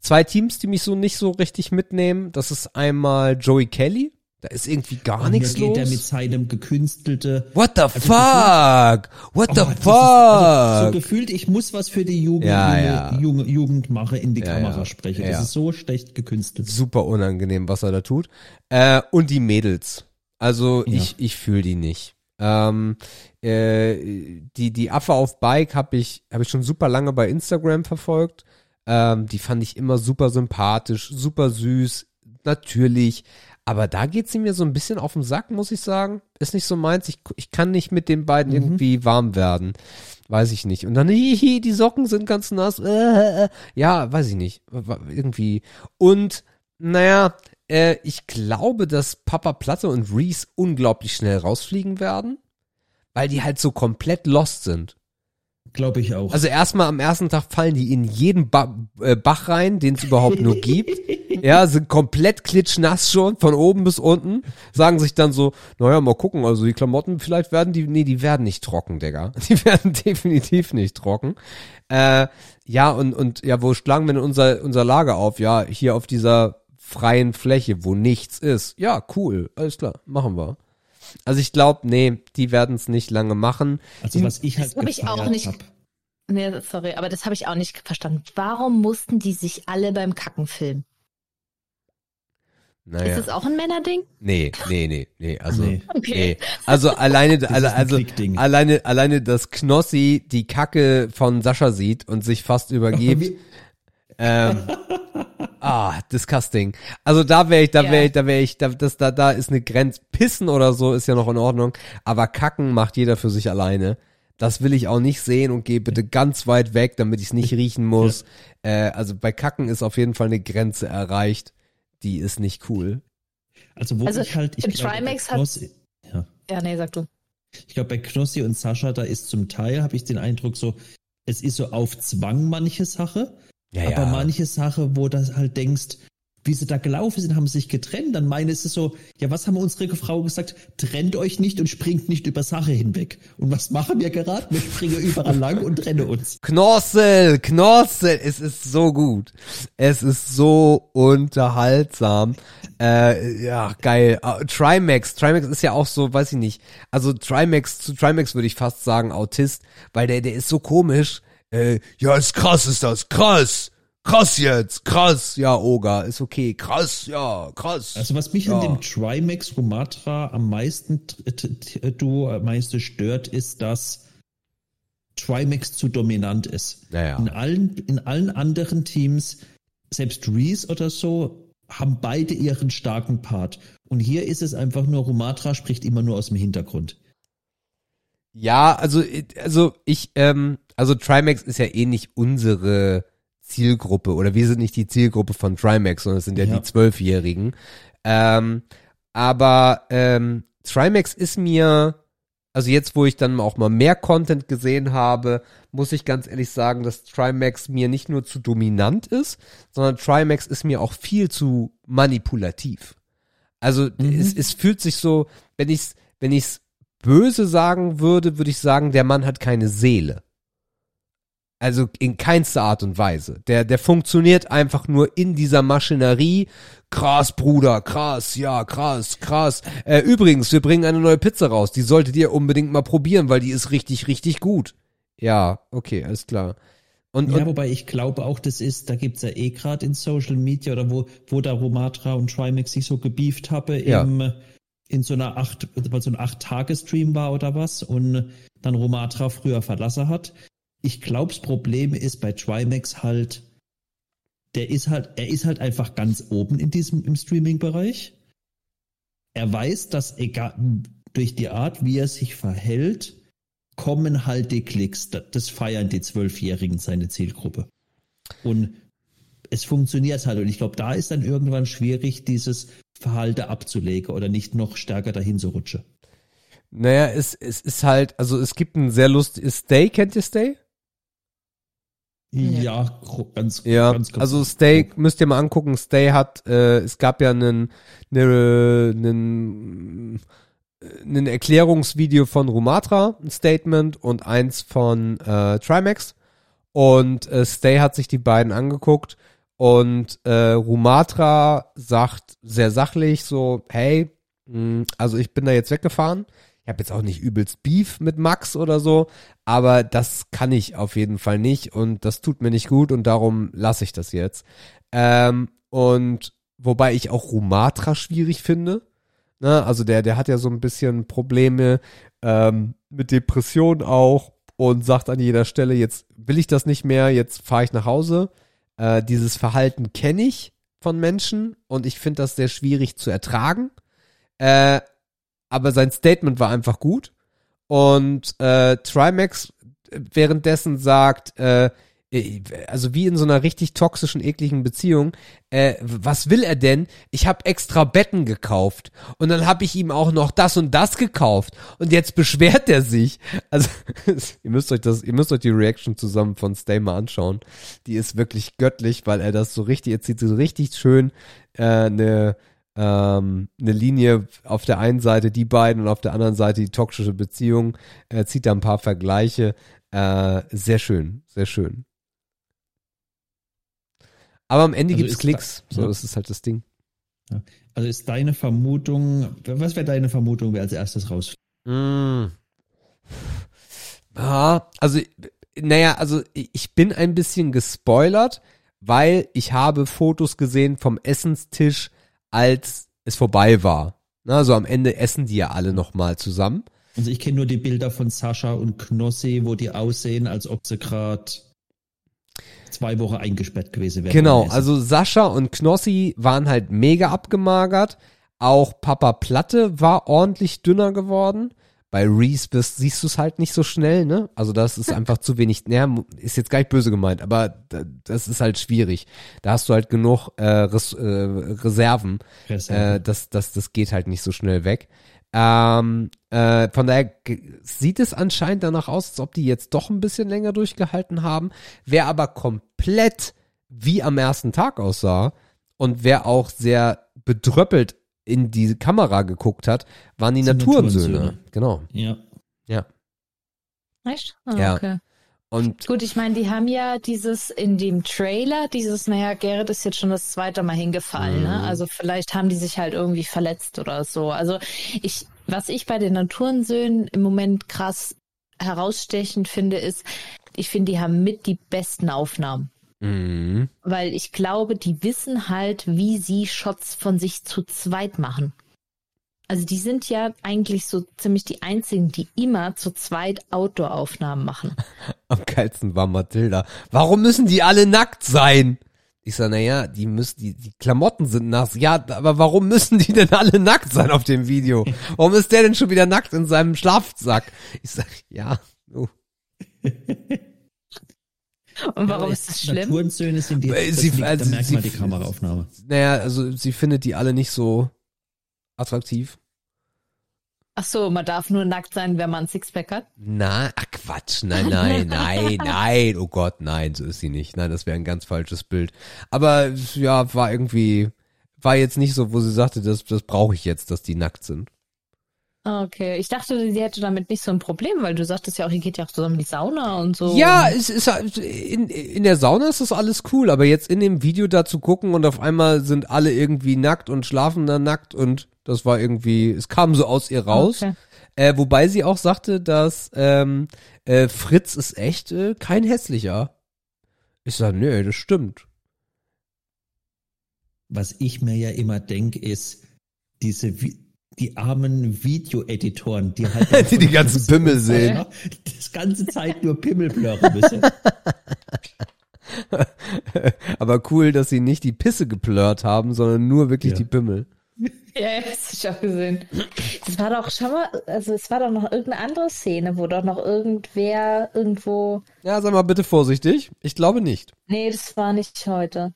zwei Teams, die mich so nicht so richtig mitnehmen. Das ist einmal Joey Kelly. Da ist irgendwie gar Und nichts hier geht los. er mit seinem gekünstelte. What the Also fuck? What the Oh, das ist- fuck? also, so gefühlt, ich muss was für die Jugend, Ja, ja. Junge, Jugend mache, in die Ja, Kamera spreche. Das ist so schlecht gekünstelt. Super unangenehm, was er da tut. Äh, und die Mädels. Also ich, ich fühle die nicht. Ähm, äh, die, die Affe auf Bike habe ich, hab ich schon super lange bei Instagram verfolgt. Ähm, die fand ich immer super sympathisch, super süß, natürlich. Aber da geht sie mir so ein bisschen auf den Sack, muss ich sagen. Ist nicht so meins. Ich, ich kann nicht mit den beiden Mhm. irgendwie warm werden. Weiß ich nicht. Und dann, <laughs> hihi, die Socken sind ganz nass. Äh, äh. Ja, weiß ich nicht. Irgendwie. Und, naja, äh, ich glaube, dass Papa Platte und Reese unglaublich schnell rausfliegen werden. Weil die halt so komplett lost sind. Glaube ich auch. Also erstmal am ersten Tag fallen die in jeden ba äh, Bach rein, den es überhaupt nur gibt. <laughs> Ja, sind komplett klitschnass schon, von oben bis unten. Sagen sich dann so, naja, mal gucken, also die Klamotten, vielleicht werden die, nee, die werden nicht trocken, Digga. <laughs> Die werden definitiv nicht trocken. Äh, ja, und, und ja, wo schlagen wir denn unser, unser Lager auf? Ja, hier auf dieser freien Fläche, wo nichts ist. Ja, cool, alles klar, machen wir. Also ich glaube, nee, die werden es nicht lange machen. also was ich halt Das hab ich auch nicht- hab. Nee, sorry, aber das habe ich auch nicht verstanden. Warum mussten die sich alle beim Kacken filmen? Naja. Ist das auch ein Männerding? Nee, nee, nee, nee, also Nee. <laughs> nee. Also alleine alle, also Klickding. alleine alleine dass Knossi die Kacke von Sascha sieht und sich fast übergibt. Ähm, <laughs> ah, disgusting. Also da wäre ich, da Ja. wäre ich, da wäre ich, da, das, da, da ist eine Grenze. Pissen oder so ist ja noch in Ordnung, aber Kacken macht jeder für sich alleine. Das will ich auch nicht sehen und gehe bitte ganz weit weg, damit ich es nicht riechen muss. Äh, also bei Kacken ist auf jeden Fall eine Grenze erreicht. Die ist nicht cool. Also wo Also, ich halt, ich glaube, bei Trimax hat- Knossi, ja, Ja, nee, sag du. ich glaube bei Knossi und Sascha, da ist zum Teil, habe ich den Eindruck so, es ist so auf Zwang manche Sache, Ja, aber manche Sache, wo du halt denkst, wie sie da gelaufen sind, haben sie sich getrennt. Dann meine ist es so, ja, was haben unsere Frau gesagt? Trennt euch nicht und springt nicht über Sache hinweg. Und was machen wir gerade? Wir springen überall lang und trennen uns. <laughs> Knossel, Knossel, es ist so gut. Es ist so unterhaltsam. Äh, ja, geil. Uh, Trimax, Trimax ist ja auch so, weiß ich nicht. Also Trimax, zu Trimax würde ich fast sagen Autist, weil der, der ist so komisch. Äh, ja, ist krass, ist das, krass. Krass jetzt, krass. Ja, Oga, ist okay. Krass, ja, krass. Also was mich Ja. an dem Trimax Romatra am meisten du am meisten stört, ist, dass Trimax zu dominant ist. Naja. In allen, in allen anderen Teams, selbst Reese oder so, haben beide ihren starken Part. Und hier ist es einfach nur, Romatra spricht immer nur aus dem Hintergrund. Ja, also, also ich, ähm, also Trimax ist ja eh nicht unsere Zielgruppe oder wir sind nicht die Zielgruppe von Trimax, sondern es sind ja, Ja. die Zwölfjährigen. Ähm, aber ähm, Trimax ist mir, also jetzt, wo ich dann auch mal mehr Content gesehen habe, muss ich ganz ehrlich sagen, dass Trimax mir nicht nur zu dominant ist, sondern Trimax ist mir auch viel zu manipulativ. Also Mhm. es, es fühlt sich so, wenn ich's, wenn ich's böse sagen würde, würde ich sagen, der Mann hat keine Seele. Also in keinster Art und Weise. Der, der funktioniert einfach nur in dieser Maschinerie. Krass, Bruder, krass, ja, krass, krass. Äh, übrigens, wir bringen eine neue Pizza raus. Die solltet ihr unbedingt mal probieren, weil die ist richtig, richtig gut. Ja, okay, alles klar. Und, Ja, und wobei ich glaube auch, das ist, da gibt's ja eh gerade in Social Media oder wo, wo da Romatra und Trimax sich so gebieft habe Ja. im, in so einer acht, weil so ein acht-Tage-Stream war oder was und dann Romatra früher verlassen hat. Ich glaube, das Problem ist bei Trimax halt, der ist halt, er ist halt einfach ganz oben in diesem, im Streaming-Bereich. Er weiß, dass egal, durch die Art, wie er sich verhält, kommen halt die Klicks. Das- feiern die Zwölfjährigen seine Zielgruppe. Und es funktioniert halt. Und ich glaube, da ist dann irgendwann schwierig, dieses Verhalten abzulegen oder nicht noch stärker dahin zu rutschen. Naja, es, es ist halt, also es gibt ein sehr lustiges Stay, kennt ihr Stay? Ja, ganz, Ja, ganz, ganz also Stay, müsst ihr mal angucken, Stay hat, äh, es gab ja einen, ne, einen, einen Erklärungsvideo von Rumatra, ein Statement und eins von äh, Trimax. Und äh, Stay hat sich die beiden angeguckt und äh, Rumatra sagt sehr sachlich so, hey, mh, also ich bin da jetzt weggefahren, ich habe jetzt auch nicht übelst Beef mit Max oder so, aber das kann ich auf jeden Fall nicht und das tut mir nicht gut und darum lasse ich das jetzt. Ähm, und wobei ich auch Rumatra schwierig finde. Ne? Also der, der hat ja so ein bisschen Probleme ähm, mit Depression auch und sagt an jeder Stelle, jetzt will ich das nicht mehr, jetzt fahre ich nach Hause. Äh, dieses Verhalten kenne ich von Menschen und ich finde das sehr schwierig zu ertragen. Äh, aber sein Statement war einfach gut. Und äh, Trimax währenddessen sagt, äh, also wie in so einer richtig toxischen, ekligen Beziehung, äh, was will er denn? Ich habe extra Betten gekauft und dann habe ich ihm auch noch das und das gekauft und jetzt beschwert er sich. <laughs> Also ihr müsst euch das, ihr müsst euch die Reaction zusammen von Stay mal anschauen. Die ist wirklich göttlich, weil er das so richtig, er zieht so richtig schön äh, eine ähm, eine Linie auf der einen Seite die beiden und auf der anderen Seite die toxische Beziehung. Er zieht da ein paar Vergleiche. Äh, sehr schön, sehr schön. Aber am Ende Also gibt's ist Klicks. da- so, ja. das ist halt das Ding. Also ist deine Vermutung, was wäre deine Vermutung, wer als erstes rausfliegt? Mm. Ja, also, naja, also ich bin ein bisschen gespoilert, weil ich habe Fotos gesehen vom Essenstisch, als es vorbei war. Na, also am Ende essen die ja alle nochmal zusammen. Also ich kenne nur die Bilder von Sascha und Knossi, wo die aussehen, als ob sie gerade zwei Wochen eingesperrt gewesen wären. Genau, also Sascha und Knossi waren halt mega abgemagert. Auch Papa Platte war ordentlich dünner geworden. Bei Reese bist, siehst du es halt nicht so schnell, ne? Also das ist einfach zu wenig. Naja, ist jetzt gar nicht böse gemeint, aber da- das ist halt schwierig. Da hast du halt genug äh, Res, äh, Reserven. Reserven. Äh, das, das, das geht halt nicht so schnell weg. Ähm, äh, von daher sieht es anscheinend danach aus, als ob die jetzt doch ein bisschen länger durchgehalten haben. Wer aber komplett wie am ersten Tag aussah und wer auch sehr bedröppelt in die Kamera geguckt hat, waren die Naturensöhne. Genau. ja. Ja. Echt? Ah, Ja. okay. Und Gut, ich meine, die haben ja dieses in dem Trailer, dieses, naja, Gerrit ist jetzt schon das zweite Mal hingefallen, ne? Mhm. Also vielleicht haben die sich halt irgendwie verletzt oder so. Also ich, was ich bei den Naturensöhnen im Moment krass herausstechend finde, ist, ich finde, die haben mit die besten Aufnahmen. Mh, Weil ich glaube, die wissen halt, wie sie Shots von sich zu zweit machen. Also die sind ja eigentlich so ziemlich die einzigen, die immer zu zweit Outdoor-Aufnahmen machen. <laughs> am geilsten war Mathilda. Warum müssen die alle nackt sein? Ich sag, naja, die müssen, die, die Klamotten sind nass. Ja, aber warum müssen die denn alle nackt sein auf dem Video? Warum ist der denn schon wieder nackt in seinem Schlafsack? Ich sag, ja, oh. <laughs> Und warum Aber ist das schlimm? Naturensöhne sind die, das sie- also da merkt man die Kameraaufnahme. naja, also sie findet die alle nicht so attraktiv. Ach so, man darf nur nackt sein, wenn man ein Sixpack hat. Na, ach Quatsch, nein, nein, <laughs> nein, nein, oh Gott, nein, so ist sie nicht. Nein, das wäre ein ganz falsches Bild. Aber ja, war irgendwie, war jetzt nicht so, wo sie sagte, das, das brauche ich jetzt, dass die nackt sind. Ah, Okay, ich dachte, sie hätte damit nicht so ein Problem, weil du sagtest ja auch, ihr geht ja auch zusammen in die Sauna und so. Ja, es ist halt- in, in der Sauna ist das alles cool, aber jetzt in dem Video da zu gucken und auf einmal sind alle irgendwie nackt und schlafen dann nackt und das war irgendwie, es kam so aus ihr raus. Okay. Äh, wobei sie auch sagte, dass ähm, äh, Fritz ist echt äh, kein hässlicher. Ich sag, nee, das stimmt. Was ich mir ja immer denke, ist, diese, Vi- die armen Videoeditoren, die halt <laughs> Die die ganzen Pimmel sehen. Das ganze Zeit nur Pimmel blurren müssen. <laughs> Aber cool, dass sie nicht die Pisse geplört haben, sondern nur wirklich Ja. die Pimmel. Ja, ja, das hab ich auch gesehen. Das war doch, schau mal, also es war doch noch irgendeine andere Szene, wo doch noch irgendwer irgendwo. Ja, sag mal bitte vorsichtig. Ich glaube nicht. Nee, das war nicht heute.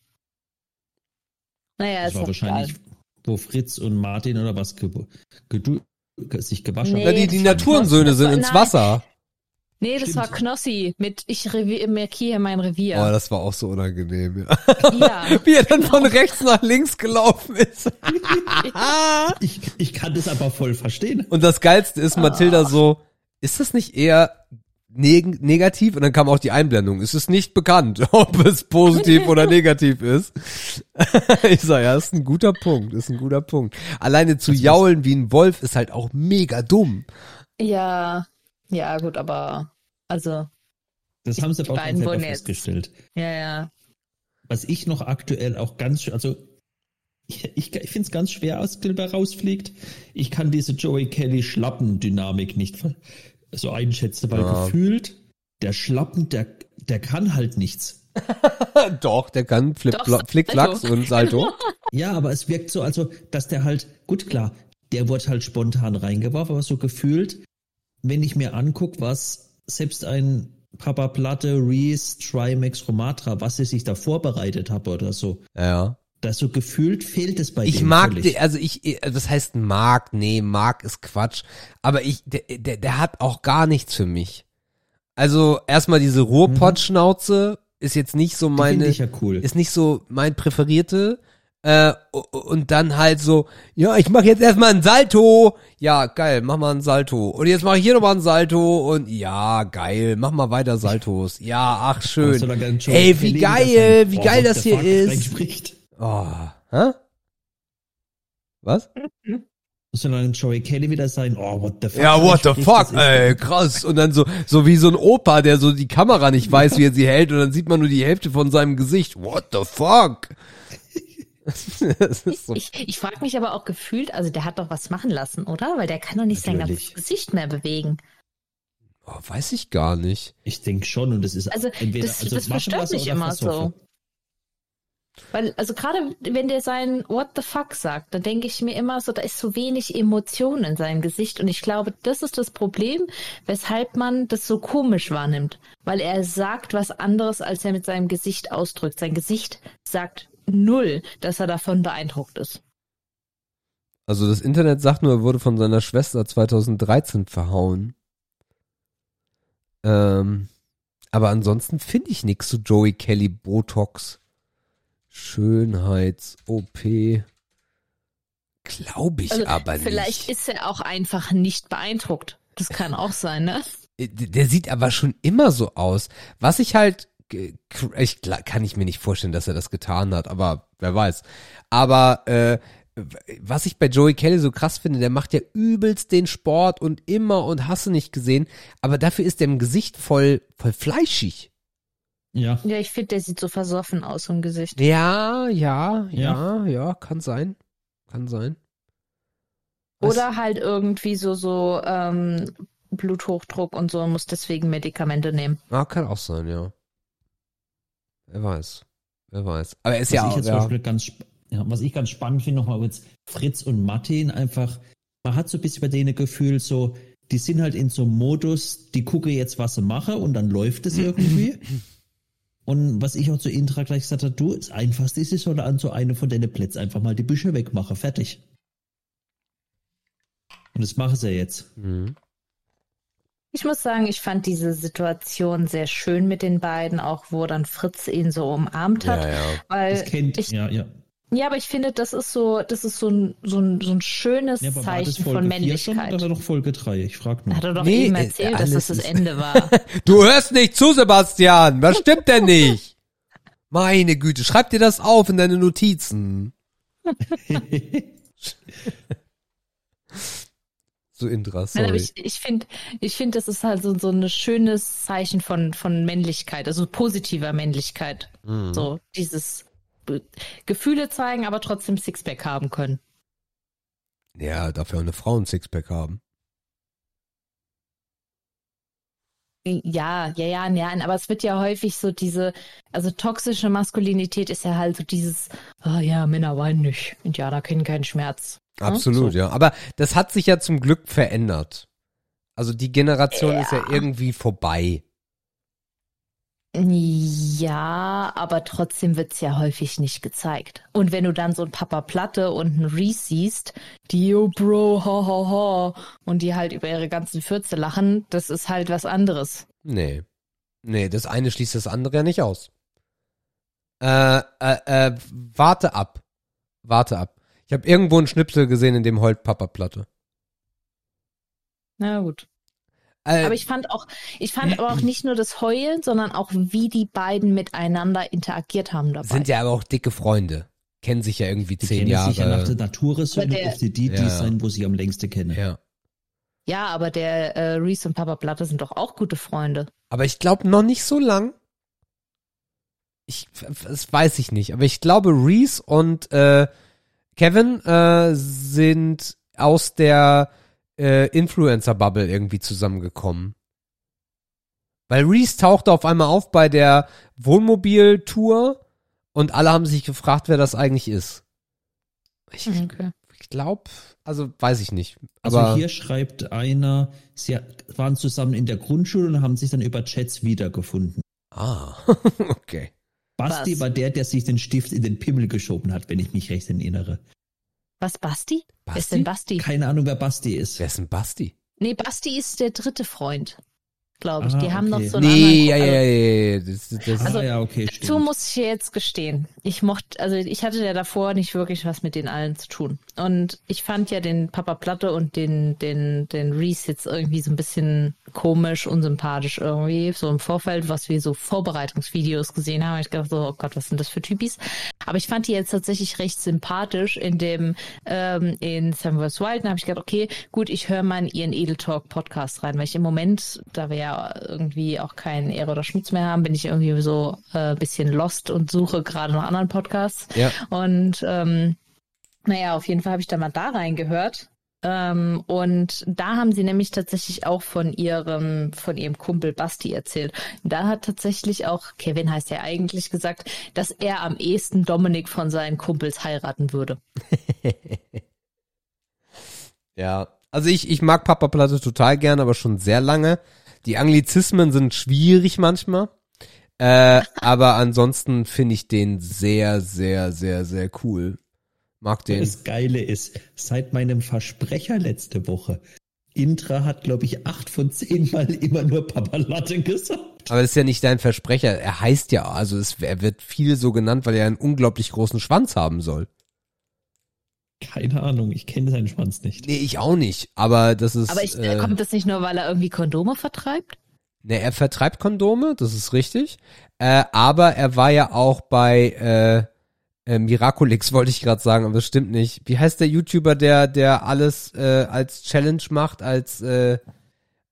Naja, Das ist war wahrscheinlich, egal. Wo Fritz und Martin oder was ge gedu sich gewaschen Nee, Ja, die, die Naturensöhne sind ins. Wasser. Nee, das Stimmt. war Knossi mit Ich revi- markiere mein Oh, Revier. das war auch so unangenehm, ja. ja. <laughs> Wie er dann von rechts nach links gelaufen ist. <laughs> Ich, ich kann das aber voll verstehen. Und das Geilste ist, Mathilda so, ist das nicht eher neg negativ? Und dann kam auch die Einblendung. Es ist nicht bekannt, <laughs> ob es positiv oder negativ ist. ich sag, ja, ist ein guter Punkt, ist ein guter Punkt. Alleine zu jaulen wie ein Wolf ist halt auch mega dumm. ja, ja, gut, aber also, Das haben sie aber auch schon festgestellt. ja, ja. Was ich noch aktuell auch ganz, also ich, ich, ich finde es ganz schwer, aus Gilbert rausfliegt. Ich kann diese Joey Kelly Schlappendynamik nicht ver- so einschätzen, weil Ja. gefühlt der Schlappen, der, der kann halt nichts. <laughs> Doch, der kann Flip, Doch, Salto. und Salto. <laughs> Ja, aber es wirkt so, also, dass der halt, gut klar, der wurde halt spontan reingeworfen, aber so gefühlt, wenn ich mir anguck, was selbst ein Papa Platte, Reese, Trimax, Romatra, was sie sich da vorbereitet haben oder so, Ja. Da so gefühlt fehlt es bei Ich mag, völlig. also ich, das heißt mag, nee, mag ist Quatsch. Aber ich, der, der, der hat auch gar nichts für mich. Also erstmal diese Ruhrpott-Schnauze ist jetzt nicht so meine, ich ja cool. ist nicht so mein präferierte. Äh, und dann halt so, ja, ich mache jetzt erstmal ein Salto. Ja, geil, mach mal ein Salto. Und jetzt mache ich hier nochmal ein Salto. Und ja, geil, mach mal weiter Saltos. Ja, ach schön. Ey, wie geil, das wie geil das hier ist. Oh, hä? Was? Solange ein Joey Kelly wieder sein, oh, what the fuck. Ja, what the fuck, ey, krass. Und dann so, so wie so ein Opa, der so die Kamera nicht <laughs> weiß, wie er sie hält, und dann sieht man nur die Hälfte von seinem Gesicht. What the fuck? <laughs> so, Ich, ich frage mich aber auch gefühlt, also der hat doch was machen lassen, oder? Weil der kann doch nicht sein Natürlich. ganzes Gesicht mehr bewegen. oh, weiß ich gar nicht. Ich denke schon, und das ist Also entweder das, also das verstört mich immer so. Weil, also gerade wenn der sein What the fuck sagt, dann denke ich mir immer so, da ist so wenig Emotion in seinem Gesicht. Und ich glaube, das ist das Problem, weshalb man das so komisch wahrnimmt. Weil er sagt was anderes, als er mit seinem Gesicht ausdrückt. Sein Gesicht sagt null, dass er davon beeindruckt ist. Also das Internet sagt nur, er wurde von seiner Schwester 2013 verhauen. Ähm, aber ansonsten finde ich nix zu Joey Kelly Botox. Schönheits-OP. Glaube ich Also, aber nicht. Vielleicht ist er auch einfach nicht beeindruckt. Das kann auch sein, ne? Äh, Der sieht aber schon immer so aus. Was ich halt, ich kann ich mir nicht vorstellen, dass er das getan hat, aber wer weiß. Aber äh, was ich bei Joey Kelly so krass finde, der macht ja übelst den Sport und immer und hasse nicht gesehen, aber dafür ist er im Gesicht voll, voll fleischig. Ja. Ja, ich finde, der sieht so versoffen aus im Gesicht. Ja, ja, ja, Ja. ja, kann sein. Kann sein. Was- Oder halt irgendwie so, so ähm, Bluthochdruck und so und muss deswegen Medikamente nehmen. Ah, kann auch sein, ja. Wer weiß. Wer weiß. Aber er ist Was ja ich auch, jetzt zum ja. Beispiel ganz, ja, was ich ganz spannend finde, nochmal jetzt Fritz und Martin einfach, man hat so ein bisschen bei denen Gefühl, so, die sind halt in so einem Modus, die gucke jetzt, was sie mache und dann läuft es <clears throat> irgendwie. Und was ich auch zu Intra gleich gesagt habe, du, das Einfachste ist, ich soll an so eine von deinen Plätzen einfach mal die Büsche wegmachen, fertig. Und das machen sie jetzt. Mhm. Ich muss sagen, ich fand diese Situation sehr schön mit den beiden, auch wo dann Fritz ihn so umarmt hat. Ja, ja. Weil Das kennt, ich, ja, ja. Ja, aber ich finde, das ist so, das ist so ein, so ein, so ein schönes ja aber war das Zeichen von 4 schon Männlichkeit. oder noch Folge 3? Ich frag nur. Hat er doch Nee, eben äh, erzählt, dass das das Ende war. <laughs> Du hörst nicht zu, Sebastian. Was stimmt denn nicht? Meine Güte, schreib dir das auf in deine Notizen. <laughs> So Indra, Nein, sorry. ich, ich finde, ich finde, das ist halt so, so ein schönes Zeichen von, von Männlichkeit, also positiver Männlichkeit. Mhm. So dieses Gefühle zeigen, aber trotzdem Sixpack haben können. Ja, dafür auch eine Frau ein Sixpack haben. Ja, ja, ja, ja, aber es wird ja häufig so diese, also toxische Maskulinität ist ja halt so dieses, oh ja, Männer weinen nicht, Indianer kennen keinen Schmerz. Ja, Absolut, so. ja. Aber das hat sich ja zum Glück verändert. Also die Generation ist ja Ja. irgendwie vorbei. Ja, aber trotzdem wird's ja häufig nicht gezeigt. Und wenn du dann so ein Papa Platte und ein Reese siehst, die, yo, Bro, ha, ha, ha, und die halt über ihre ganzen Fürze lachen, das ist halt was anderes. Nee. Nee, das eine schließt das andere ja nicht aus. Äh, äh, äh, warte ab. Warte ab. Ich habe irgendwo einen Schnipsel gesehen, in dem heult Papa Platte. Na gut. Äh, Aber ich fand auch, ich fand aber auch nicht nur das Heulen, sondern auch, wie die beiden miteinander interagiert haben dabei. sind ja aber auch dicke Freunde. Kennen sich ja irgendwie Die zehn kennen Jahre. sich ja nach der Naturressource Aber der- auf die, die, die Ja. sein, wo sie am längsten kennen. ja. ja, aber der äh, Reese und Papa Platte sind doch auch gute Freunde. Aber ich glaube noch nicht so lang. Ich, das weiß ich nicht. Aber ich glaube, Reese und äh, Kevin äh, sind aus der äh, Influencer-Bubble irgendwie zusammengekommen. Weil Reese tauchte auf einmal auf bei der Wohnmobil-Tour und alle haben sich gefragt, wer das eigentlich ist. Ich, Okay. ich glaube, also weiß ich nicht. Also Aber hier schreibt einer, sie waren zusammen in der Grundschule und haben sich dann über Chats wiedergefunden. ah, <laughs> okay. Basti Was? war der, der sich den Stift in den Pimmel geschoben hat, wenn ich mich recht erinnere. Was, Basti? Wer ist Basti? denn Basti? Keine Ahnung, wer Basti ist. Wer ist denn Basti? Nee, Basti ist der dritte Freund, glaube ich. Ah, Die haben okay. noch so einen Nee, ja, anderen. ja, also, ja, ja. Das, das, Also, ah, ja, okay, Dazu stimmt. muss ich jetzt gestehen. Ich mochte, also ich hatte ja davor nicht wirklich was mit den allen zu tun. Und ich fand ja den Papa Platte und den, den, den Reese jetzt irgendwie so ein bisschen komisch, unsympathisch irgendwie. So im Vorfeld, was wir so Vorbereitungsvideos gesehen haben, hab ich gedacht so, oh Gott, was sind das für Typis? Aber ich fand die jetzt tatsächlich recht sympathisch in dem, ähm, in Sam vs. Wild. Habe ich gedacht, okay, gut, ich höre mal in ihren Edel Talk Podcast rein, weil ich im Moment, da wir ja irgendwie auch keinen Ehre oder Schmutz mehr haben, bin ich irgendwie so äh, bisschen lost und suche gerade nach anderen Podcasts. Ja. Und ähm, naja, auf jeden Fall habe ich da mal da reingehört. Ähm, und da haben sie nämlich tatsächlich auch von ihrem, von ihrem Kumpel Basti erzählt. Da hat tatsächlich auch, Kevin heißt ja eigentlich gesagt, dass er am ehesten Dominik von seinen Kumpels heiraten würde. <laughs> Ja, also ich, ich mag Papa Platte total gern, aber schon sehr lange. Die Anglizismen sind schwierig manchmal. Äh, aber ansonsten finde ich den sehr, sehr, sehr, sehr cool. Mag den. Das Geile ist, seit meinem Versprecher letzte Woche, Intra hat, glaube ich, acht von zehn Mal immer nur Papalatte gesagt. Aber das ist ja nicht dein Versprecher. Er heißt ja, also es, er wird viel so genannt, weil er einen unglaublich großen Schwanz haben soll. Keine Ahnung, ich kenne seinen Schwanz nicht. Nee, ich auch nicht. Aber das ist. Aber ich, äh, kommt das nicht nur, weil er irgendwie Kondome vertreibt? Ne, er vertreibt Kondome, das ist richtig. Äh, aber er war ja auch bei äh, äh, Miraculix, <laughs> wollte ich gerade sagen, aber das stimmt nicht. Wie heißt der YouTuber, der der alles äh, als Challenge macht, als äh,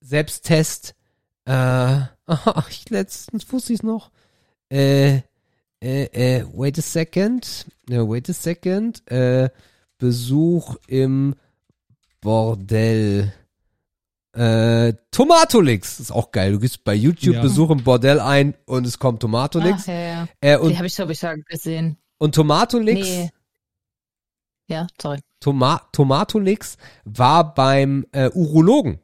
Selbsttest? Äh, <laughs> aha, ich letztens wusste ich noch. Äh, äh, äh, wait a second. Ja, wait a second. Äh, Besuch im Bordell. Äh, Tomatolix ist auch geil. Du gehst bei YouTube Ja. Besuch im Bordell ein und es kommt Tomatolix. Ach, ja, ja. Äh, Die und, habe ich, glaube ich, sogar gesehen. und Tomatolix, Nee. Ja, sorry. Toma Tomatolix war beim äh, Urologen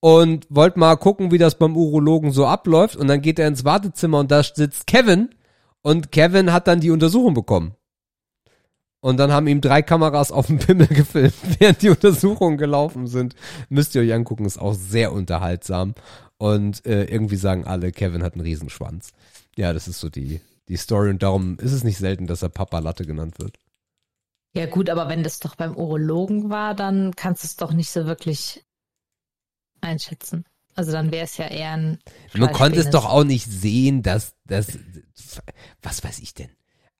und wollte mal gucken, wie das beim Urologen so abläuft. Und dann geht er ins Wartezimmer und da sitzt Kevin und Kevin hat dann die Untersuchung bekommen. Und dann haben ihm drei Kameras auf dem Pimmel <laughs> gefilmt, während die Untersuchungen gelaufen sind. Müsst ihr euch angucken, ist auch sehr unterhaltsam. Und äh, irgendwie sagen alle, Kevin hat einen Riesenschwanz. Ja, das ist so die, die Story und darum ist es nicht selten, dass er Papa Latte genannt wird. Ja gut, aber wenn das doch beim Urologen war, dann kannst du es doch nicht so wirklich einschätzen. Also dann wäre es ja eher ein. Man konnte es doch auch nicht sehen, dass das, was weiß ich denn.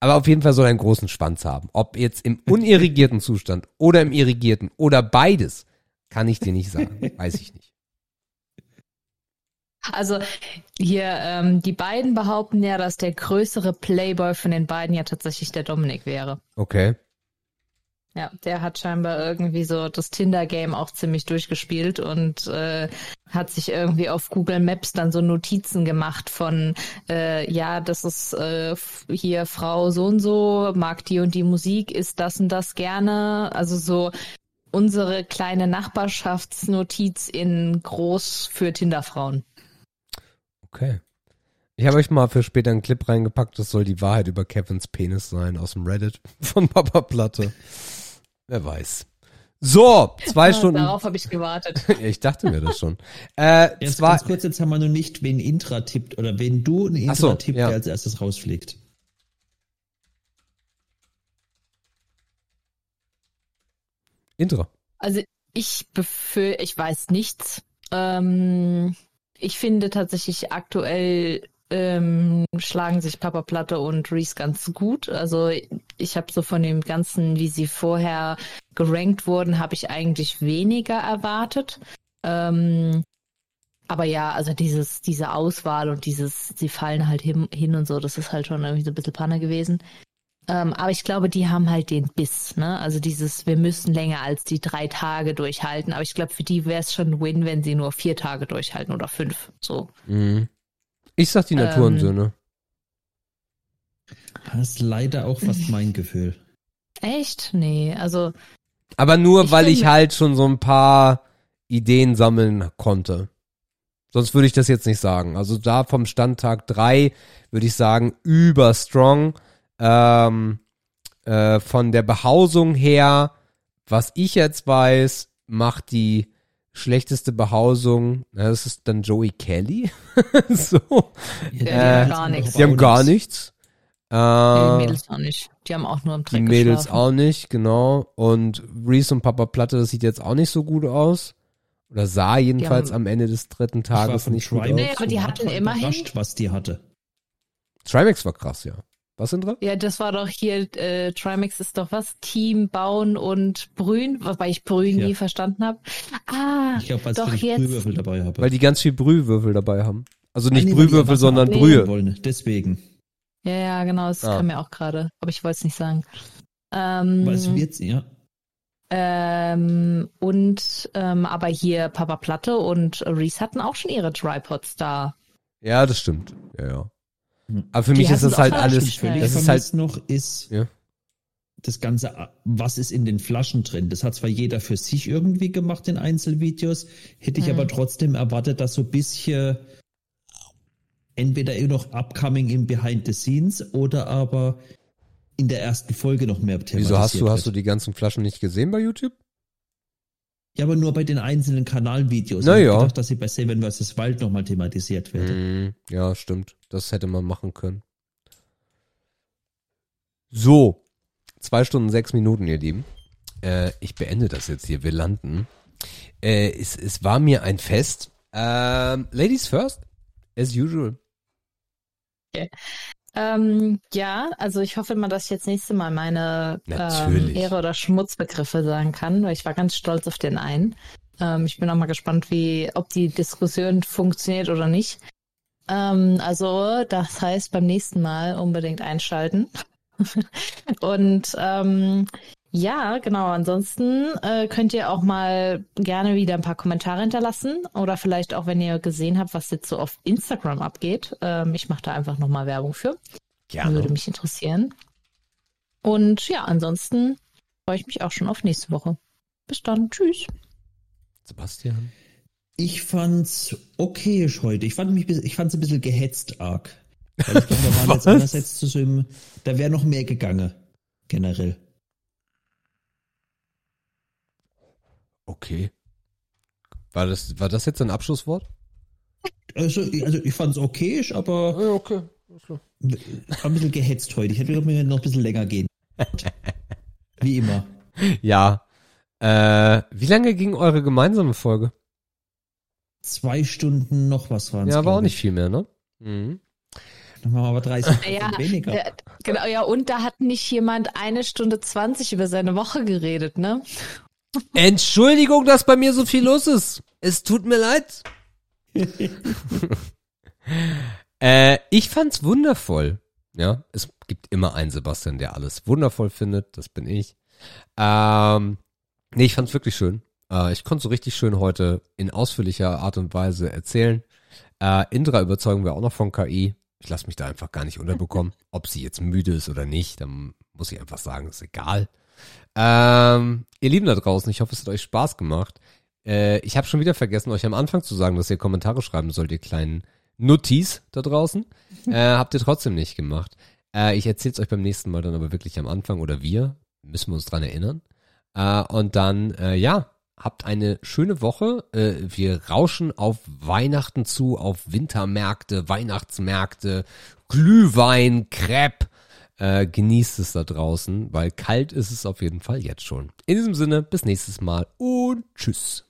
Aber auf jeden Fall soll er einen großen Schwanz haben. Ob jetzt im unirrigierten Zustand oder im irrigierten oder beides, kann ich dir nicht sagen. <laughs> Weiß ich nicht. Also hier, ähm, die beiden behaupten ja, dass der größere Playboy von den beiden ja tatsächlich der Dominik wäre. Okay. Ja, der hat scheinbar irgendwie so das Tinder-Game auch ziemlich durchgespielt und äh, hat sich irgendwie auf Google Maps dann so Notizen gemacht von, äh, ja, das ist äh, hier Frau so und so, mag die und die Musik, ist das und das gerne. Also so unsere kleine Nachbarschaftsnotiz in groß für Tinderfrauen. Okay. Ich habe euch mal für später einen Clip reingepackt, das soll die Wahrheit über Kevins Penis sein aus dem Reddit <laughs> von Papa Platte. Wer weiß. So, zwei <laughs> Stunden. Darauf habe ich gewartet. <laughs> ich dachte mir das schon. <laughs> Äh, Jetzt zwei, ganz kurz, jetzt haben wir noch nicht, wen Intra tippt oder wen du ein Intra so, tippt, ja. der als erstes rausfliegt. Intra. Also ich befürchte, ich weiß nichts. Ähm, ich finde tatsächlich aktuell ähm, schlagen sich Papa Platte und Reese ganz gut. Also ich habe so von dem Ganzen, wie sie vorher gerankt wurden, habe ich eigentlich weniger erwartet. Ähm, aber ja, also dieses, diese Auswahl und dieses, sie fallen halt hin, hin und so, das ist halt schon irgendwie so ein bisschen Panne gewesen. Ähm, aber ich glaube, die haben halt den Biss, ne? Also dieses, wir müssen länger als die drei Tage durchhalten. Aber ich glaube, für die wäre es schon ein Win, wenn sie nur vier Tage durchhalten oder fünf. So. Mhm. Ich sag die Ähm, Naturensöhne. Das ist leider auch fast mein Gefühl. Echt? Nee, also Aber nur, ich weil ich halt schon so ein paar Ideen sammeln konnte. Sonst würde ich das jetzt nicht sagen. Also da vom Standtag drei würde ich sagen, über strong. Ähm, äh, von der Behausung her, was ich jetzt weiß, macht die schlechteste Behausung, na, das ist dann Joey Kelly. <laughs> so. Ja, die haben gar nichts. Die haben gar nichts. die Äh, Mädels auch nicht. Die haben auch nur im die Dreck Mädels geschlafen. auch nicht, genau. Und Reese und Papa Platte, das sieht jetzt auch nicht so gut aus. Oder sah jedenfalls haben- am Ende des dritten Tages nicht gut Trimax Nee, aus. aber die hatten immerhin- was die hatte. Trimax war krass, ja. Was sind drin? Ja, das war doch hier, äh, Trimax ist doch was? Team Bauen und Brühen, wobei ich Brühen Ja. nie verstanden habe. Ah, Ich glaube, weil doch ich jetzt. Brühwürfel dabei habe. Weil die ganz viel Brühwürfel dabei haben. Also nicht die Brühwürfel, sondern Brühe. Wollen. Deswegen. Ja, ja, genau, das Ah. kam mir auch gerade, aber ich wollte es nicht sagen. Ähm, Weil es wird, ja. ähm, und ähm, aber hier Papa Platte und Reese hatten auch schon ihre Tripods da. Ja, das stimmt. Ja, ja. Hm. Aber für Die mich ist das halt alles, Völlig das ist halt, noch ist Ja. das Ganze, was ist in den Flaschen drin? Das hat zwar jeder für sich irgendwie gemacht in Einzelvideos, hätte ich Mhm. aber trotzdem erwartet, dass so ein bisschen entweder eh noch upcoming im Behind the Scenes oder aber in der ersten Folge noch mehr thematisiert wieso hast du, hast du wird. die ganzen Flaschen nicht gesehen bei YouTube? Ja, aber nur bei den einzelnen Kanalvideos. Na ich gedacht, dass sie bei Seven vs. Wild nochmal thematisiert wird. Mhm. Ja, stimmt. Das hätte man machen können. So. Zwei Stunden, sechs Minuten, ihr Lieben. Äh, ich beende das jetzt hier. Wir landen. Äh, es, es war mir ein Fest. Ähm, Ladies first, as usual. Ähm, ja, also ich hoffe mal, dass ich jetzt nächste Mal meine ähm. Ehre- oder Schmutzbegriffe sagen kann, weil ich war ganz stolz auf den einen. Ähm, ich bin auch mal gespannt, wie, ob die Diskussion funktioniert oder nicht. Ähm, also, das heißt, beim nächsten Mal unbedingt einschalten. <laughs> Und ähm, ja, genau. Ansonsten äh, könnt ihr auch mal gerne wieder ein paar Kommentare hinterlassen oder vielleicht auch, wenn ihr gesehen habt, was jetzt so auf Instagram abgeht. Ähm, ich mache da einfach nochmal Werbung für. Würde mich interessieren. Und ja, ansonsten freue ich mich auch schon auf nächste Woche. Bis dann. Tschüss. Sebastian. Ich fand's okay heute. Ich fand mich, ich fand's ein bisschen gehetzt arg. Weil ich glaube, da waren jetzt <laughs> einerseits zu so einem, da wäre noch mehr gegangen. Generell. Okay. War das, war das jetzt ein Abschlusswort? Also, also ich fand's okay, aber Ja, okay. war ein bisschen gehetzt heute. Ich hätte mir noch ein bisschen länger gehen. <laughs> Wie immer. Ja. Äh, wie lange ging eure gemeinsame Folge? Zwei Stunden noch was waren's. Ja, war auch nicht ich. viel mehr, ne? Mhm. Dann machen wir aber 30 Ja, weniger. äh, genau, ja, und da hat nicht jemand eine Stunde 20 über seine Woche geredet, ne? Entschuldigung, dass bei mir so viel los ist. Es tut mir leid. <laughs> äh, ich fand's wundervoll. Ja, es gibt immer einen Sebastian, der alles wundervoll findet. Das bin ich. Ähm, nee, ich fand's wirklich schön. Äh, ich konnte so richtig schön heute in ausführlicher Art und Weise erzählen. Äh, Indra überzeugen wir auch noch von KI. Ich lasse mich da einfach gar nicht unterbekommen. Ob sie jetzt müde ist oder nicht, dann muss ich einfach sagen, ist egal. Ähm, ihr Lieben da draußen, ich hoffe, es hat euch Spaß gemacht. Äh, ich habe schon wieder vergessen, euch am Anfang zu sagen, dass ihr Kommentare schreiben sollt, ihr kleinen Nuttis da draußen. <laughs> Äh, habt ihr trotzdem nicht gemacht. Äh, ich erzähl's euch beim nächsten Mal dann aber wirklich am Anfang oder wir. Müssen wir uns dran erinnern. Äh, und dann, äh, ja, habt eine schöne Woche. Äh, wir rauschen auf Weihnachten zu, auf Wintermärkte, Weihnachtsmärkte, Glühwein, Crepe. Äh, genießt es da draußen, weil kalt ist es auf jeden Fall jetzt schon. In diesem Sinne, bis nächstes Mal und tschüss.